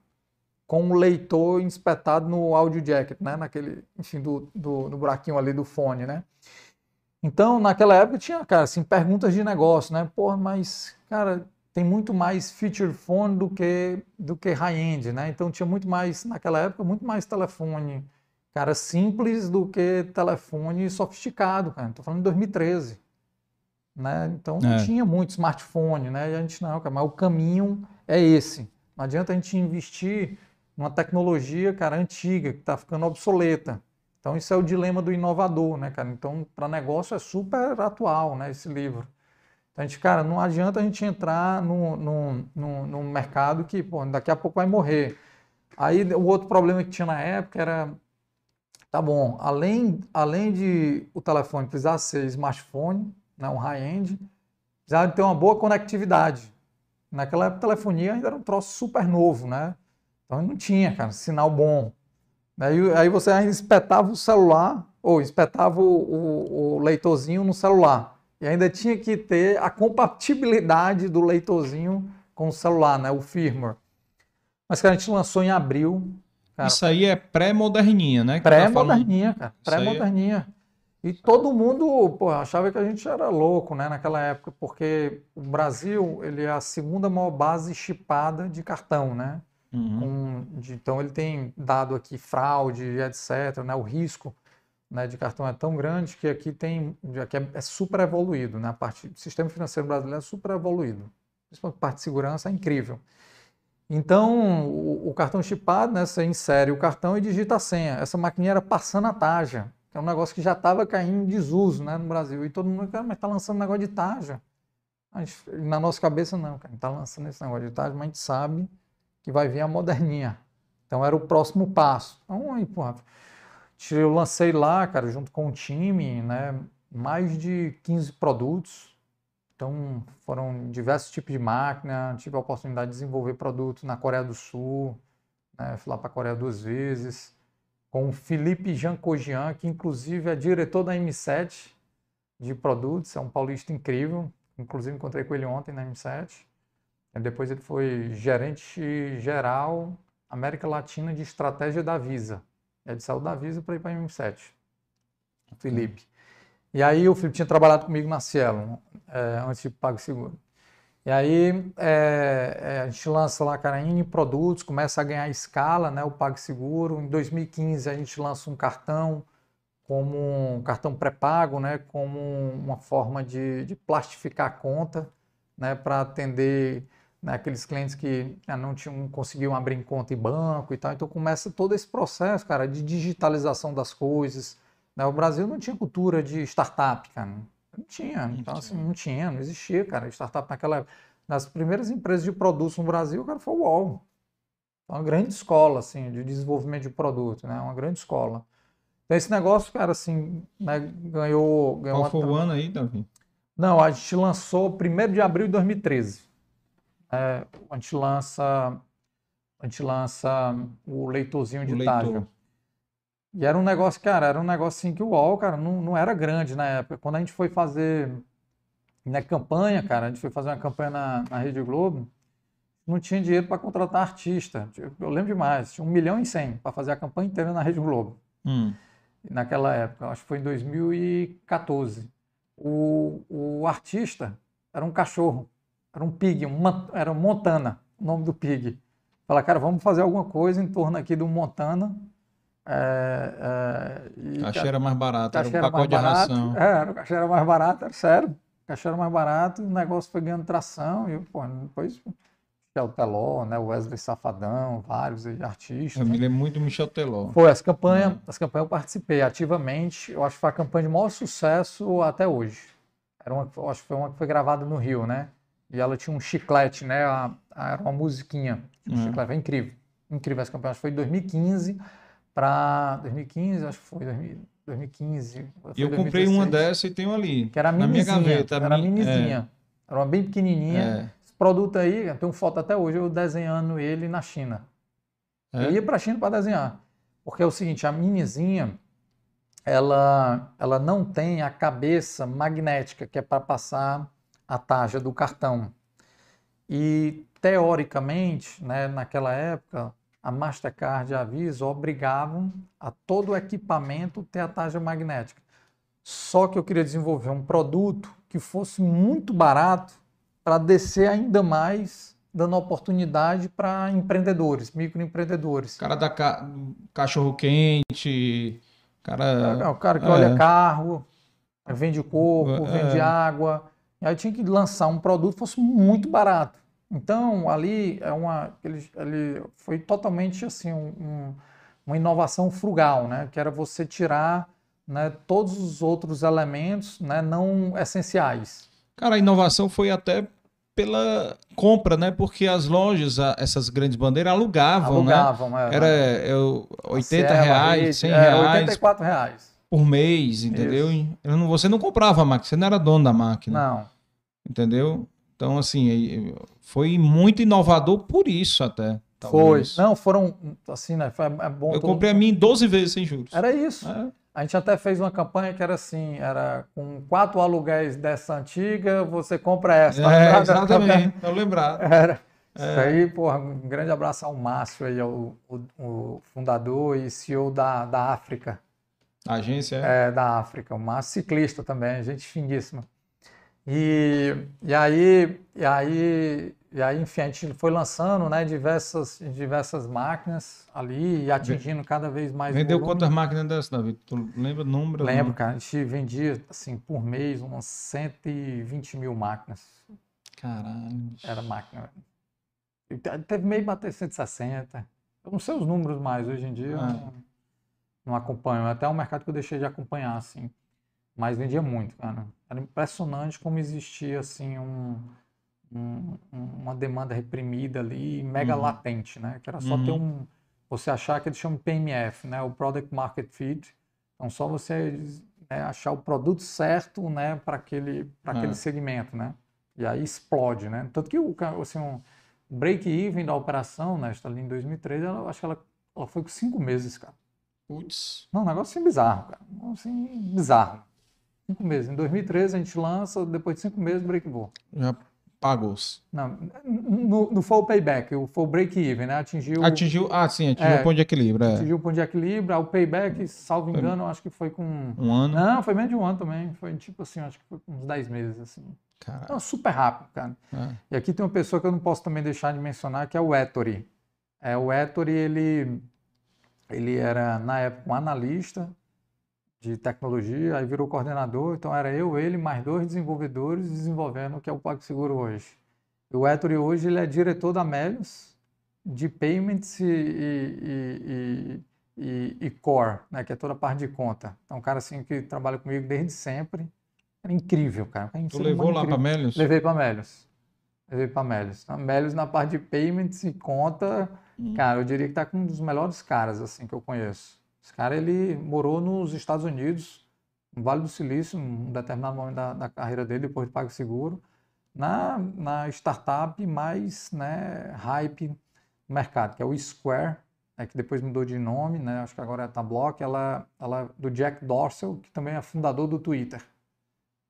com um leitor espetado no audio jacket, né? Naquele, enfim, do, do, do buraquinho ali do fone, né? Então, naquela época tinha, cara, assim, perguntas de negócio, né? Porra, mas, cara, tem muito mais feature phone do que, do que high-end, né? Então tinha muito mais, naquela época, muito mais telefone, cara, simples do que telefone sofisticado, cara. Tô falando de 2013, né? Então não É. tinha muito smartphone, né? E a gente não, cara, mas o caminho é esse. Não adianta a gente investir numa tecnologia, cara, antiga, que está ficando obsoleta. Então isso é o dilema do inovador, né, cara? Então para negócio é super atual, né, esse livro. Então, a gente, cara, não adianta a gente entrar num, num, num, num mercado que, pô, daqui a pouco vai morrer. Aí o outro problema que tinha na época era, tá bom, além, além de o telefone precisar ser smartphone, né, um high-end, precisava ter uma boa conectividade. Naquela época, a telefonia ainda era um troço super novo, né? Então não tinha, cara, sinal bom. Aí, aí você ainda espetava o celular, ou espetava o, o, o leitorzinho no celular. E ainda tinha que ter a compatibilidade do leitorzinho com o celular, né? O firmware. Mas, cara, a gente lançou em abril. Cara, Isso aí é pré-moderninha, né? Pré-moderninha, cara. É- Pré-moderninha. E todo mundo pô, achava que a gente era louco, né, naquela época, porque o Brasil, ele é a segunda maior base chipada de cartão, né? Uhum. De- então ele tem dado aqui fraude, etc, né? O risco, né, de cartão é tão grande que aqui tem, aqui é, é super evoluído, né? A parte, o sistema financeiro brasileiro é super evoluído. Principalmente a parte de segurança é incrível. Então, o, o cartão chipado, né, você insere o cartão e digita a senha. Essa maquininha era passando a taja, que é um negócio que já estava caindo em desuso, né, no Brasil. E todo mundo, cara, mas está lançando um negócio de taja. Na nossa cabeça, não, cara, está lançando esse negócio de taja, mas a gente sabe que vai vir a moderninha. Então, era o próximo passo. Então, aí, porra, eu lancei lá, cara, junto com o time, né, mais de 15 produtos. Então, foram diversos tipos de máquina, tive a oportunidade de desenvolver produtos na Coreia do Sul, né, fui lá para a Coreia duas vezes, com o Felipe Jancogian, que inclusive é diretor da M7 de produtos, é um paulista incrível, inclusive encontrei com ele ontem na M7. E depois ele foi gerente geral América Latina de estratégia da Visa. Ele saiu da Visa para ir para a M7, o Felipe. E aí o Felipe tinha trabalhado comigo na Cielo, é, antes de PagSeguro. E aí é, é, a gente lança lá, cara, N produtos, começa a ganhar escala, né, o PagSeguro. Em 2015 a gente lança um cartão como um cartão pré-pago, né, como uma forma de, de plastificar a conta, né, para atender né, aqueles clientes que ah, não tinham, conseguiam abrir conta em banco e tal. Então começa todo esse processo, cara, de digitalização das coisas. Né? O Brasil não tinha cultura de startup, cara. Não tinha. Então, assim, não tinha, não existia, cara, startup naquela época. Das primeiras empresas de produtos no Brasil, cara, foi o UOL. Uma grande escola, assim, de desenvolvimento de produto, né? Uma grande escola. Então, esse negócio, cara, assim, né, ganhou, ganhou Qual foi o ano aí, Davi? não, a gente lançou 1 de abril de 2013. É, a gente lança, a gente lança o leitorzinho de O leitor. E era um negócio, cara, era um negócio assim que o UOL, cara, não, não era grande na época. Quando a gente foi fazer na campanha, cara, a gente foi fazer uma campanha na, na Rede Globo, não tinha dinheiro para contratar artista. Eu lembro demais, tinha um milhão e cem para fazer a campanha inteira na Rede Globo Hum. naquela época, acho que foi em 2014. O, o artista era um cachorro, era um pig, um, man- era um Montana, o nome do pig. Fala, cara, vamos fazer alguma coisa em torno aqui do Montana. É, é, cachê era mais barato, era um pacote de barato, ração. É, o cachê era mais barato, era sério. O cachê era mais barato, o negócio foi ganhando tração, e pô, depois Michel Teló, né, Wesley Safadão, vários artistas. Eu né? me lembro muito do Michel Teló. Foi, as campanhas, as campanhas eu participei ativamente, eu acho que foi a campanha de maior sucesso até hoje. Era uma, acho que foi uma que foi gravada no Rio, né? E ela tinha um chiclete, né? A, a, era uma musiquinha. Um Uhum. chiclete, foi incrível. Incrível essa campanha. Acho que foi em 2015 para 2015, acho que foi 2000, 2015. foi E eu comprei 2016, uma dessa e tenho ali. que era na minha gaveta. Era mi- minizinha. Era uma bem pequenininha. É, Esse produto aí, eu tenho foto até hoje, eu desenhando ele na China. é, Eu ia para a China para desenhar. Porque é o seguinte, a minizinha, ela, ela não tem a cabeça magnética, que é para passar a taxa do cartão. E, teoricamente, né, naquela época, a Mastercard e a Visa obrigavam a todo o equipamento ter a taxa magnética. Só que eu queria desenvolver um produto que fosse muito barato para descer ainda mais, dando oportunidade para empreendedores, microempreendedores. cara da ca... cachorro quente, cara. É o cara que é. olha carro, vende coco, É. vende água. E aí tinha que lançar um produto que fosse muito barato. Então, ali é uma, ele, ele foi totalmente assim um- um- uma inovação frugal, né? Que era você tirar né, todos os outros elementos né, não essenciais. Cara, a inovação foi até pela compra, né? Porque as lojas, essas grandes bandeiras, alugavam, né? Alugavam. é, Era né? eu, 80 Serra, reais, Rede, 100 é, reais 84 reais. por mês, entendeu? Eu não- Você não comprava a máquina, você não era dono da máquina, Não. entendeu? Então, assim, foi muito inovador por isso até. Foi. talvez. Não, foram assim, né? Foi, é bom Eu comprei a minha em 12 vezes sem juros. Era isso. É. A gente até fez uma campanha que era assim, era com quatro aluguéis dessa antiga, você compra essa. É, exatamente, eu lembrado. Era. Isso aí, porra, um grande abraço ao Márcio aí, o, o, o fundador e CEO da, da África, A agência é. é, da África, o Márcio ciclista também, gente finíssima. E, e aí, e aí, e aí, enfim, a gente foi lançando, né, diversas, diversas máquinas ali e atingindo cada vez mais Vendeu volume. quantas máquinas dessas, David? Tu lembra o número? Lembro, cara, a gente vendia, assim, por mês, umas 120 mil máquinas. Caralho. Era máquina. Teve meio bater 160. Eu não sei os números mais, hoje em dia Ah. não, não acompanho. É até um mercado que eu deixei de acompanhar, assim. Mas vendia muito, cara. Era impressionante como existia, assim, um, um- um- uma demanda reprimida ali, mega Uhum. latente, né? Que era só ter um... Você achar que eles chamam PMF, né? O Product Market Fit. Então, só você né, achar o produto certo, né? Para aquele, pra aquele Ah. segmento, né? E aí explode, né? Tanto que o assim, um break-even da operação, né? Está ali em 2013, ela, acho que ela, ela foi com cinco meses, cara. Putz. Não, um negócio assim bizarro, cara. Um negócio assim bizarro. Cinco meses. Em 2013 a gente lança, depois de cinco meses, break-even. Já pagou-se. Não, não, não foi o payback, o- foi o break-even, né? Atingiu, Atingiu. Ah, sim, atingiu É. o ponto de equilíbrio. É. atingiu o ponto de equilíbrio. aí O payback, salvo engano, acho que foi com... Um ano. Não, foi menos de um ano também. Foi tipo assim, acho que foi uns 10 meses, assim. Caralho. Não, super rápido, cara. É. E aqui tem uma pessoa que eu não posso também deixar de mencionar, que é o Ettore. É, o Ettore, ele, ele era, na época, um analista de tecnologia, aí virou coordenador, então era eu, ele, mais dois desenvolvedores desenvolvendo o que é o PagSeguro hoje. E o Ettore hoje, ele é diretor da Melius, de Payments e, e, e, e- e Core, né, que é toda a parte de conta. Então, um cara assim que trabalha comigo desde sempre. Era incrível, cara. Um Tu ser levou lá pra Melios? Levei para Melios. Levei para Melios. A Melios na parte de payments e conta, cara, eu diria que tá com um dos melhores caras assim que eu conheço. Esse cara ele morou nos Estados Unidos, no Vale do Silício, num determinado momento da, da carreira dele, depois de PagSeguro, na, na startup mais né, hype no mercado, que é o Square, né, que depois mudou de nome, né, acho que agora é a Tablock, ela, ela é do Jack Dorsey, que também é fundador do Twitter.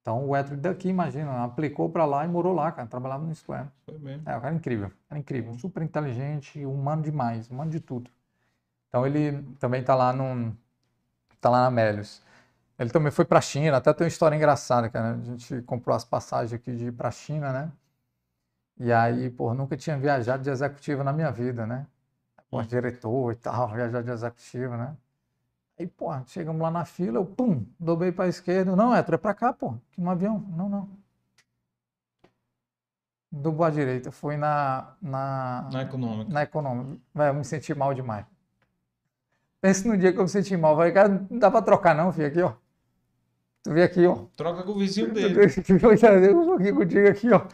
Então o Ettore daqui, imagina, aplicou para lá e morou lá, cara, trabalhava no Square. Foi mesmo. É, o cara é incrível, era incrível, super inteligente, humano demais, humano de tudo. Então ele também tá lá no, tá lá na Melius. Ele também foi para a China, até tem uma história engraçada, cara. A gente comprou as passagens aqui de ir para a China, né? E aí, pô, nunca tinha viajado de executiva na minha vida, né? Pô, diretor e tal, viajar de executiva, né? Aí, pô, chegamos lá na fila, eu, pum, dobrei para a esquerda. Não, é, é para cá, pô, aqui no avião. Não, não. Dobrou à direita, foi na... Na, na econômica. Na econômica. Vai, eu me senti mal demais. Pense no dia que eu me senti mal. Vai, cara, não dá para trocar não, filho, aqui, ó. Tu vê aqui, ó. Troca com o vizinho dele. Eu aqui contigo aqui, ó.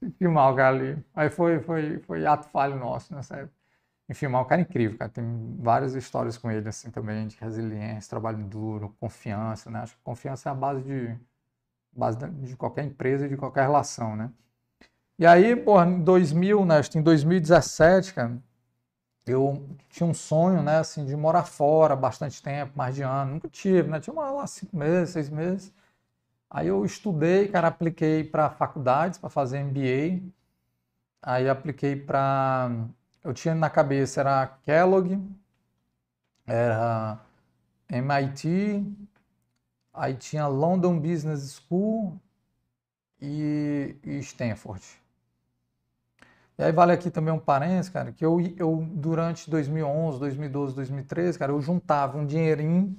Senti mal, cara, ali. Aí foi, foi, foi ato falho nosso nessa época. Enfim, mas o cara é incrível, cara. Tem várias histórias com ele, assim, também, de resiliência, trabalho duro, confiança, né? Acho que confiança é a base de, base de qualquer empresa de qualquer relação, né? E aí, pô, em 2000, né? Acho que em 2017, cara, eu tinha um sonho, né, assim, de morar fora bastante tempo, mais de ano. Nunca tive, né? Tinha uma lá cinco meses, seis meses. Aí eu estudei, cara, apliquei para faculdades para fazer MBA. Aí apliquei para eu tinha na cabeça era Kellogg, era MIT, aí tinha London Business School e, e Stanford. E aí vale aqui também um parênteses, cara, que eu, eu durante 2011, 2012, 2013, cara, eu juntava um dinheirinho,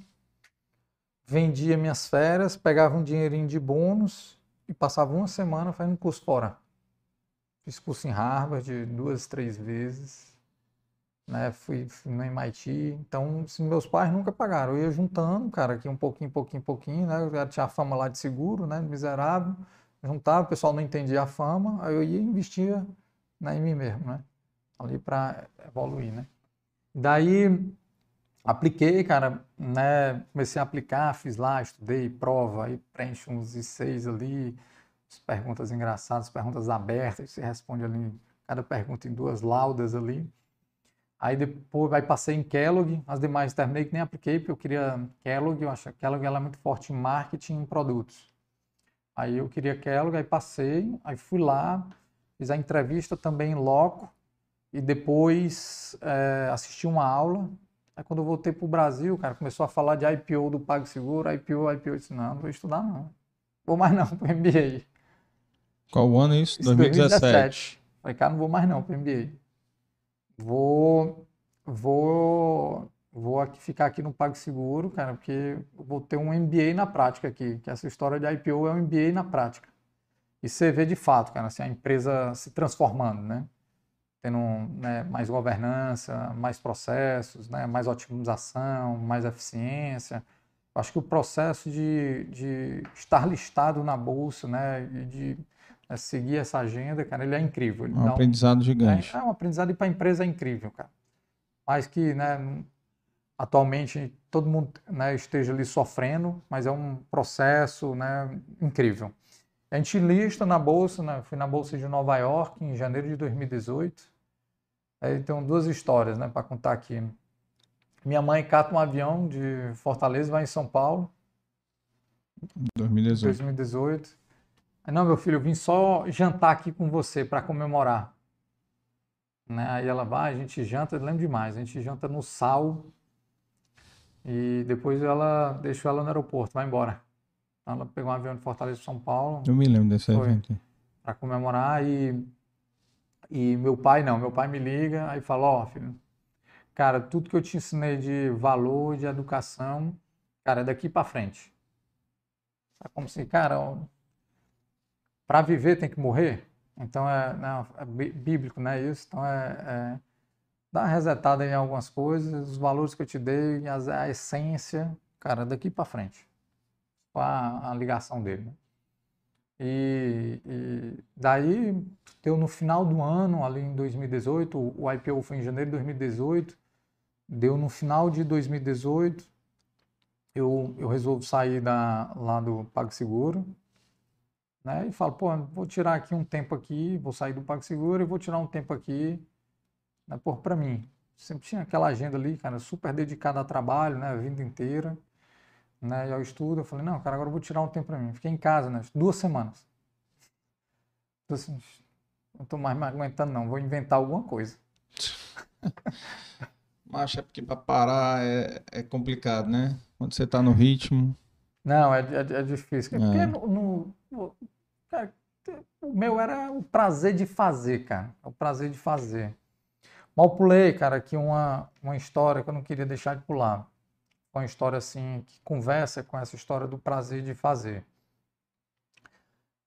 vendia minhas férias, pegava um dinheirinho de bônus e passava uma semana fazendo curso fora. Fiz curso em Harvard duas, três vezes. Né? Fui, fui no MIT. Então, assim, meus pais nunca pagaram. Eu ia juntando, cara, aqui um pouquinho, pouquinho, pouquinho, né? Eu tinha a fama lá de seguro, né? Miserável. Juntava, o pessoal não entendia a fama. Aí eu ia e investia né, em mim mesmo, né? Ali para evoluir, né? Daí, apliquei, cara, né? Comecei a aplicar, fiz lá, estudei, prova, aí preenche uns I6 ali, perguntas engraçadas, perguntas abertas, você responde ali, cada pergunta em duas laudas ali. Aí depois aí passei em Kellogg, as demais terminei que nem apliquei, porque eu queria Kellogg, eu acho que Kellogg ela é muito forte em marketing e em produtos. Aí eu queria Kellogg, aí passei, aí fui lá, fiz a entrevista também em loco, e depois é, assisti uma aula. Aí quando eu voltei para o Brasil, cara, começou a falar de IPO do PagSeguro, IPO, IPO, eu disse, não, não vou estudar não. Vou mais não para o MBA. Qual ano é isso? 2017. 2017. Falei, cara, não vou mais não para MBA. Vou, vou, vou aqui, ficar aqui no PagSeguro, cara, porque vou ter um MBA na prática aqui, que essa história de IPO é um MBA na prática. E você vê de fato, cara, assim, a empresa se transformando, né? Tendo né, mais governança, mais processos, né, mais otimização, mais eficiência. Acho que o processo de, de estar listado na bolsa, né, e de é seguir essa agenda, cara, ele é incrível. Ele é um aprendizado um, gigante. É, é um aprendizado e para a empresa é incrível, cara. Mas que, né, atualmente todo mundo né, esteja ali sofrendo, mas é um processo né, incrível. A gente lista na bolsa, né, fui na bolsa de Nova York em janeiro de 2018. Aí tem duas histórias, né, para contar aqui. Minha mãe cata um avião de Fortaleza, vai em São Paulo. 2018. 2018. Não, meu filho, eu vim só jantar aqui com você para comemorar. Né? Aí ela vai, a gente janta, eu lembro demais, a gente janta no sal e depois ela deixou ela no aeroporto, vai embora. Ela pegou um avião de Fortaleza para São Paulo. Eu me lembro desse evento. Para comemorar e, e meu pai não, meu pai me liga aí fala, ó, oh, filho, cara, tudo que eu te ensinei de valor, de educação, cara, é daqui para frente. É como se, cara, para viver tem que morrer. Então é, né, é bíblico, né? Isso. Então é, é dar uma resetada em algumas coisas, os valores que eu te dei, a, a essência, cara, daqui para frente. A, a ligação dele. Né? E, e, daí deu no final do ano, ali em 2018, o IPO foi em janeiro de 2018, deu no final de 2018, eu, eu resolvo sair da, lá do PagSeguro, né? E falo, pô, vou tirar aqui um tempo aqui, vou sair do PagSeguro e vou tirar um tempo aqui, né, por para mim. Sempre tinha aquela agenda ali, cara, super dedicada a trabalho, né, a vida inteira, né, e ao estudo. Eu falei, não, cara, agora eu vou tirar um tempo para mim. Fiquei em casa, né, duas semanas. Então, assim, não tô mais me aguentando não, vou inventar alguma coisa. Mas é porque para parar é, é complicado, né? Quando você tá no ritmo. Não, é, é, é difícil. É. Porque no, no, cara, o meu era o prazer de fazer, cara. O prazer de fazer. Mal pulei, cara, aqui uma, uma história que eu não queria deixar de pular. Uma história assim que conversa com essa história do prazer de fazer.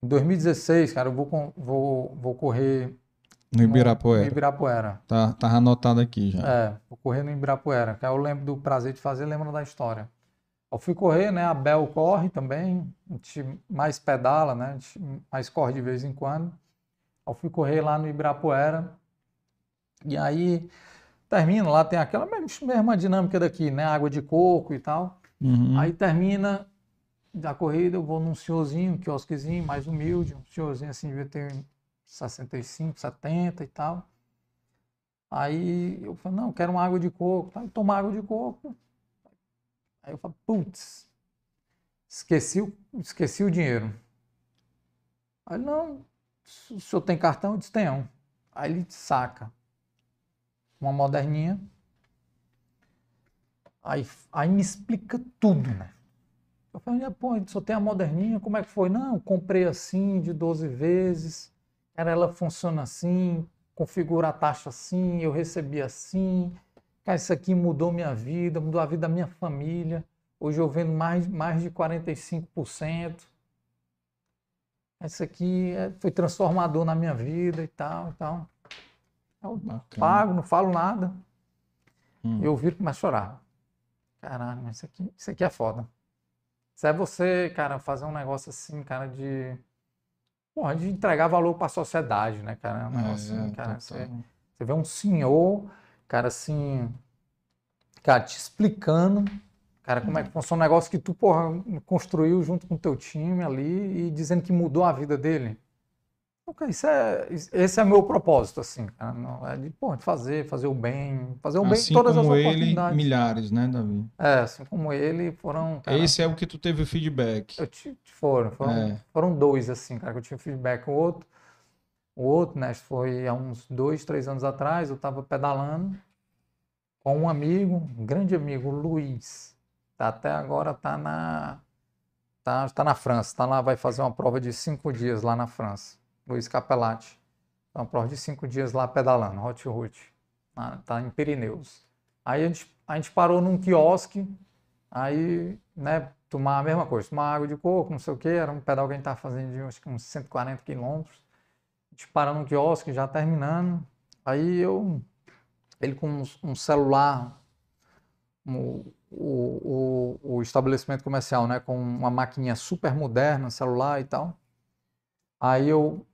Em 2016, cara, eu vou, vou, vou correr no Ibirapuera. No Ibirapuera. Tá, tá anotado aqui já. É, vou correr no Ibirapuera, que eu lembro do prazer de fazer, lembro da história. Eu fui correr, né? A Bel corre também, a gente mais pedala, né? A gente mais corre de vez em quando. Eu fui correr lá no Ibirapuera. E aí termina, lá tem aquela mesma dinâmica daqui, né? Água de coco e tal. Uhum. Aí termina da corrida, eu vou num senhorzinho, um quiosquezinho, mais humilde, um senhorzinho assim, devia ter 65, 70 e tal. Aí eu falei, não, quero uma água de coco. Tá? Tomar água de coco. Aí eu falei, putz, esqueci, esqueci o dinheiro. Aí não, o senhor tem cartão? Eu disse, tenho. Aí ele saca uma moderninha. Aí, aí me explica tudo, né? Eu falei, pô, só tem a moderninha, como é que foi? Não, comprei assim, de 12 vezes. Cara, ela funciona assim, configura a taxa assim, eu recebi assim. Cara, isso aqui mudou minha vida, mudou a vida da minha família. Hoje eu vendo mais, mais de 45%. Isso aqui é, foi transformador na minha vida e tal, e tal. Eu Bacana. pago, não falo nada. Hum. Eu viro e começo a chorar. Caralho, mas isso aqui, isso aqui é foda. Isso é você, cara, fazer um negócio assim, cara, de porra, de entregar valor para a sociedade, né, cara? Um é, assim, cara, você, você, vê um senhor, cara, assim, cara, te explicando, cara, como é que funciona um negócio que tu, porra, construiu junto com o teu time ali e dizendo que mudou a vida dele. Okay, isso é, esse é meu propósito, assim, cara. Não, é de, pô, de fazer, fazer o bem, fazer o bem assim todas como as oportunidades. Ele, milhares, né, Davi? É, assim como ele, foram. Cara, esse é o que tu teve o feedback. Eu te, foram, foram, é. foram dois, assim, cara, que eu tive feedback. O outro, o outro, né, foi há uns dois, três anos atrás, eu tava pedalando com um amigo, um grande amigo, Luiz. Tá, até agora tá na. Tá, tá na França, tá lá, vai fazer uma prova de cinco dias lá na França. Luiz Capelati. Uma prova de cinco dias lá pedalando, hot route. Tá em Pirineus. Aí a gente, a gente parou num quiosque, aí, né, tomar a mesma coisa, tomar água de coco, não sei o que, era um pedal que a gente tava fazendo de que uns 140 quilômetros. A gente parou num quiosque, já terminando. Aí eu, ele com um, um celular, o, o, o, estabelecimento comercial, né, com uma maquininha super moderna, celular e tal. Aí eu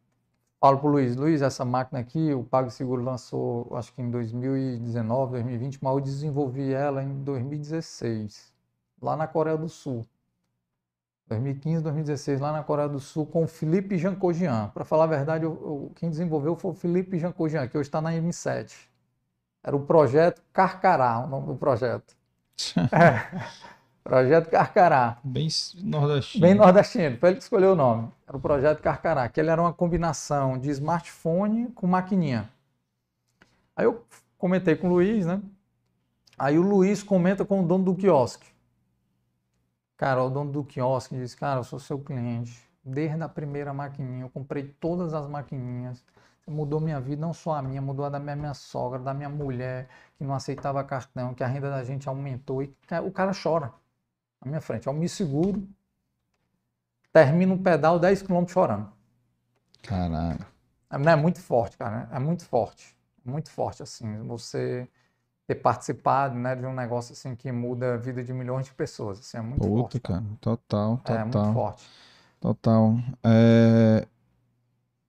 falo para o Luiz, Luiz, essa máquina aqui, o PagSeguro lançou, acho que em 2019, 2020, mas eu desenvolvi ela em 2016, lá na Coreia do Sul. 2015, 2016, lá na Coreia do Sul, com o Felipe Jancogian. Para falar a verdade, eu, eu, quem desenvolveu foi o Felipe Jancogian, que hoje está na M7. Era o projeto Carcará, o nome do projeto. é. Projeto Carcará. Bem nordestino. Bem nordestino, foi ele que escolheu o nome. Era o Projeto Carcará, que ele era uma combinação de smartphone com maquininha. Aí eu comentei com o Luiz, né? Aí o Luiz comenta com o dono do quiosque. Cara, o dono do quiosque disse, cara, eu sou seu cliente. Desde a primeira maquininha, eu comprei todas as maquininhas. Mudou minha vida, não só a minha, mudou a da minha, minha sogra, da minha mulher, que não aceitava cartão, que a renda da gente aumentou. E o cara chora na minha frente. Eu me seguro, termino um pedal 10 km chorando. Caralho. É, é muito forte, cara. É muito forte. Muito forte, assim. Você ter participado né, de um negócio assim que muda a vida de milhões de pessoas. Assim, é muito Puta, forte. cara. Total, total. É muito forte. Total. É...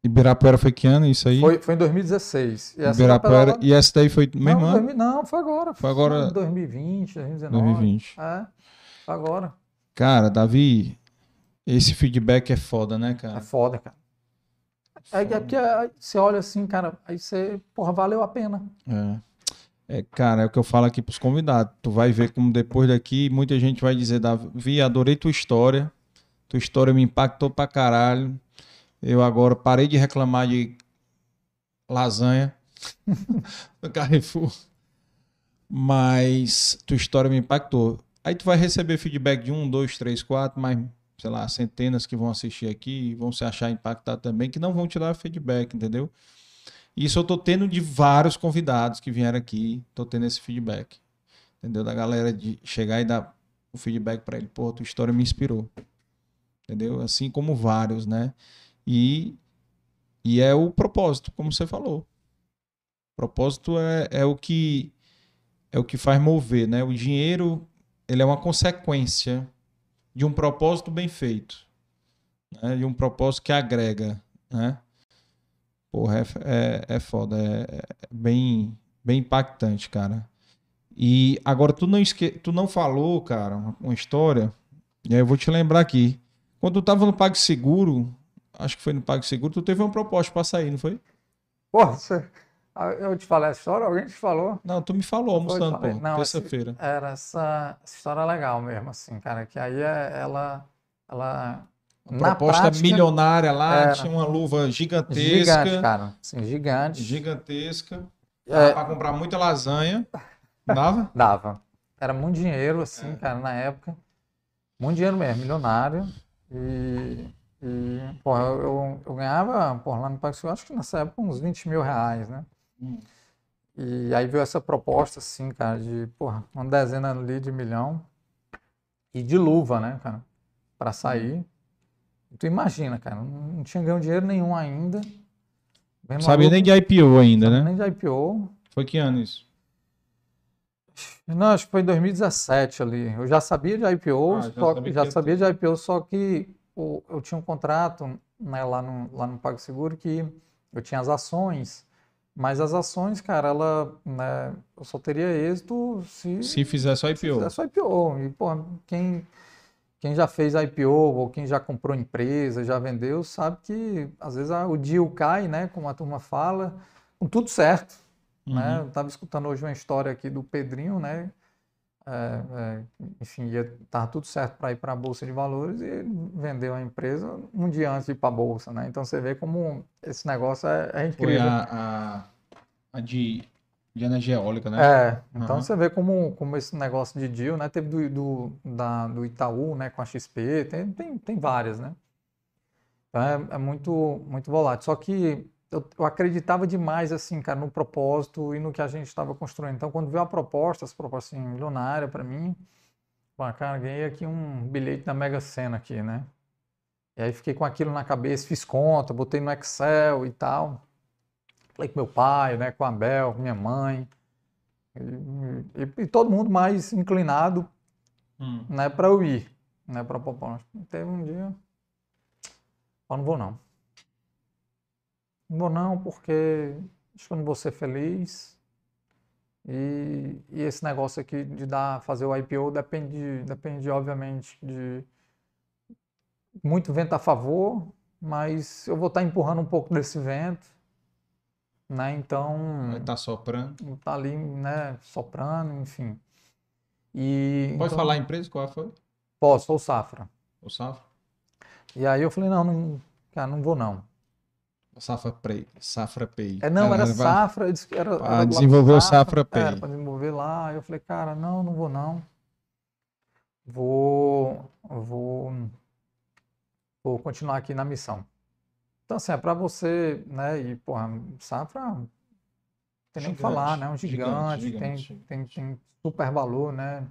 Ibirapuera foi que ano isso aí? Foi, foi em 2016. E Ibirapuera. E essa daí foi mesmo não, ano? Não, foi agora. Foi agora. Foi 2020, 2019. 2020. É agora. Cara, Davi, esse feedback é foda, né, cara? É foda, cara. É, é porque você olha assim, cara, aí você, porra, valeu a pena. É. É, cara, é o que eu falo aqui pros convidados. Tu vai ver como depois daqui muita gente vai dizer, Davi, adorei tua história. Tua história me impactou pra caralho. Eu agora parei de reclamar de lasanha no Carrefour. Mas tua história me impactou. Aí tu vai receber feedback de um, dois, três, quatro, mais, sei lá, centenas que vão assistir aqui e vão se achar impactados também, que não vão te dar feedback, entendeu? Isso eu tô tendo de vários convidados que vieram aqui, tô tendo esse feedback. Entendeu? Da galera de chegar e dar o feedback para ele, pô, tua história me inspirou. Entendeu? Assim como vários, né? E, e é o propósito, como você falou. O propósito é, é o que é o que faz mover, né? O dinheiro, ele é uma consequência de um propósito bem feito, né? De um propósito que agrega, né? Porra, é, é, é foda, é, é bem, bem impactante, cara. E agora tu não, esque... tu não falou, cara, uma história, e aí eu vou te lembrar aqui. Quando tu tava no PagSeguro, acho que foi no PagSeguro, tu teve uma proposta para sair, não foi? Porra. Eu te falei essa história, alguém te falou? Não, tu me falou almoçando, pô, terça-feira. Era essa, essa história legal mesmo, assim, cara, que aí é, ela, ela uma proposta prática, milionária lá, tinha uma luva gigantesca. Gigante, cara. Sim, gigante. Gigantesca. É... Para comprar muita lasanha. Dava? Dava. Era muito dinheiro, assim, é. cara, na época. Muito dinheiro mesmo, milionário. E, e porra, eu, eu ganhava, porra, lá no Paxil, acho que nessa época uns 20 mil reais, né? Hum. E aí veio essa proposta, assim, cara, de, porra, uma dezena ali de milhão. E de luva, né, cara? Pra sair. Hum. Tu imagina, cara, não tinha ganho dinheiro nenhum ainda. Sabia nem de IPO ainda, né? Nem de IPO. Foi que ano isso? Não, acho que foi em 2017 ali. Eu já sabia de IPO, ah, já, só, sabia, já sabia de IPO, só que o, eu tinha um contrato né, lá, no, lá no PagSeguro que eu tinha as ações, mas as ações, cara, ela, né, eu só teria êxito se... Se fizesse IPO. Se fizesse IPO. E, pô, quem, quem já fez IPO ou quem já comprou empresa, já vendeu, sabe que às vezes o deal cai, né, como a turma fala, com tudo certo. Né? Uhum. Né? Eu estava escutando hoje uma história aqui do Pedrinho, né? É, é, enfim, ia, tava tudo certo para ir para a Bolsa de Valores e vendeu a empresa um dia antes de ir para a Bolsa, né? Então você vê como esse negócio é, é incrível. Foi a, a, a de, de, energia eólica, né? É, então uhum. você vê como, como esse negócio de deal, né? Teve do, do, da, do Itaú, né? Com a XP, tem, tem, tem várias, né? Então é, é muito, muito volátil. Só que eu, eu, acreditava demais, assim, cara, no propósito e no que a gente estava construindo. Então, quando veio a proposta, essa proposta assim, milionária para mim, cara, ganhei aqui um bilhete da Mega Sena aqui, né? E aí fiquei com aquilo na cabeça, fiz conta, botei no Excel e tal. Falei com meu pai, né, com a Bel, com minha mãe. E, e, e todo mundo mais inclinado, hum. né, para eu ir, né, para a proposta. Teve um dia, eu não vou não. Vou não, porque acho que eu não vou ser feliz. E, e, esse negócio aqui de dar, fazer o IPO depende, depende obviamente de muito vento a favor, mas eu vou estar empurrando um pouco desse vento, né? Então vai estar soprando, tá ali, né? Soprando, enfim. E pode então, falar a empresa qual foi? Posso, ou Safra. O Safra. E aí eu falei não, não, cara, não vou não. Safra Pay. Safra Pay. É, não, era, era Safra. Era, era desenvolver o Safra Pay. Era para desenvolver lá. Eu falei, cara, não, não vou não. Vou, vou, vou continuar aqui na missão. Então, assim, é para você, né, e, porra, Safra, tem nem que falar, né, um gigante, gigante, gigante. Tem, tem, tem super valor, né,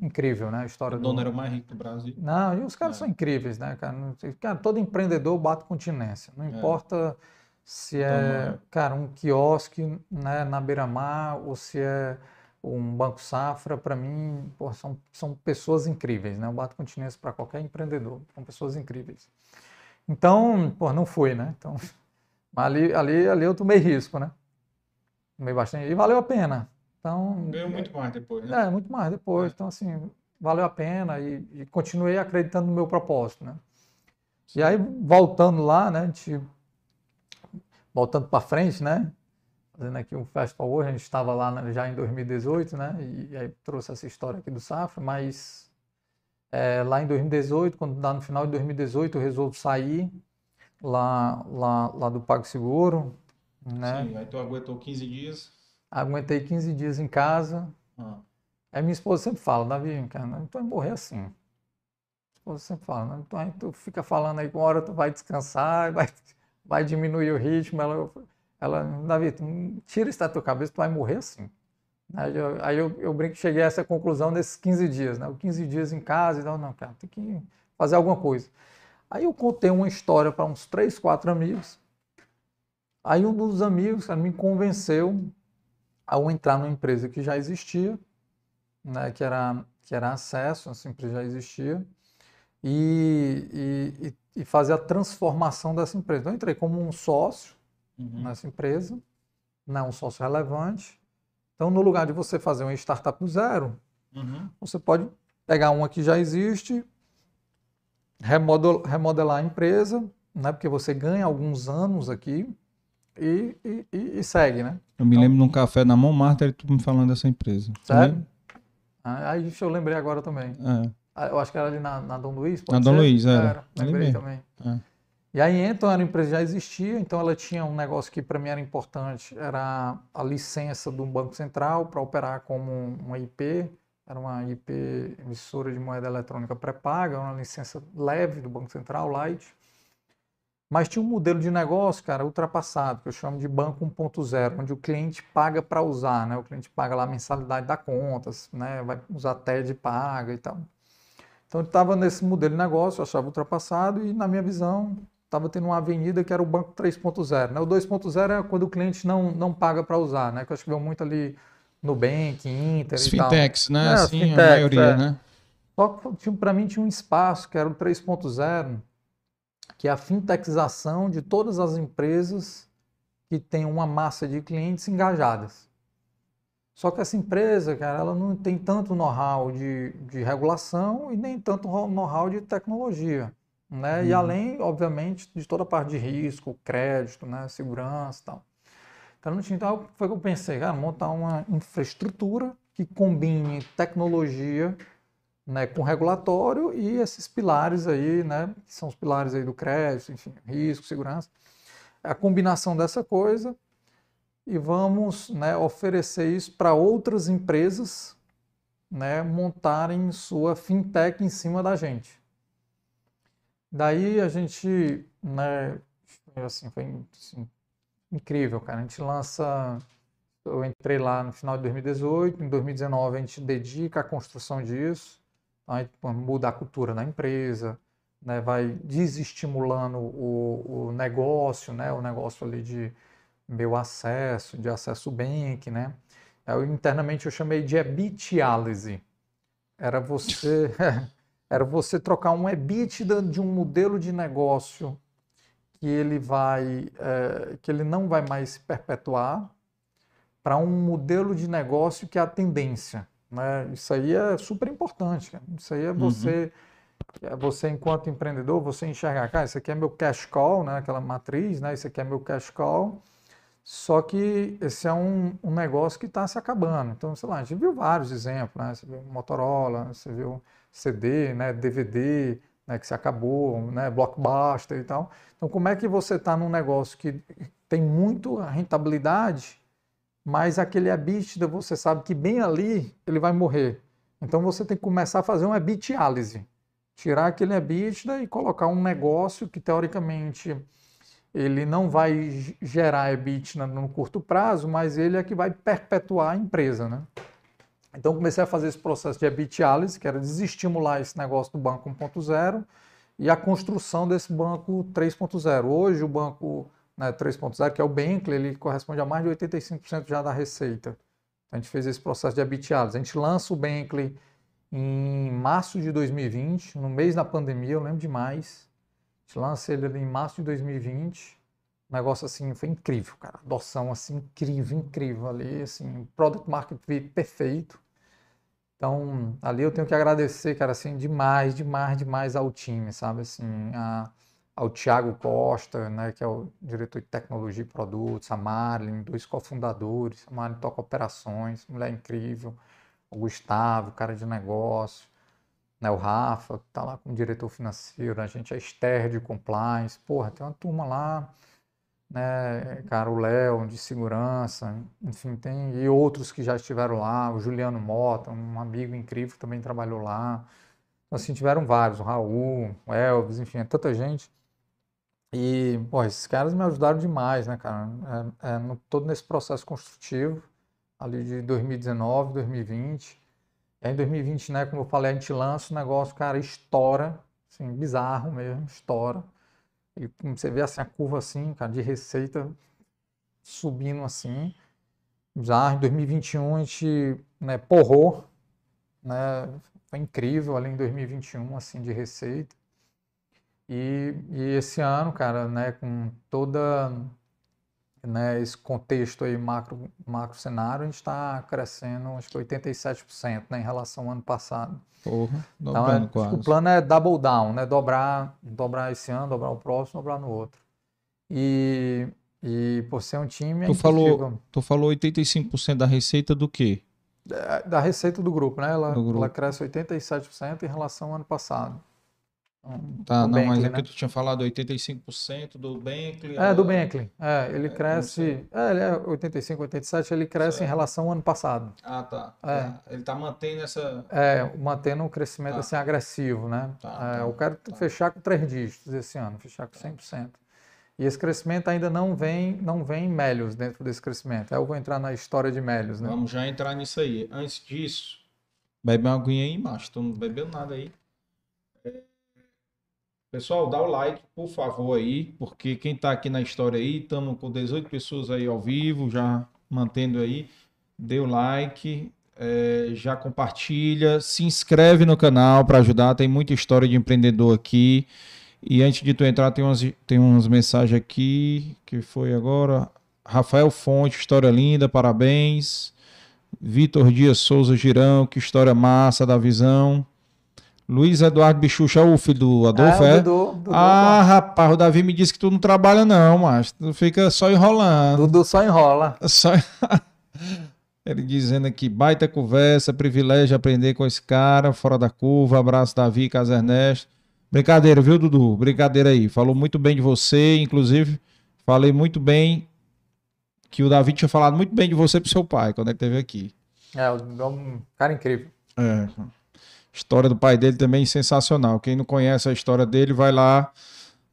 incrível, né? A história o dono do... era o mais rico do Brasil. Não, e os caras é. são incríveis, né, cara? cara? Todo empreendedor bate continência. Não é. importa se é, então, cara, um quiosque né, na beira-mar ou se é um banco safra, para mim, pô, são, são pessoas incríveis, né? Eu bato continência para qualquer empreendedor, são pessoas incríveis. Então, pô, não fui, né? Então, ali, ali, ali eu tomei risco, né? Tomei bastante. E valeu a pena. Então, Ganhou muito mais depois, né? É, muito mais depois. É. Então, assim, valeu a pena e, e, continuei acreditando no meu propósito, né? Sim. E aí, voltando lá, né, a gente, voltando para frente, né, fazendo aqui um festival hoje, a gente estava lá né, já em 2018, né, e, e, aí trouxe essa história aqui do Safra, mas é, lá em 2018, quando dá no final de 2018, eu resolvo sair lá, lá, lá do PagSeguro, né? Sim, aí tu aguentou 15 dias. Aguentei 15 dias em casa. Ah. Aí minha esposa sempre fala, Davi, cara, tu vai morrer assim. Minha esposa sempre fala, tu, aí tu fica falando aí, uma hora tu vai descansar, vai, vai diminuir o ritmo. Ela, ela Davi, tu tira isso da tua cabeça, tu vai morrer assim. Aí eu, aí eu, eu brinco que cheguei a essa conclusão nesses 15 dias, né? 15 dias em casa e tal, não, cara, tem que fazer alguma coisa. Aí eu contei uma história para uns três, quatro amigos. Aí um dos amigos cara, me convenceu a entrar numa empresa que já existia, né, que, era, que era acesso, essa empresa já existia, e, e, e fazer a transformação dessa empresa. Então eu entrei como um sócio uhum. nessa empresa, né, um sócio relevante. Então, no lugar de você fazer uma startup do zero, uhum. você pode pegar uma que já existe, remodelar a empresa, né? Porque você ganha alguns anos aqui e, e, e segue, né? Eu me então, lembro num café na Montmartre, tu me falando dessa empresa. Sério? Ah, aí eu lembrei agora também. É. Ah, eu acho que era ali na, na Dom Luiz. Na Dom Luiz, era. era. Lembrei também. É. E aí então a empresa já existia, então ela tinha um negócio que para mim era importante, era a licença do Banco Central para operar como uma IP, era uma IP emissora de moeda eletrônica pré-paga, uma licença leve do Banco Central, light. Mas tinha um modelo de negócio, cara, ultrapassado, que eu chamo de banco 1.0, onde o cliente paga para usar, né? O cliente paga lá a mensalidade da conta, né? Vai usar TED paga e tal. Então ele estava nesse modelo de negócio, eu achava ultrapassado e na minha visão estava tendo uma avenida que era o banco 3.0, né? O 2.0 é quando o cliente não, não paga para usar, né? Que eu acho que veio muito ali Nubank, Inter As e fintechs, tal. né? É, assim, fintechs, a maioria, é. né? Só que para mim tinha um espaço que era o 3.0, que é a fintechização de todas as empresas que têm uma massa de clientes engajadas. Só que essa empresa, cara, ela não tem tanto know-how de, de regulação e nem tanto know-how de tecnologia. Né? Uhum. E além, obviamente, de toda a parte de risco, crédito, né? segurança e tal. Então, então foi que eu pensei, cara, montar uma infraestrutura que combine tecnologia né, com regulatório e esses pilares aí, né, que são os pilares aí do crédito, enfim, risco, segurança, a combinação dessa coisa e vamos né, oferecer isso para outras empresas né, montarem sua fintech em cima da gente. Daí a gente, né, assim, foi assim, incrível, cara. A gente lança. Eu entrei lá no final de 2018, em 2019 a gente dedica à construção disso, a gente muda a cultura na empresa, né, vai desestimulando o, o negócio, né, o negócio ali de meu acesso, de acesso bank, né. Eu, internamente eu chamei de ebitiálise. Era você, era você trocar um EBITDA de um modelo de negócio que ele vai, é, que ele não vai mais se perpetuar para um modelo de negócio que é a tendência. Né? Isso aí é super importante. Cara. Isso aí é uhum. você, uhum. é você enquanto empreendedor, você enxergar, cara, isso aqui é meu cash call, né? aquela matriz, né? isso aqui é meu cash call, só que esse é um, um negócio que está se acabando. Então, sei lá, a gente viu vários exemplos, né? Você viu Motorola, você viu CD, né? DVD, né, que se acabou, né, blockbuster e tal. Então, como é que você está num negócio que tem muito rentabilidade, mas aquele EBITDA você sabe que bem ali ele vai morrer. Então, você tem que começar a fazer uma EBITálise. Tirar aquele EBITDA e colocar um negócio que, teoricamente, ele não vai gerar EBITDA no curto prazo, mas ele é que vai perpetuar a empresa, né? Então comecei a fazer esse processo de EBITálise, que era desestimular esse negócio do banco 1.0 e a construção desse banco 3.0. Hoje o banco né, 3.0, que é o Bankley, ele corresponde a mais de 85% já da receita. Então, a gente fez esse processo de EBITálise. A gente lança o Bankley em março de 2020, no mês da pandemia, eu lembro demais. A gente lança ele em março de 2020. O negócio assim foi incrível, cara. Adoção assim incrível, incrível ali, assim, product market perfeito. Então, ali eu tenho que agradecer, cara, assim, demais, demais, demais ao time, sabe? Assim, a, ao Tiago Costa, né, que é o diretor de tecnologia e produtos, a Marlene, dois cofundadores, a Marlene toca operações, mulher incrível, o Gustavo, cara de negócio, né, o Rafa, que tá lá como diretor financeiro, a gente é Esther de compliance, porra, tem uma turma lá né, cara, o Léo de segurança, enfim, tem e outros que já estiveram lá, o Juliano Mota, um amigo incrível que também trabalhou lá. Então, assim, tiveram vários, o Raul, o Elvis, enfim, é tanta gente. E, pô, esses caras me ajudaram demais, né, cara? É, é, no, todo nesse processo construtivo, ali de 2019, 2020. E aí em 2020, né, como eu falei, a gente lança o negócio, cara, estoura, assim, bizarro mesmo, estoura. E você vê assim a curva assim, cara, de receita subindo assim. Já em 2021 a gente né, porrou, né, foi incrível ali em 2021 assim de receita. E, e esse ano, cara, né, com toda né, esse contexto aí macro, macro cenário, a gente está crescendo acho que 87% né, em relação ao ano passado. Porra, então, é, o plano é double down, né? Dobrar, dobrar esse ano, dobrar o próximo, dobrar no outro. E, e por ser um time. É tu, falou, tu falou 85% da receita do quê? Da, da receita do grupo, né? Ela, grupo. ela cresce 87% em relação ao ano passado. Tá, não, Bentley, mas é né? que tu tinha falado 85% do Bentley. É, do Bentley. É, ele é, cresce. É, ele é 85, 87, ele cresce certo. em relação ao ano passado. Ah, tá. É. Tá. Ele tá mantendo essa. É, mantendo um crescimento tá. assim agressivo, né? Tá, é, tá, eu quero tá. fechar com três dígitos esse ano, fechar com 100%. E esse crescimento ainda não vem, não vem Melios dentro desse crescimento. Aí eu vou entrar na história de Melios, né? Vamos já entrar nisso aí. Antes disso, bebe uma aguinha aí, macho. Tu não bebeu nada aí. Pessoal, dá o like, por favor, aí, porque quem está aqui na história aí, estamos com 18 pessoas aí ao vivo, já mantendo aí. Dê o like, é, já compartilha, se inscreve no canal para ajudar, tem muita história de empreendedor aqui. E antes de tu entrar, tem umas, tem umas mensagens aqui, que foi agora. Rafael Fonte, história linda, parabéns. Vitor Dias Souza Girão, que história massa da visão. Luiz Eduardo Bichucha, o filho do Adolfo, é? é? Dudu, Dudu, ah, Dudu. rapaz, o Davi me disse que tu não trabalha não, mas tu fica só enrolando. Dudu só enrola. Só... Ele dizendo aqui, baita conversa, privilégio aprender com esse cara, fora da curva, abraço Davi, Casa Ernesto. Brincadeira, viu, Dudu? Brincadeira aí. Falou muito bem de você, inclusive, falei muito bem que o Davi tinha falado muito bem de você pro seu pai, quando ele esteve aqui. É, um cara incrível. É história do pai dele também sensacional. Quem não conhece a história dele, vai lá.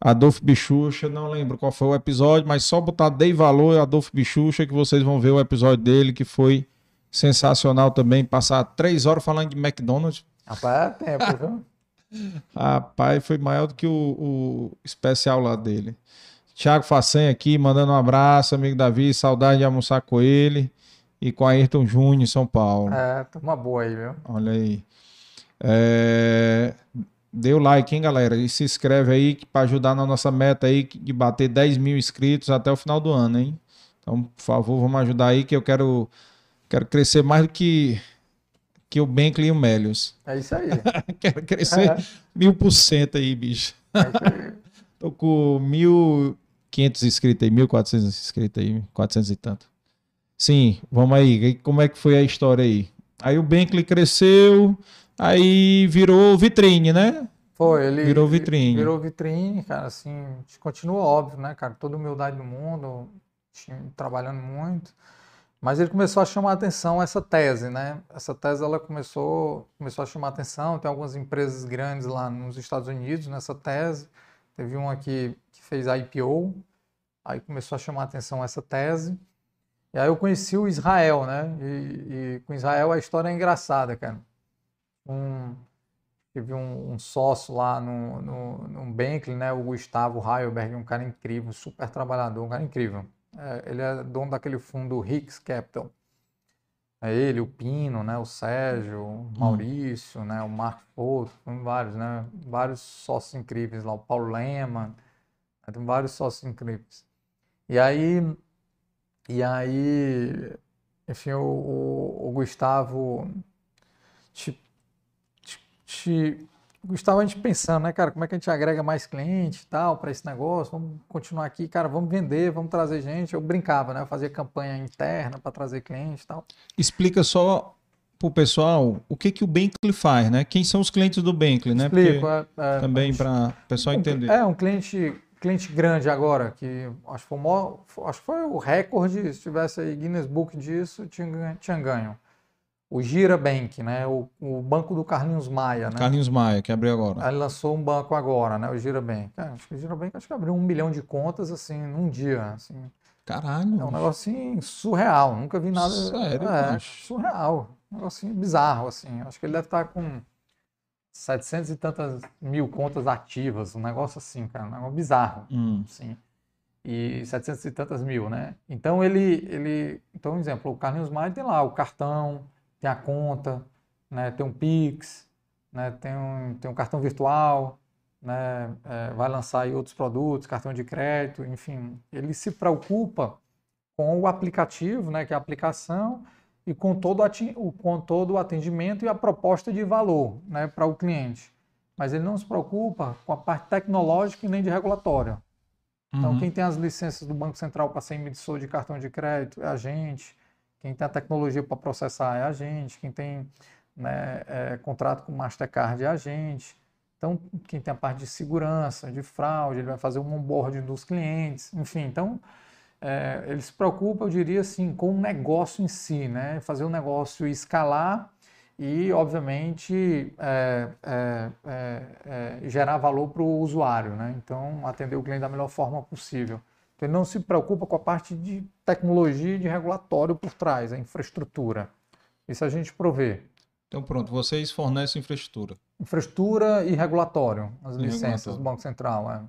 Adolfo Bichucha, não lembro qual foi o episódio, mas só botar Dei Valor Adolfo Bichucha que vocês vão ver o episódio dele, que foi sensacional também. Passar três horas falando de McDonald's. Rapaz, é tempo, viu? Rapaz, foi maior do que o, o especial lá dele. Tiago Facen aqui, mandando um abraço, amigo Davi, saudade de almoçar com ele e com a Ayrton Júnior em São Paulo. É, tá uma boa aí, viu? Olha aí. É... Dê o like, hein, galera? E se inscreve aí para ajudar na nossa meta aí de bater 10 mil inscritos até o final do ano, hein? Então, por favor, vamos ajudar aí que eu quero, quero crescer mais do que, que o Bentley e o Melios. É isso aí. quero crescer é. mil por cento aí, bicho. É isso aí. Tô com 1.500 inscritos aí, 1.400 inscritos aí, 400 e tanto. Sim, vamos aí. Como é que foi a história aí? Aí o Bentley cresceu, Aí virou vitrine, né? Foi, ele virou vitrine. Virou vitrine, cara, assim, continua óbvio, né, cara? Toda humildade do mundo, trabalhando muito. Mas ele começou a chamar a atenção essa tese, né? Essa tese ela começou, começou a chamar a atenção. Tem algumas empresas grandes lá nos Estados Unidos nessa tese. Teve uma que, que fez IPO, aí começou a chamar a atenção essa tese. E aí eu conheci o Israel, né? E, e com Israel a história é engraçada, cara um, tive um, um, sócio lá no, no, no Bentley, né, o Gustavo Heilberg, um cara incrível, super trabalhador, um cara incrível. É, ele é dono daquele fundo Hicks Capital. É ele, o Pino, né, o Sérgio, o hum. Maurício, hum. né, o Marco Foto, vários, né, vários sócios incríveis lá, o Paulo Lema, né, tem vários sócios incríveis. E aí, e aí, enfim, o, o, o Gustavo tipo, gente Gustavo, a gente pensando, né, cara, como é que a gente agrega mais cliente e tal para esse negócio? Vamos continuar aqui, cara, vamos vender, vamos trazer gente. Eu brincava, né? Eu fazia campanha interna para trazer cliente e tal. Explica só para o pessoal o que, que o Bentley faz, né? Quem são os clientes do Bentley, né? Explico, é, é, também para o pessoal entender. É, um cliente, cliente grande agora, que acho que foi o, maior, acho que foi o recorde, se tivesse aí Guinness Book disso, tinha, tinha ganho o Girabank, né? O, o, banco do Carlinhos Maia, né? Carlinhos Maia, que abriu agora. Ele lançou um banco agora, né? O Girabank. É, acho que o Girabank acho que abriu um milhão de contas, assim, num dia, assim. Caralho. É um negócio assim, surreal. Nunca vi nada. Sério, é, surreal. Um negócio assim, bizarro, assim. Acho que ele deve estar com 700 e tantas mil contas ativas. Um negócio assim, cara. Um negócio bizarro. Hum. Sim. E 700 e tantas mil, né? Então ele, ele, então, um exemplo, o Carlinhos Maia tem lá o cartão, tem a conta, né? Tem um Pix, né? Tem um, tem um cartão virtual, né? É, vai lançar aí outros produtos, cartão de crédito, enfim. Ele se preocupa com o aplicativo, né? Que é a aplicação e com todo, o- com todo o atendimento e a proposta de valor, né? Para o cliente. Mas ele não se preocupa com a parte tecnológica e nem de regulatória. Então, Uhum. quem tem as licenças do Banco Central para ser emissor de cartão de crédito é a gente. Quem tem a tecnologia para processar é a gente. Quem tem né, é, contrato com Mastercard é a gente. Então, quem tem a parte de segurança, de fraude, ele vai fazer um onboarding dos clientes, enfim. Então, é, ele se preocupa, eu diria assim, com o negócio em si, né? Fazer o negócio escalar e, obviamente, é, é, é, é, gerar valor para o usuário, né? Então, atender o cliente da melhor forma possível. Então, ele não se preocupa com a parte de tecnologia e de regulatório por trás, a infraestrutura. Isso a gente provê. Então pronto, vocês fornecem infraestrutura. Infraestrutura e regulatório, as E licenças regulatório. do Banco Central. É.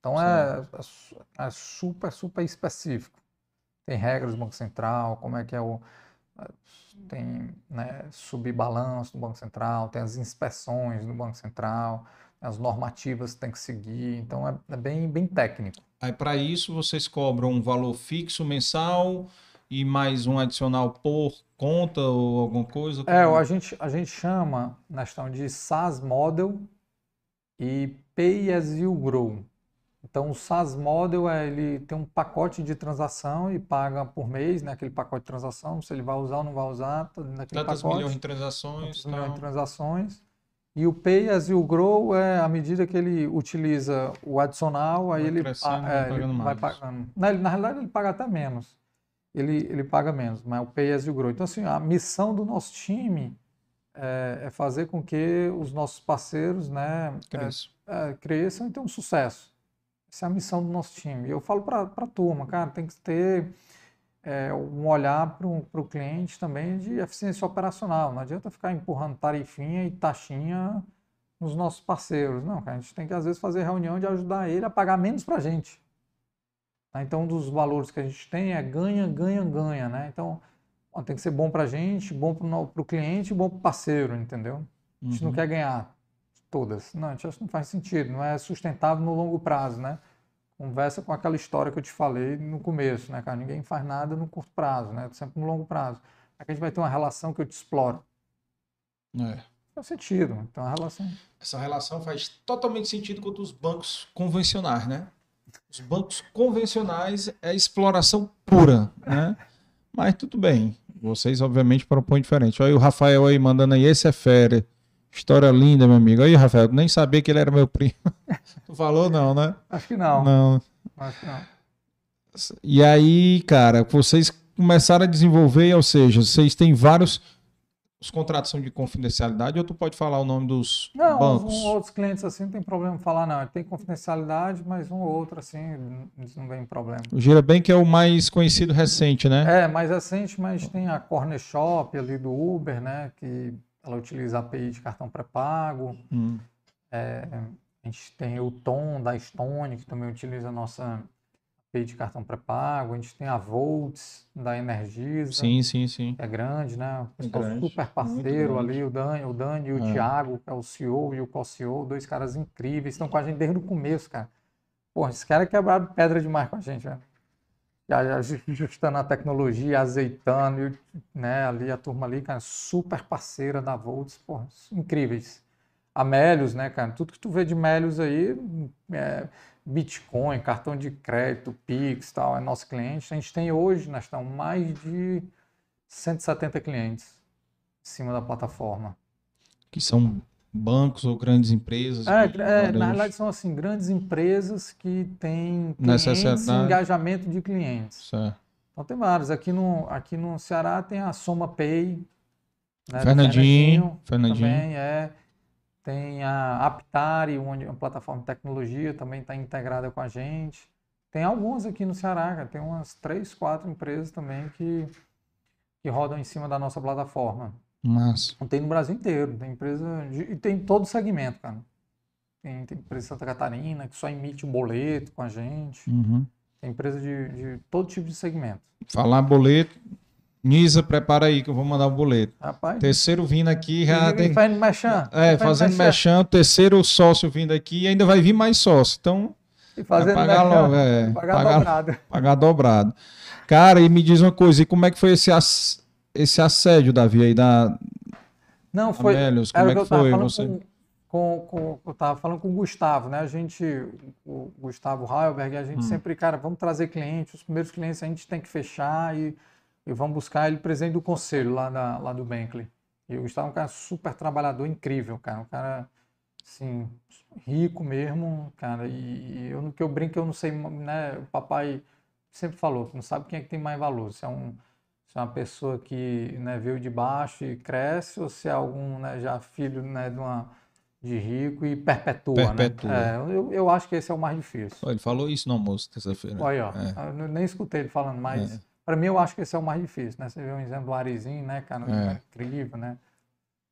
Então é, é é super, super específico. Tem regras do Banco Central, como é que é o. é, Tem né, subbalanço do Banco Central, tem as inspeções do Banco Central, as normativas que tem que seguir. Então é, é bem, bem técnico. Aí para isso vocês cobram um valor fixo mensal e mais um adicional por conta ou alguma coisa? É, Como- a gente, a gente chama na questão de SaaS Model e Pay as you Grow. Então, o SaaS Model é ele tem um pacote de transação e paga por mês, né, aquele pacote de transação, se ele vai usar ou não vai usar, tá naquele Tantas pacote, milhões de transações. tantos milhões de transações. E o Pay as you Grow é à medida que ele utiliza o adicional, aí Vai ele, vai é, ele pagando vai mais. pagando. Na, na realidade, ele paga até menos. Ele, ele paga menos, mas o Pay as you Grow. Então, assim, a missão do nosso time é, é fazer com que os nossos parceiros, né, é, Cresce. é, cresçam e tenham sucesso. Essa é a missão do nosso time. E eu falo para a turma, cara, tem que ter é, um olhar para o cliente também de eficiência operacional. Não adianta ficar empurrando tarifinha e taxinha nos nossos parceiros. Não, a gente tem que às vezes fazer reunião de ajudar ele a pagar menos para a gente. Tá? Então, um dos valores que a gente tem é ganha, ganha, ganha, né? Então, ó, tem que ser bom para a gente, bom para o cliente e bom para o parceiro, entendeu? A gente não Uhum. quer ganhar todas. Não, a gente acha que não faz sentido, não é sustentável no longo prazo, né? Conversa com aquela história que eu te falei no começo, né, cara? Ninguém faz nada no curto prazo, né? Sempre no longo prazo. Aqui a gente vai ter uma relação que eu te exploro. É. Faz sentido. Então a relação. Essa relação faz totalmente sentido com os bancos convencionais, né? Os bancos convencionais é exploração pura, né? Mas tudo bem. Vocês, obviamente, propõem diferente. Olha aí o Rafael aí mandando aí, esse é fera. História linda, meu amigo. Aí, Rafael, nem sabia que ele era meu primo. tu falou não, né? Acho que não. Não. Acho que não. E aí, cara, vocês começaram a desenvolver, ou seja, vocês têm vários. Os contratos são de confidencialidade ou tu pode falar o nome dos Não, bancos? uns- um, outros clientes assim não tem problema falar, não. Tem confidencialidade, mas um ou outro assim, não vem problema. O Girabank é o mais conhecido recente, né? É, mais recente, mas tem a Corner Shop ali do Uber, né? Que ela utiliza a API de cartão pré-pago. Hum. É, a gente tem o Tom da Stone, que também utiliza a nossa API de cartão pré-pago. A gente tem a Volts da Energisa, Sim, sim, sim. que é grande, né? O pessoal super parceiro ali, o Dani, o Dani e o É. Thiago, que é o CEO e o co-CEO, dois caras incríveis, estão com a gente desde o começo, cara. Pô, esses caras quebraram pedra demais com a gente, velho. Ju- ajustando a tecnologia, azeitando, né? Ali a turma ali, cara, super parceira da Volts, pô, incríveis. A Melios, né, cara? Tudo que tu vê de Melios aí, é, Bitcoin, cartão de crédito, Pix, tal, é nosso cliente. A gente tem hoje, nós estamos mais de 170 clientes em cima da plataforma. Que são bancos ou grandes empresas. É, é, na realidade são assim grandes empresas que têm clientes Necessidade. engajamento de clientes. Certo. Então tem vários. Aqui no, aqui no Ceará tem a Soma Pay, né, Fernandinho, Fernandinho. também é. Tem a Aptari, onde uma plataforma de tecnologia também está integrada com a gente. Tem algumas aqui no Ceará, cara. Tem umas três, quatro empresas também que, que rodam em cima da nossa plataforma. Mas. Tem no Brasil inteiro. Tem empresa. E tem todo segmento, cara. Tem, tem empresa de Santa Catarina que só emite um boleto com a gente. Uhum. Tem empresa de, de todo tipo de segmento. Falar boleto. Nisa, prepara aí que eu vou mandar o boleto. Rapaz. Terceiro vindo aqui já tem. e fazendo mexão. É, fazendo mexão, terceiro sócio vindo aqui e ainda vai vir mais sócio. Então, E fazendo pagar mexão, logo, é, pagar pagar- dobrado. pagar dobrado. Cara, e me diz uma coisa, e como é que foi esse, esse assédio, Davi, aí da Não, foi. Amélios? Como o é que foi? falando Você... com, com, com- eu tava falando com o Gustavo, né? A gente, o Gustavo Heilberg, a gente Hum. sempre, cara, vamos trazer clientes, os primeiros clientes a gente tem que fechar e, e vamos buscar ele presidente do conselho lá, da, lá do Bankley. E o Gustavo é um cara super trabalhador, incrível, cara. Um cara, assim, rico mesmo, cara. E, e eu, no que eu brinco, eu não sei, né? O papai sempre falou que não sabe quem é que tem mais valor. Se é um, se é uma pessoa que né, veio de baixo e cresce, ou se é algum né, já filho né, de, uma, de rico e perpetua, Perpetua. né? É, eu, eu acho que esse é o mais difícil. Ele falou isso no almoço, terça-feira. Olha, ó, É. eu nem escutei ele falando, mas É. para mim eu acho que esse é o mais difícil, né? Você vê um exemplo do Arizinho, né, cara, É. incrível, né?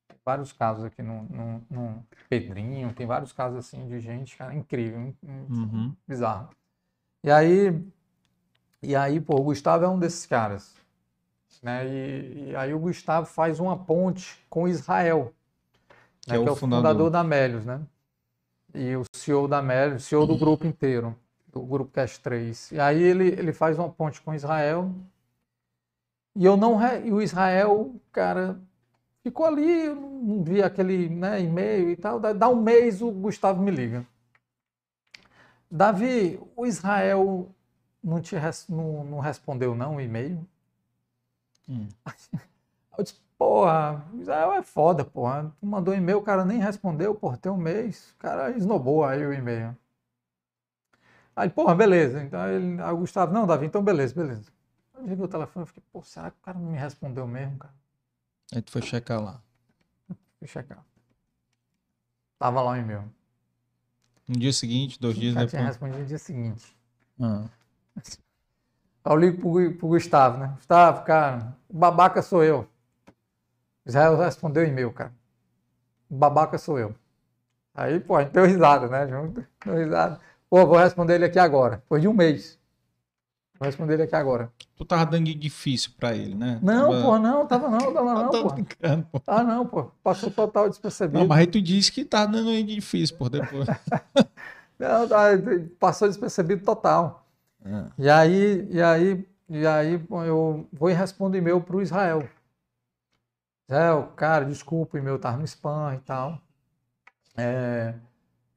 Tem vários casos aqui no, no, no Pedrinho, tem vários casos assim de gente, cara, incrível, in- in- Uhum. bizarro. E aí, e aí, pô, o Gustavo é um desses caras, né? E, e aí o Gustavo faz uma ponte com Israel, né? Que é o fundador. da Melios, né? E o CEO da Melios, CEO do grupo inteiro, do grupo Cash 3. E aí ele, ele faz uma ponte com Israel. E eu não re- e o Israel, cara, ficou ali, eu não vi aquele né, e-mail e tal. Dá dá um mês o Gustavo me liga. Davi, o Israel não te res- não, não respondeu não o e-mail? Hum. Eu disse, porra, Israel é foda, porra. Tu mandou e-mail, o cara nem respondeu, porra, tem um mês. O cara esnobou aí o e-mail. Aí, porra, beleza. Então ele, aí o Gustavo, não, Davi, então beleza, beleza. Eu liguei o telefone e fiquei, pô, será que o cara não me respondeu mesmo, cara? Aí tu foi checar lá. Fui checar. Tava lá o e-mail. No dia seguinte, dois dias O cara tinha depois. respondido no dia seguinte. Ah. Eu ligo pro, Gu- pro Gustavo, né? Gustavo, cara, o babaca sou eu. Israel respondeu o e-mail, cara. O babaca sou eu. Aí, pô, a gente deu risada, né? Junto, deu risada. Pô, vou responder ele aqui agora. Depois de um mês. Vou responder ele aqui agora. Tu tava dando difícil pra ele, né? Não, Tava- pô, não, tava não, tava não, pô. brincando, pô. Ah, não, pô. Passou total despercebido. Não, mas aí tu disse que tá dando difícil, por depois. Não, passou despercebido total. Ah. E aí, e aí, e aí eu vou e respondo e-mail para o Israel. Israel, cara, desculpa, o e-mail estava no spam e tal. É,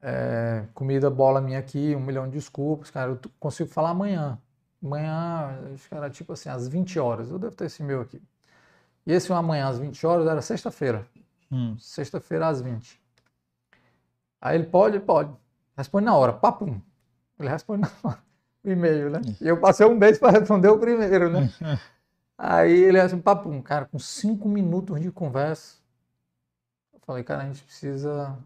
é, comida bola minha aqui, um milhão de desculpas, cara, eu consigo falar amanhã. Amanhã, acho que era tipo assim, às 20 horas. Eu devo ter esse e-mail aqui. E esse amanhã às 20 horas era sexta-feira. Hum. Sexta-feira às 20. Aí ele pode, pode. Responde na hora, papum. Ele responde na hora o e-mail, né? E eu passei um mês para responder o primeiro, né? Aí ele responde, papum, cara, com cinco minutos de conversa. Eu falei, cara, a gente precisa.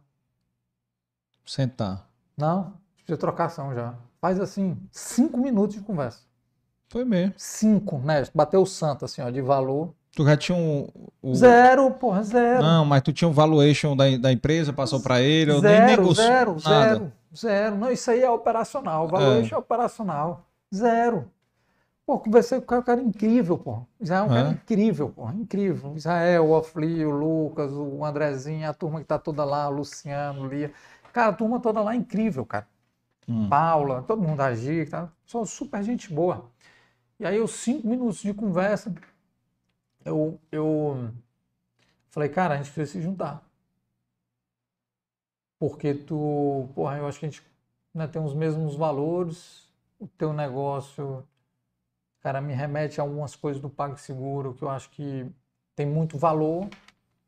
Sentar. Não, a gente precisa trocar ação já. Faz assim, cinco minutos de conversa. Foi mesmo. Cinco, né? Bateu o santo, assim, ó, de valor. Tu já tinha um. o- Zero, porra, zero. Não, mas tu tinha um valuation da, da empresa, passou pra ele, eu nem Zero, negociou zero, nada. zero, zero. Não, isso aí é operacional. O valor é. operacional. Zero. Pô, conversei com o cara, é incrível, pô. Israel é um É? cara incrível, pô. Incrível. Israel, o Ofli, o Lucas, o Andrezinho, a turma que tá toda lá, o Luciano, o Lia. Cara, a turma toda lá é incrível, cara. Hum. Paula, todo mundo agir, tá? São super gente boa. E aí, os cinco minutos de conversa, eu, eu falei, cara, a gente precisa se juntar. Porque tu, porra, eu acho que a gente né, tem os mesmos valores, o teu negócio, cara, me remete a algumas coisas do PagSeguro que eu acho que tem muito valor,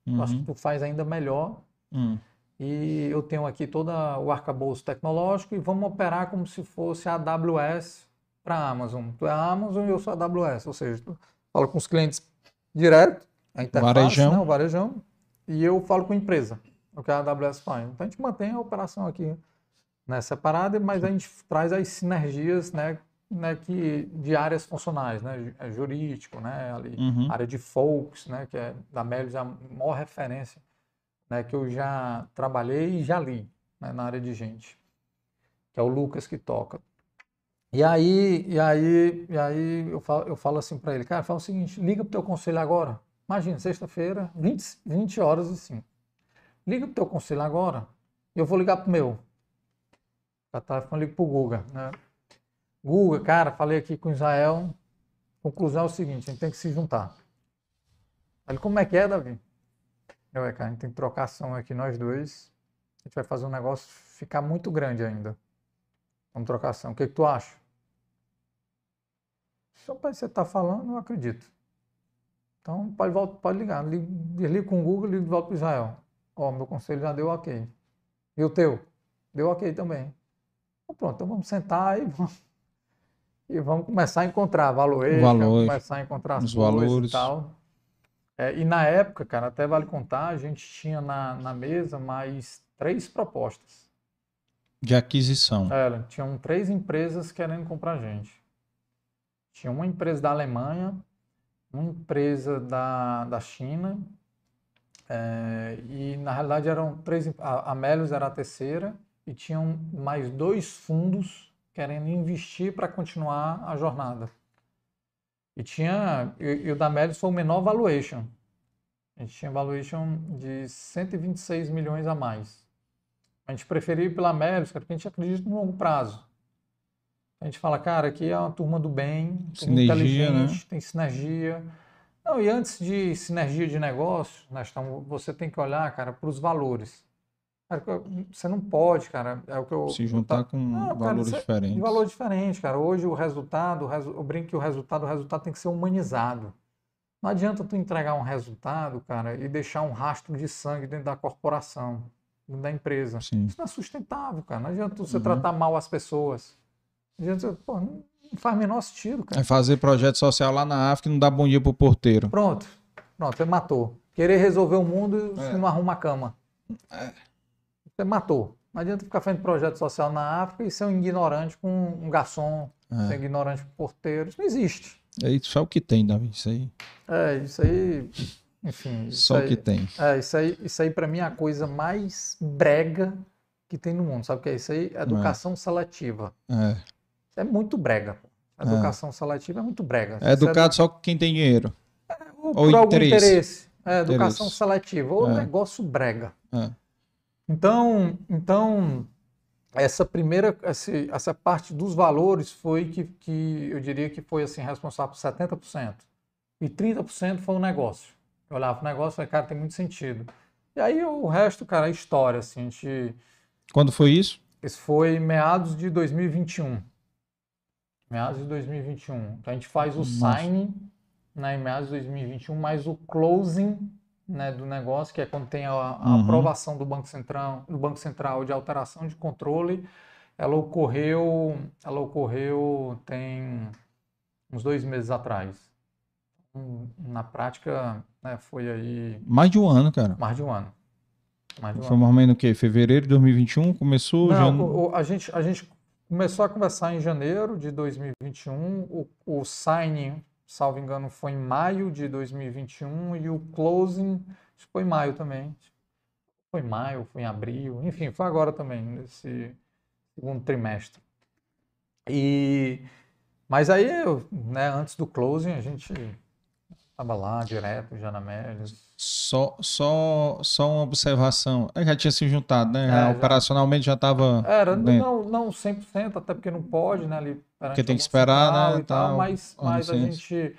eu acho que Uhum. tu faz ainda melhor. Hum. E eu tenho aqui todo o arcabouço tecnológico e vamos operar como se fosse a AWS para a Amazon. Tu é a Amazon e eu sou a AWS, ou seja, tu fala com os clientes direto, a interface, Varejão. né, o varejão, e eu falo com a empresa, o que a AWS faz. Então a gente mantém a operação aqui né, separada, mas a gente traz as sinergias, né, né, que, de áreas funcionais, né, é jurídico, né, ali, Uhum. área de folks, né, que é da Melios é a maior referência, né, que eu já trabalhei e já li, né, na área de gente, que é o Lucas que toca. E aí, e aí, e aí eu falo, eu falo assim para ele, cara, fala o seguinte, liga pro teu conselho agora. Imagina, sexta-feira, 20, 20 horas e 5. Liga pro teu conselho agora, e eu vou ligar pro meu. Já tá, eu ligo pro Guga, né? Guga, cara, falei aqui com Israel. Conclusão é o seguinte, a gente tem que se juntar. Ele, como é que é, Davi? Eu, é, cara, a gente tem que trocar ação aqui, nós dois. A gente vai fazer um negócio ficar muito grande ainda. Vamos trocar ação. O que, que tu acha? Só para você estar falando, eu acredito. Então, pode, volta, pode ligar. Liga, com o Google, de volta para Israel. Ó, meu conselho já deu ok. E o teu? Deu ok também. Então, pronto, então vamos sentar e vamos, e vamos começar a encontrar valores, Valores, começar a encontrar as valores. e tal. É, e na época, cara, até vale contar, a gente tinha na, na mesa mais três propostas. De aquisição. Era, tinham três empresas querendo comprar a gente. Tinha uma empresa da Alemanha, uma empresa da, da China, é, e na realidade eram três. A, a Melius era a terceira, e tinham mais dois fundos querendo investir para continuar a jornada. E tinha. E, e o da Melius foi o menor valuation. A gente tinha valuation de 126 milhões a mais. A gente preferiu ir pela Melius, cara, porque a gente acredita no longo prazo. A gente fala, cara, aqui é uma turma do bem, Sinergia, né? inteligente, tem sinergia. Não, e antes de sinergia de negócio, então, você tem que olhar, cara, para os valores. Cara, você não pode, cara, é o que eu... Se eu juntar ta- com Não, cara, valores isso é- diferentes. valor diferente, cara. Hoje o resultado, o resu- eu brinco que o resultado, o resultado tem que ser humanizado. Não adianta tu entregar um resultado, cara, e deixar um rastro de sangue dentro da corporação, dentro da empresa. Sim. Isso não é sustentável, cara. Não adianta você Uhum. tratar mal as pessoas. Não adianta, pô, não não faz o menor sentido, cara. É fazer projeto social lá na África e não dar bom dia pro porteiro. Pronto, pronto, você matou. Querer resolver o mundo É. não arruma a cama. Você matou. Não adianta ficar fazendo projeto social na África e ser um ignorante com um garçom, ser É. ignorante com porteiro. Isso não existe. É isso só o que tem, Davi. Isso aí. É, isso aí, enfim. Isso Só o que tem. É, isso aí, isso aí para mim é a coisa mais brega que tem no mundo. Sabe o que é isso aí? Educação seletiva. É. É muito brega. pô. Educação seletiva é muito brega. É educado só com quem tem dinheiro. Ou ou por algum interesse. interesse. É, educação Interesse. seletiva. Ou É. negócio brega. É. Então, então essa primeira, esse- essa parte dos valores foi que, que eu diria que foi assim, responsável por 70%. E 30% foi o negócio. Eu olhava para o negócio e falei, cara, tem muito sentido. E aí o resto, cara, é história. Assim, a gente, Quando foi isso? esse foi meados de 2021. Meados de 2021. Então a gente faz o Nossa. signing né, em meados de 2021, mas o closing né, do negócio, que é quando tem a, a Uhum. aprovação do Banco Central, do Banco Central de alteração de controle, ela ocorreu, ela ocorreu tem uns dois meses atrás. Hum, Na prática, né, foi aí Mais de um ano, cara. mais de um ano. Mais de um Foi mais ou menos o quê? Fevereiro de 2021? Começou Não, já. a, gente, a gente começou a conversar em janeiro de 2021. O, o signing, salvo engano, foi em maio de 2021 e o closing foi em maio também. Foi em maio, foi em abril, enfim, foi agora também, nesse segundo trimestre. E, mas aí, né, antes do closing, a gente estava lá direto, já na Médios. Só, só, só uma observação. Aí já tinha se juntado, né? É, Já. Operacionalmente já estava. Era, dentro. não, não 100%, até porque não pode, né? Ali, perante tem que esperar, né, e tal, tal, mas, a mas a gente,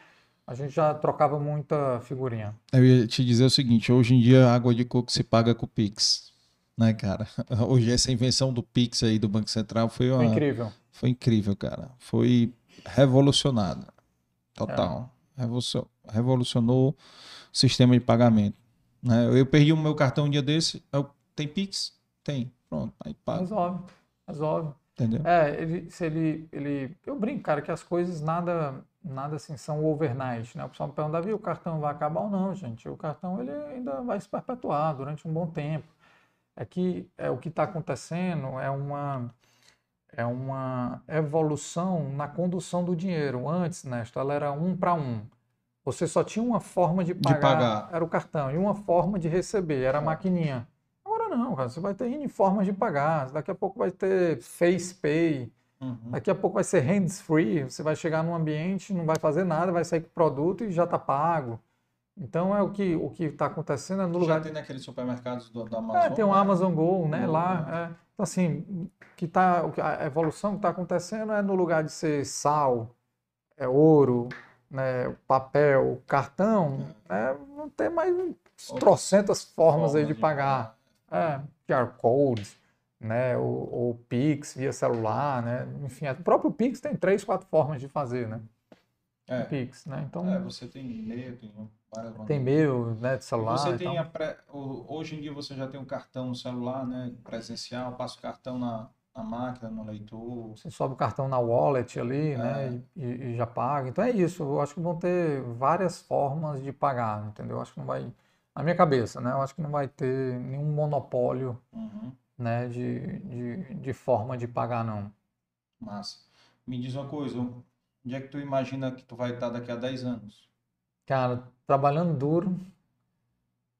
a gente já trocava muita figurinha. Eu ia te dizer o seguinte: hoje em dia a água de coco se paga com o Pix. Né, cara? Hoje essa invenção do Pix aí do Banco Central foi, uma, Foi incrível. foi incrível, cara. Foi revolucionada. É. Total. Revolucio- Revolucionou o sistema de pagamento. Né? Eu perdi o meu cartão um dia desse. Eu, tem Pix? Tem. Pronto. Aí paga. Resolve, resolve. Entendeu? É, ele, se ele, ele, eu brinco, cara, que as coisas nada, nada assim são overnight, né? O pessoal me pergunta, Davi, o cartão vai acabar ou não, gente? O cartão ele ainda vai se perpetuar durante um bom tempo. é que é, o que está acontecendo é uma, é uma evolução na condução do dinheiro. Antes, Néstor, ela era um para um. Você só tinha uma forma de pagar, De pagar. era o cartão, e uma forma de receber, era a maquininha. Agora não, cara, você vai ter N formas de pagar. Daqui a pouco vai ter Face Pay, Uhum. daqui a pouco vai ser hands free. Você vai chegar num ambiente, não vai fazer nada, vai sair com o produto e já está pago. Então é o que o que está acontecendo é no Já lugar tem naqueles supermercados do, da é, Amazon. tem o né? Amazon Go, né? Go, Lá, é. Então, assim, que tá, a evolução que está acontecendo é no lugar de ser sal, é ouro, né? papel, cartão, né? Não tem mais trocentas formas aí de pagar. É, QR Code, né? Ou, ou Pix via celular, né? Enfim, o próprio Pix tem três, quatro formas de fazer, né? É. Pix, né? Então, É, você tem e-mail, tem várias tem meio, né, de celular. Você tem pré- hoje em dia você já tem um cartão no celular, né? Presencial, passa o cartão na, na máquina, no leitor. Você sobe o cartão na wallet ali, É. né? E, e- já paga. Então é isso. Eu acho que vão ter várias formas de pagar, entendeu? Eu acho que não vai, na minha cabeça, né? Eu acho que não vai ter nenhum monopólio, Uhum. né? De, de, de forma de pagar, não. Massa. Me diz uma coisa, onde é que tu imagina que tu vai estar daqui a 10 anos? Cara, trabalhando duro,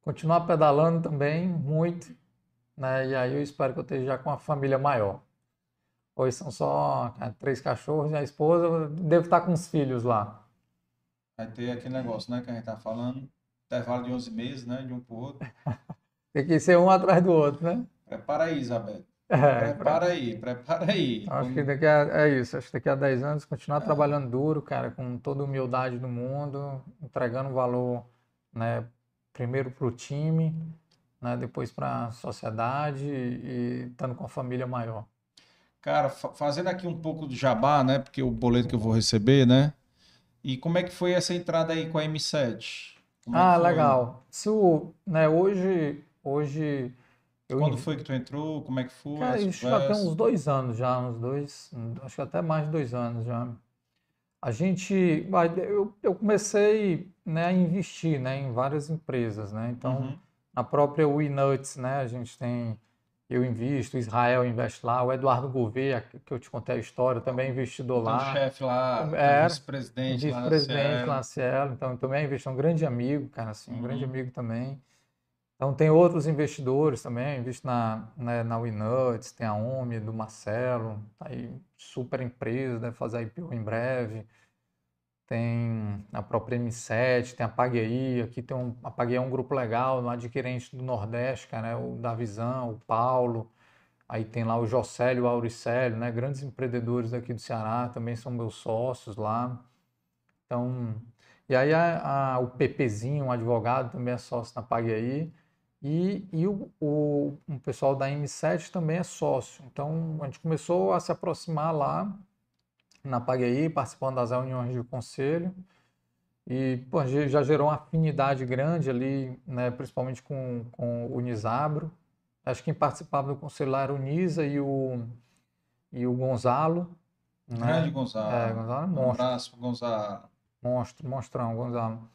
continuar pedalando também muito, né? E aí eu espero que eu esteja já com uma família maior. Hoje são só cara, três cachorros e a esposa, devo estar com os filhos lá. Vai ter aquele negócio, né, que a gente tá falando, intervalo de 11 meses, né, de um pro outro. Tem que ser um atrás do outro, né? Prepara aí, Isabel. É, Prepara aí, prepara aí. Acho que daqui a, é isso, acho que daqui a 10 anos continuar trabalhando duro, cara, com toda a humildade do mundo, entregando valor, né, primeiro para o time, né, depois para a sociedade e estando com a família maior. Cara, fa- fazendo aqui um pouco do jabá, né, porque o boleto que eu vou receber, né, e como é que foi essa entrada aí com a M7? Como é Ah, legal. Se o, né, hoje, hoje eu Quando foi que tu entrou? Como é que foi? Cara, isso já tem uns dois anos já, uns dois, acho que até mais de dois anos já. A gente, vai, eu, eu comecei, né, a investir, né, em várias empresas, né? Então, Uhum. na própria WeNuts, né, a gente tem, eu invisto, o Israel investe lá, o Eduardo Gouveia, que eu te contei a história, também é investidor Então, lá. chefe lá, Era, vice-presidente lá na vice-presidente lá na Cielo, então também é investidor, um grande amigo, cara, assim, um grande Uhum. amigo também. Então tem outros investidores também, invisto na, na WeNuts, tem a OMI do Marcelo, tá aí super empresa, deve fazer IPO em breve. Tem a própria M7, tem a PagAI, aqui tem um, a PagAI é um grupo legal, um adquirente do Nordeste, cara, né, o Davizão, o Paulo, aí tem lá o Jocélio, o Auricélio, né, grandes empreendedores daqui do Ceará, também são meus sócios lá. Então, e aí a, a- o Pepezinho, um advogado, também é sócio na PagAI. E, e o, o, um pessoal da M7 também é sócio. Então a gente começou a se aproximar lá na PagAI, participando das reuniões de conselho. E pô, já gerou uma afinidade grande ali, né, principalmente com, com o Nisabro. Acho que quem participava do conselho lá era o Nisa e o, e o Gonzalo. né? Grande Gonzalo. É, Gonzalo é Um monstro. abraço pro Gonzalo. Monstro, monstrão, Gonzalo.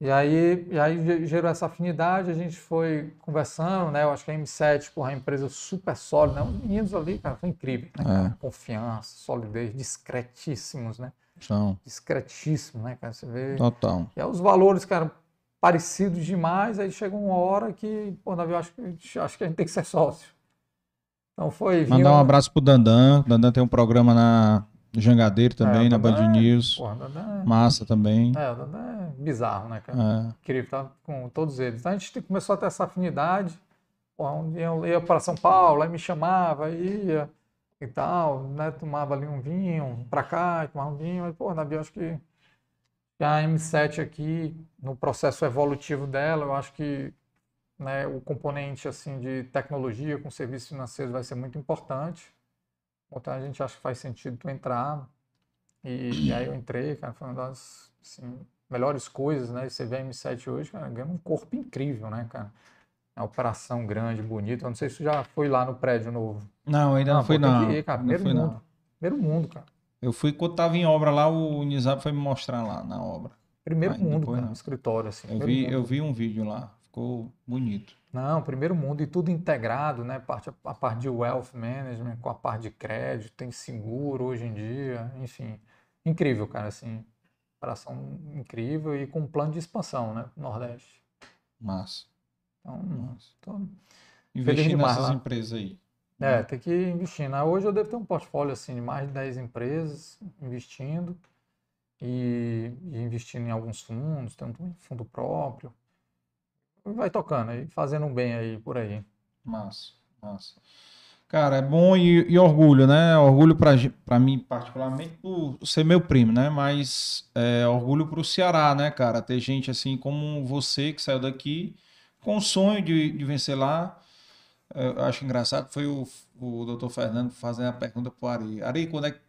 E aí, e aí ge- gerou essa afinidade, a gente foi conversando, né? Eu acho que a M7, porra, é uma empresa super sólida, né? Os meninos ali, cara, são incríveis, né? cara? Confiança, solidez, discretíssimos, né? São. Discretíssimos, né, cara? Você vê. Total. E aí os valores, cara, parecidos demais, aí chega uma hora que, pô, Davi, eu acho que, acho que a gente tem que ser sócio. Então foi. Mandar um abraço pro Dandan. O Dandan tem um programa na Jangadeiro também, É, na Band é- News. Porra, Dandan Massa também. é, o Dandan é bizarro, né, cara? É. incrível, tá? Com todos eles. Então a gente começou a ter essa afinidade. Um dia eu ia para São Paulo, aí me chamava, ia e tal, né? Tomava ali um vinho, para cá, tomava um vinho. Aí, pô, Nabi, acho que a M7 aqui, no processo evolutivo dela, eu acho que né, o componente assim de tecnologia com serviços financeiros vai ser muito importante. Então a gente acha que faz sentido tu entrar. E, e aí eu entrei, cara, foi uma das assim, melhores coisas, né? Você vê a M7 hoje, cara, ganha um corpo incrível, né, cara? Uma operação grande, bonita. Eu não sei se tu já foi lá no prédio novo. Não, ainda não, Ah, fui pô, tem não. ir, cara. Não Primeiro fui mundo. não. Primeiro mundo, cara. Eu fui quando tava em obra lá, o Nizam foi me mostrar lá na obra. Primeiro mundo, cara, não. no escritório, assim. Eu vi, mundo. eu vi um vídeo lá. ficou bonito. Não, primeiro mundo e tudo integrado, né? Parte, a parte de wealth management com a parte de crédito, tem seguro hoje em dia, enfim. Incrível, cara, assim. Operação incrível e com um plano de expansão, né? Nordeste. Massa. Então, Massa. Tô Investir nessas lá. empresas aí. É, né? tem que investir. Né? Hoje eu devo ter um portfólio assim de mais de 10 empresas investindo e, e investindo em alguns fundos, tem um fundo próprio. Vai tocando aí, fazendo um bem aí por aí. Massa, massa. Cara, é bom e, e orgulho, né? Orgulho para mim, particularmente, por ser meu primo, né? Mas é, orgulho para o Ceará, né, cara? Ter gente assim como você que saiu daqui com o sonho de, de vencer lá. Eu acho engraçado foi o, o doutor Fernando fazendo a pergunta para o Ari. Ari, quando é que.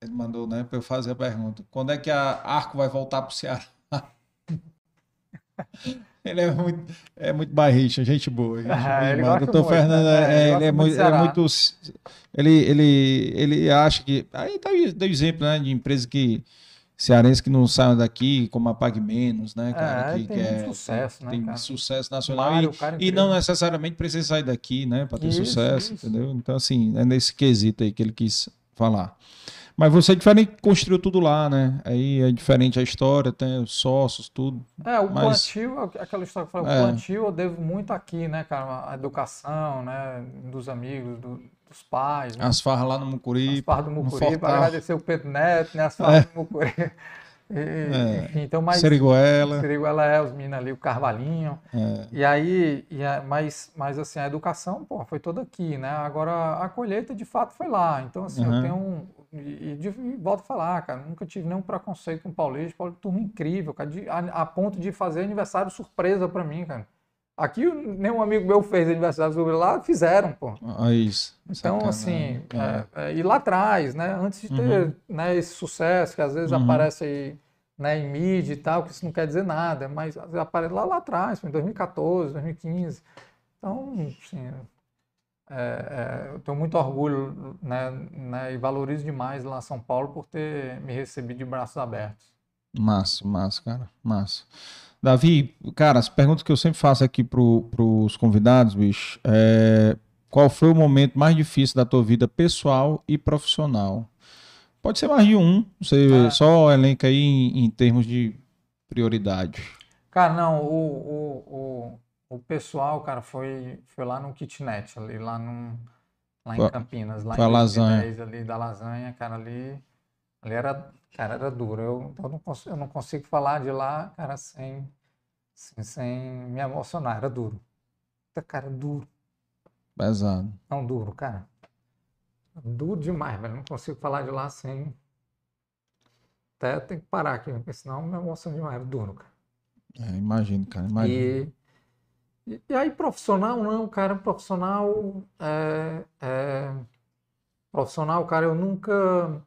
Ele mandou, né, para eu fazer a pergunta. Quando é que a Arco vai voltar para o Ceará? Ele é muito, é muito barricha, gente boa. Gente ah, ele Doutor Fernando né? é, ele, é muito, ele é muito. Ele, ele, ele acha que. Aí tá deu exemplo né, de empresas que. Cearense que não saiam daqui, como a Pag Menos, né, cara? É, que, tem que é, sucesso, né, tem cara? sucesso nacional Mário, e, e, não necessariamente precisa sair daqui, né, para ter isso, sucesso, isso. entendeu? Então, assim, é nesse quesito aí que ele quis falar. Mas você é diferente, construiu tudo lá, né? Aí é diferente a história, tem os sócios, tudo. É, o mas... plantio, aquela história que eu falei, é. o plantio eu devo muito aqui, né, cara? A educação, né, dos amigos, do, dos pais. Né? As farras lá no Mucuri. As farras do Mucuri, para agradecer o Pedro Neto, né? As farras é. do Mucuri. E, é. Enfim, então mais. Seriguela. Seriguela é, os meninos ali, o Carvalhinho. É. E aí, e a, mas, mas assim, a educação, pô, foi toda aqui, né? Agora, a colheita de fato foi lá. Então, assim, uhum. eu tenho um. E, e, e, volto a falar, cara, nunca tive nenhum preconceito com o Paulista. Paulo, turma incrível, cara, de, a, a, ponto de fazer aniversário surpresa para mim, cara. Aqui nenhum amigo meu fez aniversário sobre lá, fizeram, pô. Ah, isso. Então, Sacana. assim, é. É, é, e lá atrás, né, antes de ter uhum. né, esse sucesso, que às vezes uhum. aparece aí né, em mídia e tal, que isso não quer dizer nada, mas aparece lá, lá atrás, em 2014, 2015. Então, assim, é, é, eu tenho muito orgulho né, né, e valorizo demais lá São Paulo por ter me recebido de braços abertos. Massa, massa, cara, massa. Davi, cara, as perguntas que eu sempre faço aqui para os convidados, bicho, é qual foi o momento mais difícil da tua vida pessoal e profissional? Pode ser mais de um, você ah. só elenca aí em, em, termos de prioridade. Cara, não, o, o, o, o, pessoal, cara, foi, foi lá no kitnet, ali, lá, no, lá em Campinas, lá em 2010, ali da lasanha, cara, ali, ali era Cara, era duro. Eu, eu, não consigo, eu não consigo falar de lá, cara, sem, sem, sem me emocionar. Era duro. Cara, duro. Pesado. Não, duro, cara. Duro demais, velho. Não consigo falar de lá sem. Até tem que parar aqui, porque senão me emociono demais. Era duro, cara. É, imagino, cara. Imagino. E, e, aí, profissional, não, cara. Profissional. É, é, profissional, cara, eu nunca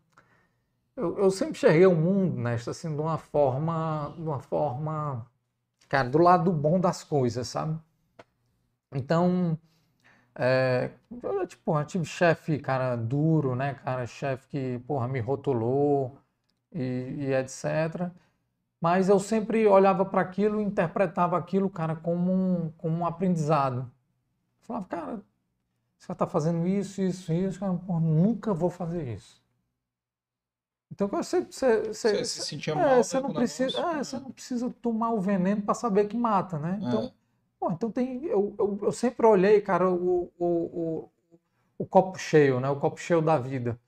eu, eu sempre enxerguei o mundo, Nesta, assim, de uma forma, de uma forma, cara, do lado bom das coisas, sabe? Então, é, eu, tipo, eu tive chefe, cara, duro, né, cara, chefe que, porra, me rotulou e, e etc. Mas eu sempre olhava para aquilo e interpretava aquilo, cara, como um, como um aprendizado. Eu falava, cara, você está fazendo isso, isso, isso, cara, nunca vou fazer isso. Então você, você, você, você se sentia é, mal. Você não, precisa, é, você não precisa tomar o veneno para saber que mata, né? Então, é. pô, então tem. Eu, eu, eu, sempre olhei, cara, o, o, o, o, copo cheio, né? O copo cheio da vida.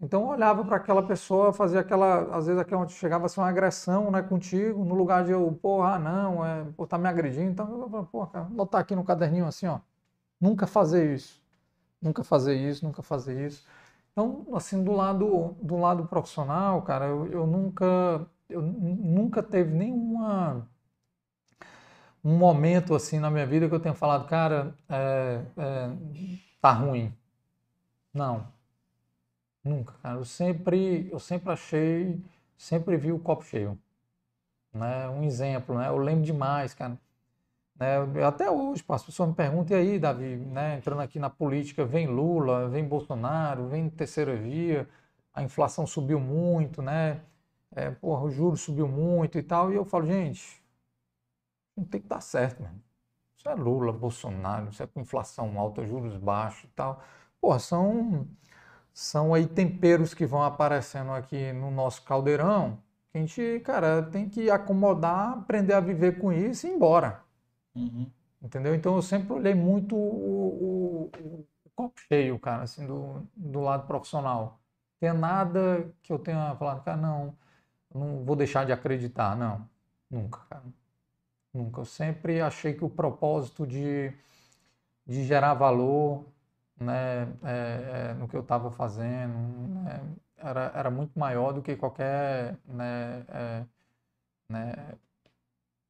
Então eu olhava para aquela pessoa, fazia aquela. Às vezes aquela chegava a ser uma agressão né, contigo, no lugar de eu, porra, ah, não, é, pô, tá me agredindo. Então eu pô, cara, botar aqui no caderninho assim, ó. Nunca fazer isso. Nunca fazer isso, nunca fazer isso. Então, assim, do lado, do lado profissional, cara, eu, eu nunca, eu nunca teve nenhuma um momento assim na minha vida que eu tenha falado, cara, é, é, tá ruim. Não, nunca, cara. Eu sempre, eu sempre achei, sempre vi o copo cheio, né? Um exemplo, né? Eu lembro demais, cara. Né? Até hoje, as pessoas me perguntam, e aí, Davi, né? entrando aqui na política, vem Lula, vem Bolsonaro, vem terceira via, a inflação subiu muito, né? É, porra, o juro subiu muito e tal. E eu falo, gente, não tem que dar certo, mano. isso é Lula, Bolsonaro, isso é com inflação alta, juros baixos e tal. Pô, são, são aí temperos que vão aparecendo aqui no nosso caldeirão que a gente, cara, tem que acomodar, aprender a viver com isso e ir embora. Uhum. Entendeu? Então eu sempre olhei muito o, o, o copo cheio, cara, assim, do, do lado profissional. Tem nada que eu tenha falado, cara, não, não vou deixar de acreditar, não. Nunca, cara. Nunca. Eu sempre achei que o propósito de, de gerar valor né, é, é, no que eu estava fazendo né, era, era muito maior do que qualquer né, é, né,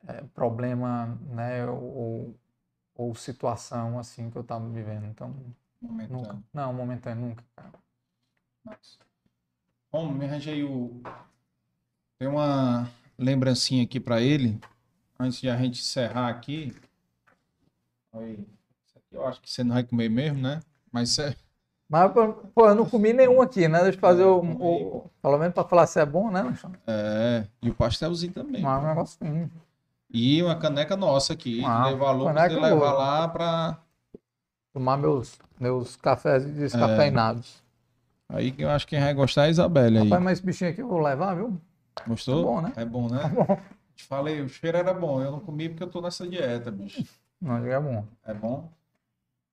é, problema né, ou, ou situação assim que eu estava vivendo. Então, Momentâneo. nunca. Não, momentâneo, nunca, cara. Mas... Bom, me arranjei o. Tem uma lembrancinha aqui para ele, antes de a gente encerrar aqui. Isso aqui eu acho que você não vai comer mesmo, né? Mas você. Mas, pô, eu não comi nenhum aqui, né? Deixa eu fazer o, comi, o- Pelo menos para falar se é bom, né, Alexandre? É, e o pastelzinho também. Mas é um negocinho. E uma caneca nossa aqui, Ah, de levar valor pra você levar boa. lá pra. Tomar meus, meus cafés descafeinados. Aí que eu acho que quem vai gostar é a Isabelle aí. Rapaz, mas esse bichinho aqui eu vou levar, viu? Gostou? é bom, né? É bom, né? bom. Te falei, o cheiro era bom. Eu não comi porque eu tô nessa dieta, bicho. Não, é bom. É bom?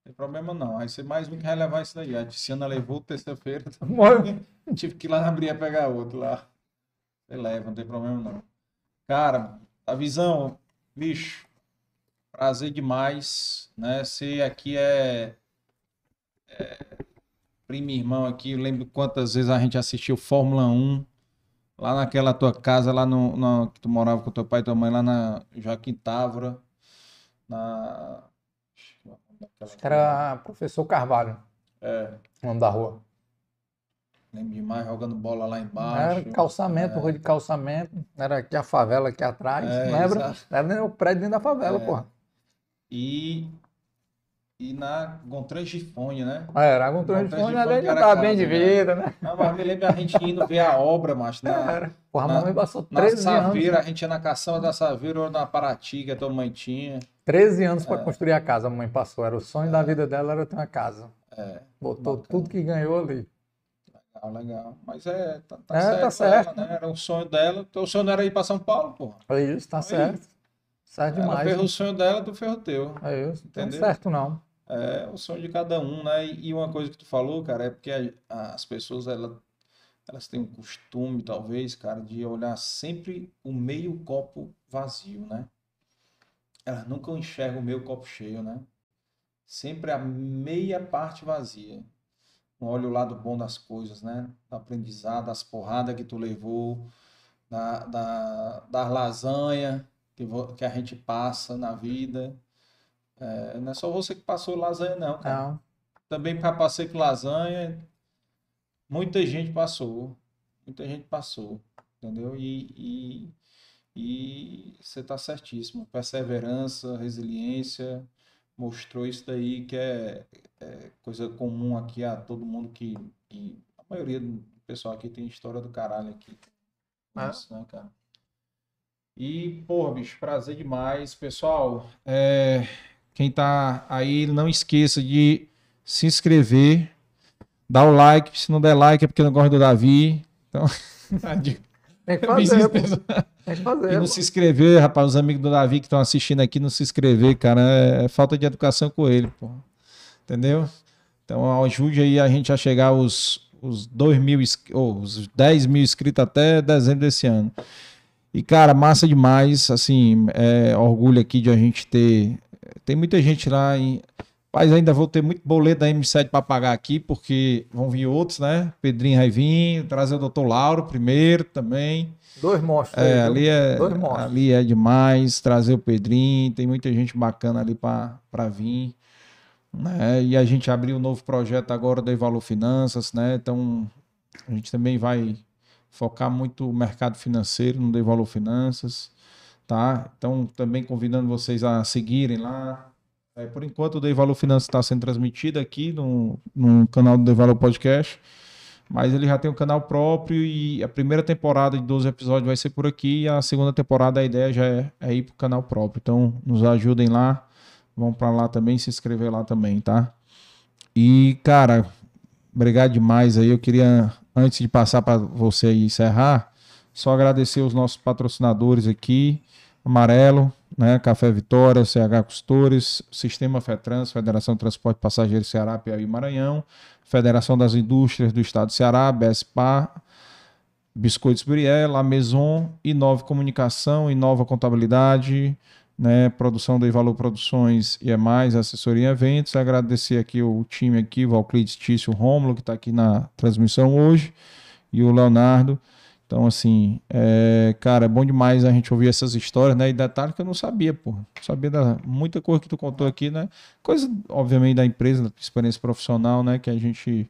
Não tem problema não. Aí você mais um que vai levar isso daí. A Tiziana levou terça-feira. Tive que ir lá na Bria pegar outro lá. Você leva, não tem problema não. Cara, a visão, bicho, prazer demais, né? Você aqui é, é primo irmão aqui. Eu lembro quantas vezes a gente assistiu Fórmula 1 lá naquela tua casa, lá no, no- que tu morava com teu pai e tua mãe, lá na Joaquim Távora, na... Acho que era professor Carvalho, É, o nome da rua. lembro demais, jogando bola lá embaixo. Era calçamento, rua de calçamento. Era aqui a favela aqui atrás, É, lembra? exato. Era nem o prédio dentro da favela, É. porra. E, e na Gontran Gifone, né? É, Era a Gontran de Gontran de Fone, Fone ali já tava bem de né? vida, né? Não, mas me lembro a gente indo ver a obra, macho, na, Era. Porra, a Na- mamãe passou na 13 anos. Saveira, a gente ia na caçamba da Saveira ou na Paraty, que a tua mãe tinha. 13 anos para É. construir a casa, a mamãe passou. Era o sonho da vida dela era ter uma casa. É, Botou Bacana. tudo que ganhou ali. legal, legal. Mas é, tá, tá É, certo. tá certo. ela, né? Era um sonho dela. Teu sonho não era ir pra São Paulo, porra. É isso, tá Aí. Certo. Certo Ela demais. fez o sonho dela, tu fez o teu. É isso, não Entendeu? certo não. É o sonho de cada um, né? E uma coisa que tu falou, cara, é porque a- as pessoas, ela- elas têm um costume, talvez, cara, de olhar sempre o meio copo vazio, né? Elas nunca enxergam o meio copo cheio, né? Sempre a meia parte vazia. Não olha o lado bom das coisas, né? Do aprendizado, das porradas que tu levou, da, da, das lasanha que, que a gente passa na vida. É, não é só você que passou lasanha, não, cara. Não. Também passei com lasanha. Muita gente passou. Muita gente passou. Entendeu? E, e, e você está certíssimo. Perseverança, resiliência. Mostrou isso daí que é, é coisa comum aqui a todo mundo que, que. A maioria do pessoal aqui tem história do caralho aqui. É. Isso, né, cara? E, porra, bicho, prazer demais. Pessoal, é, quem tá aí, não esqueça de se inscrever, dar o like. Se não der like é porque não gosta do Davi. Então, Tem que fazer, pô. Tem que E fazer. não pô. se inscrever, rapaz, os amigos do Davi que estão assistindo aqui, não se inscrever, cara, é, é falta de educação com ele, pô. Entendeu? Então ajude aí a gente a chegar aos, os 2 mil, ou os 10 mil inscritos até dezembro desse ano. E, cara, massa demais, assim, é orgulho aqui de a gente ter. Tem muita gente lá em. Mas ainda vou ter muito boleto da M7 para pagar aqui, porque vão vir outros, né? Pedrinho vai vir, trazer o doutor Lauro primeiro também. Dois monstros. É, aí, ali é, Dois monstros. ali é demais, trazer o Pedrinho, tem muita gente bacana ali para vir. Né? E a gente abriu um novo projeto agora do Evalor Finanças, né? Então a gente também vai focar muito o mercado financeiro no Devalor Finanças, tá? Então também convidando vocês a seguirem lá. É, por enquanto o Devalor Finanças está sendo transmitido aqui no, no canal do Devalor Podcast. Mas ele já tem um canal próprio e a primeira temporada de 12 episódios vai ser por aqui e a segunda temporada a ideia já é, é ir para o canal próprio. Então nos ajudem lá, Vão para lá também, se inscrever lá também, tá? E, cara, obrigado demais aí. Eu queria, antes de passar para você encerrar, só agradecer os nossos patrocinadores aqui, Amarelo, né, Café Vitória, CH Costores, Sistema FETRANS, Federação de Transporte Passageiro Ceará, Piauí e Maranhão, Federação das Indústrias do Estado do Ceará, BSPA, Biscoitos Brié, La Maison, Inova Comunicação, Inova Contabilidade, né, produção da Valor Produções e é mais, assessoria em eventos. Agradecer aqui o time aqui, Valclides Tício Rômulo, que está aqui na transmissão hoje, e o Leonardo. Então, assim, é, cara, é bom demais a gente ouvir essas histórias, né? E detalhe que eu não sabia, pô. Sabia da muita coisa que tu contou aqui, né? Coisa, obviamente, da empresa, da experiência profissional, né? Que a gente,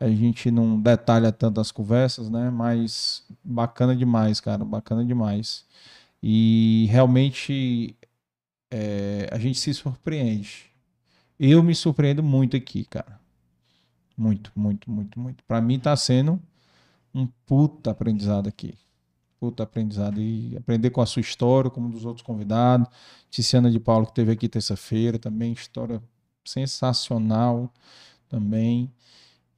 a gente não detalha tanto as conversas, né? Mas bacana demais, cara, bacana demais. E realmente é, a gente se surpreende. Eu me surpreendo muito aqui, cara. Muito, muito, muito, muito. Para mim tá sendo um puta aprendizado aqui. Puta aprendizado. E aprender com a sua história, como dos outros convidados. Tiziana de Paulo, que teve aqui terça-feira, também história sensacional também.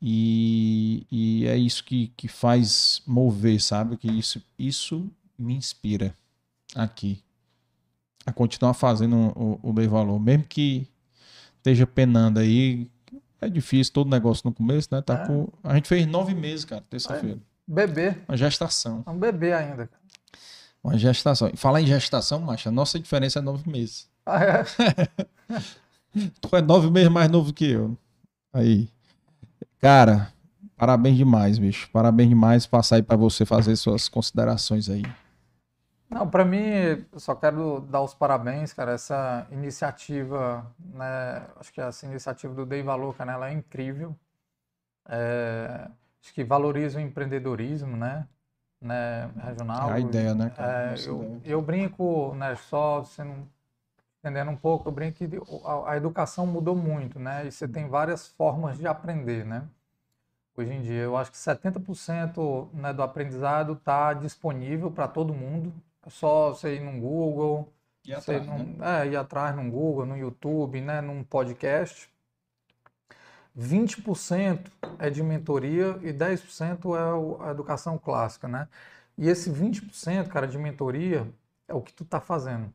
E, e é isso que, que faz mover, sabe? Que isso, isso me inspira aqui a continuar fazendo o, o Lei Valor, mesmo que esteja penando aí, é difícil, todo negócio no começo, né? Tá é. com... A gente fez nove meses, cara, terça-feira. Bebê. Uma gestação. É um bebê ainda. Uma gestação. E falar em gestação, macho, a nossa diferença é nove meses. Ah, é? tu é nove meses mais novo que eu. Aí. Cara, parabéns demais, bicho. Parabéns demais. Passar aí para você fazer suas considerações aí. Não, para mim, eu só quero dar os parabéns, cara. Essa iniciativa, né? Acho que essa iniciativa do Dei Valor, cara, ela é incrível. É, acho que valoriza o empreendedorismo, né? né regional. É a ideia, né? É, eu, ideia. eu brinco, né? Só sendo entendendo um pouco, eu brinco que a, a educação mudou muito, né? E você tem várias formas de aprender, né? Hoje em dia, eu acho que 70% né, do aprendizado está disponível para todo mundo. É só você ir no Google, ir atrás, num, né? é, ir atrás no Google, no YouTube, né, num podcast. 20% é de mentoria e 10% é a educação clássica, né? E esse 20%, cara, de mentoria é o que tu tá fazendo.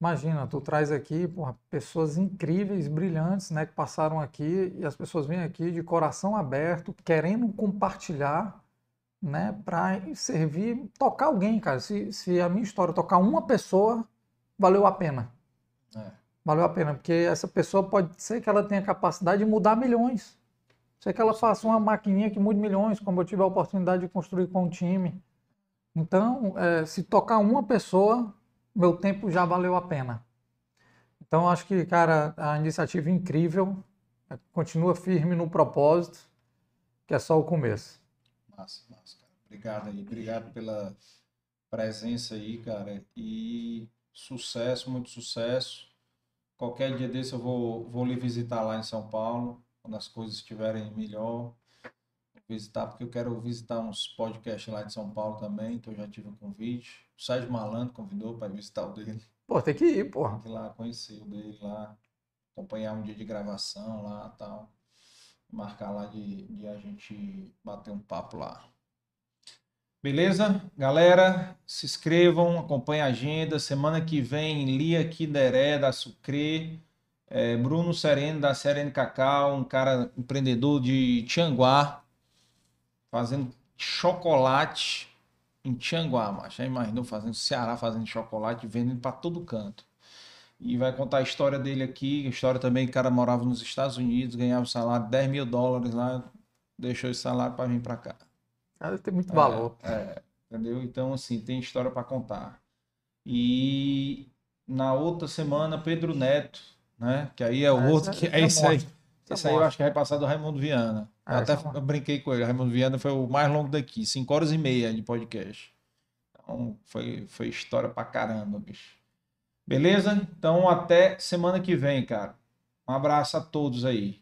Imagina, tu traz aqui porra, pessoas incríveis, brilhantes, né, que passaram aqui e as pessoas vêm aqui de coração aberto, querendo compartilhar né, para servir, tocar alguém, cara. Se, se a minha história tocar uma pessoa, valeu a pena. É. Valeu a pena, porque essa pessoa pode ser que ela tenha capacidade de mudar milhões. Sei que ela faça uma maquininha que mude milhões, como eu tive a oportunidade de construir com um time. Então, é, se tocar uma pessoa, meu tempo já valeu a pena. Então, acho que, cara, a iniciativa é incrível, é, continua firme no propósito, que é só o começo. Massa, massa, cara. Obrigado aí. Obrigado pela presença aí, cara. E sucesso, muito sucesso. Qualquer dia desse eu vou, vou lhe visitar lá em São Paulo, quando as coisas estiverem melhor. Vou visitar, porque eu quero visitar uns podcasts lá de São Paulo também, então já tive um convite. O Sérgio Malandro convidou para visitar o dele. Pô, tem que ir, porra. Tem que ir lá conhecer o dele lá, acompanhar um dia de gravação lá tal marcar lá de, de a gente bater um papo lá. Beleza? Galera, se inscrevam, acompanhem a agenda. Semana que vem, Lia Kideré, da Sucre, é, Bruno Sereno, da Sereno Cacau, um cara empreendedor de Tianguá, fazendo chocolate em Tianguá, mas já imaginou fazendo Ceará, fazendo chocolate, vendendo para todo canto e vai contar a história dele aqui. A história também, o cara morava nos Estados Unidos, ganhava um salário de 10 mil dólares lá, deixou esse salário para vir para cá. Ah, tem muito valor. É, é, entendeu? Então, assim, tem história para contar. E na outra semana, Pedro Neto, né? Que aí é o outro que é, é isso aí. Esse aí eu acho que vai passar do Raimundo Viana. É, até é brinquei com ele. Raimundo Viana foi o mais longo daqui, 5 horas e meia de podcast. Então, foi, foi história pra caramba, bicho. Beleza? Então até semana que vem, cara. Um abraço a todos aí.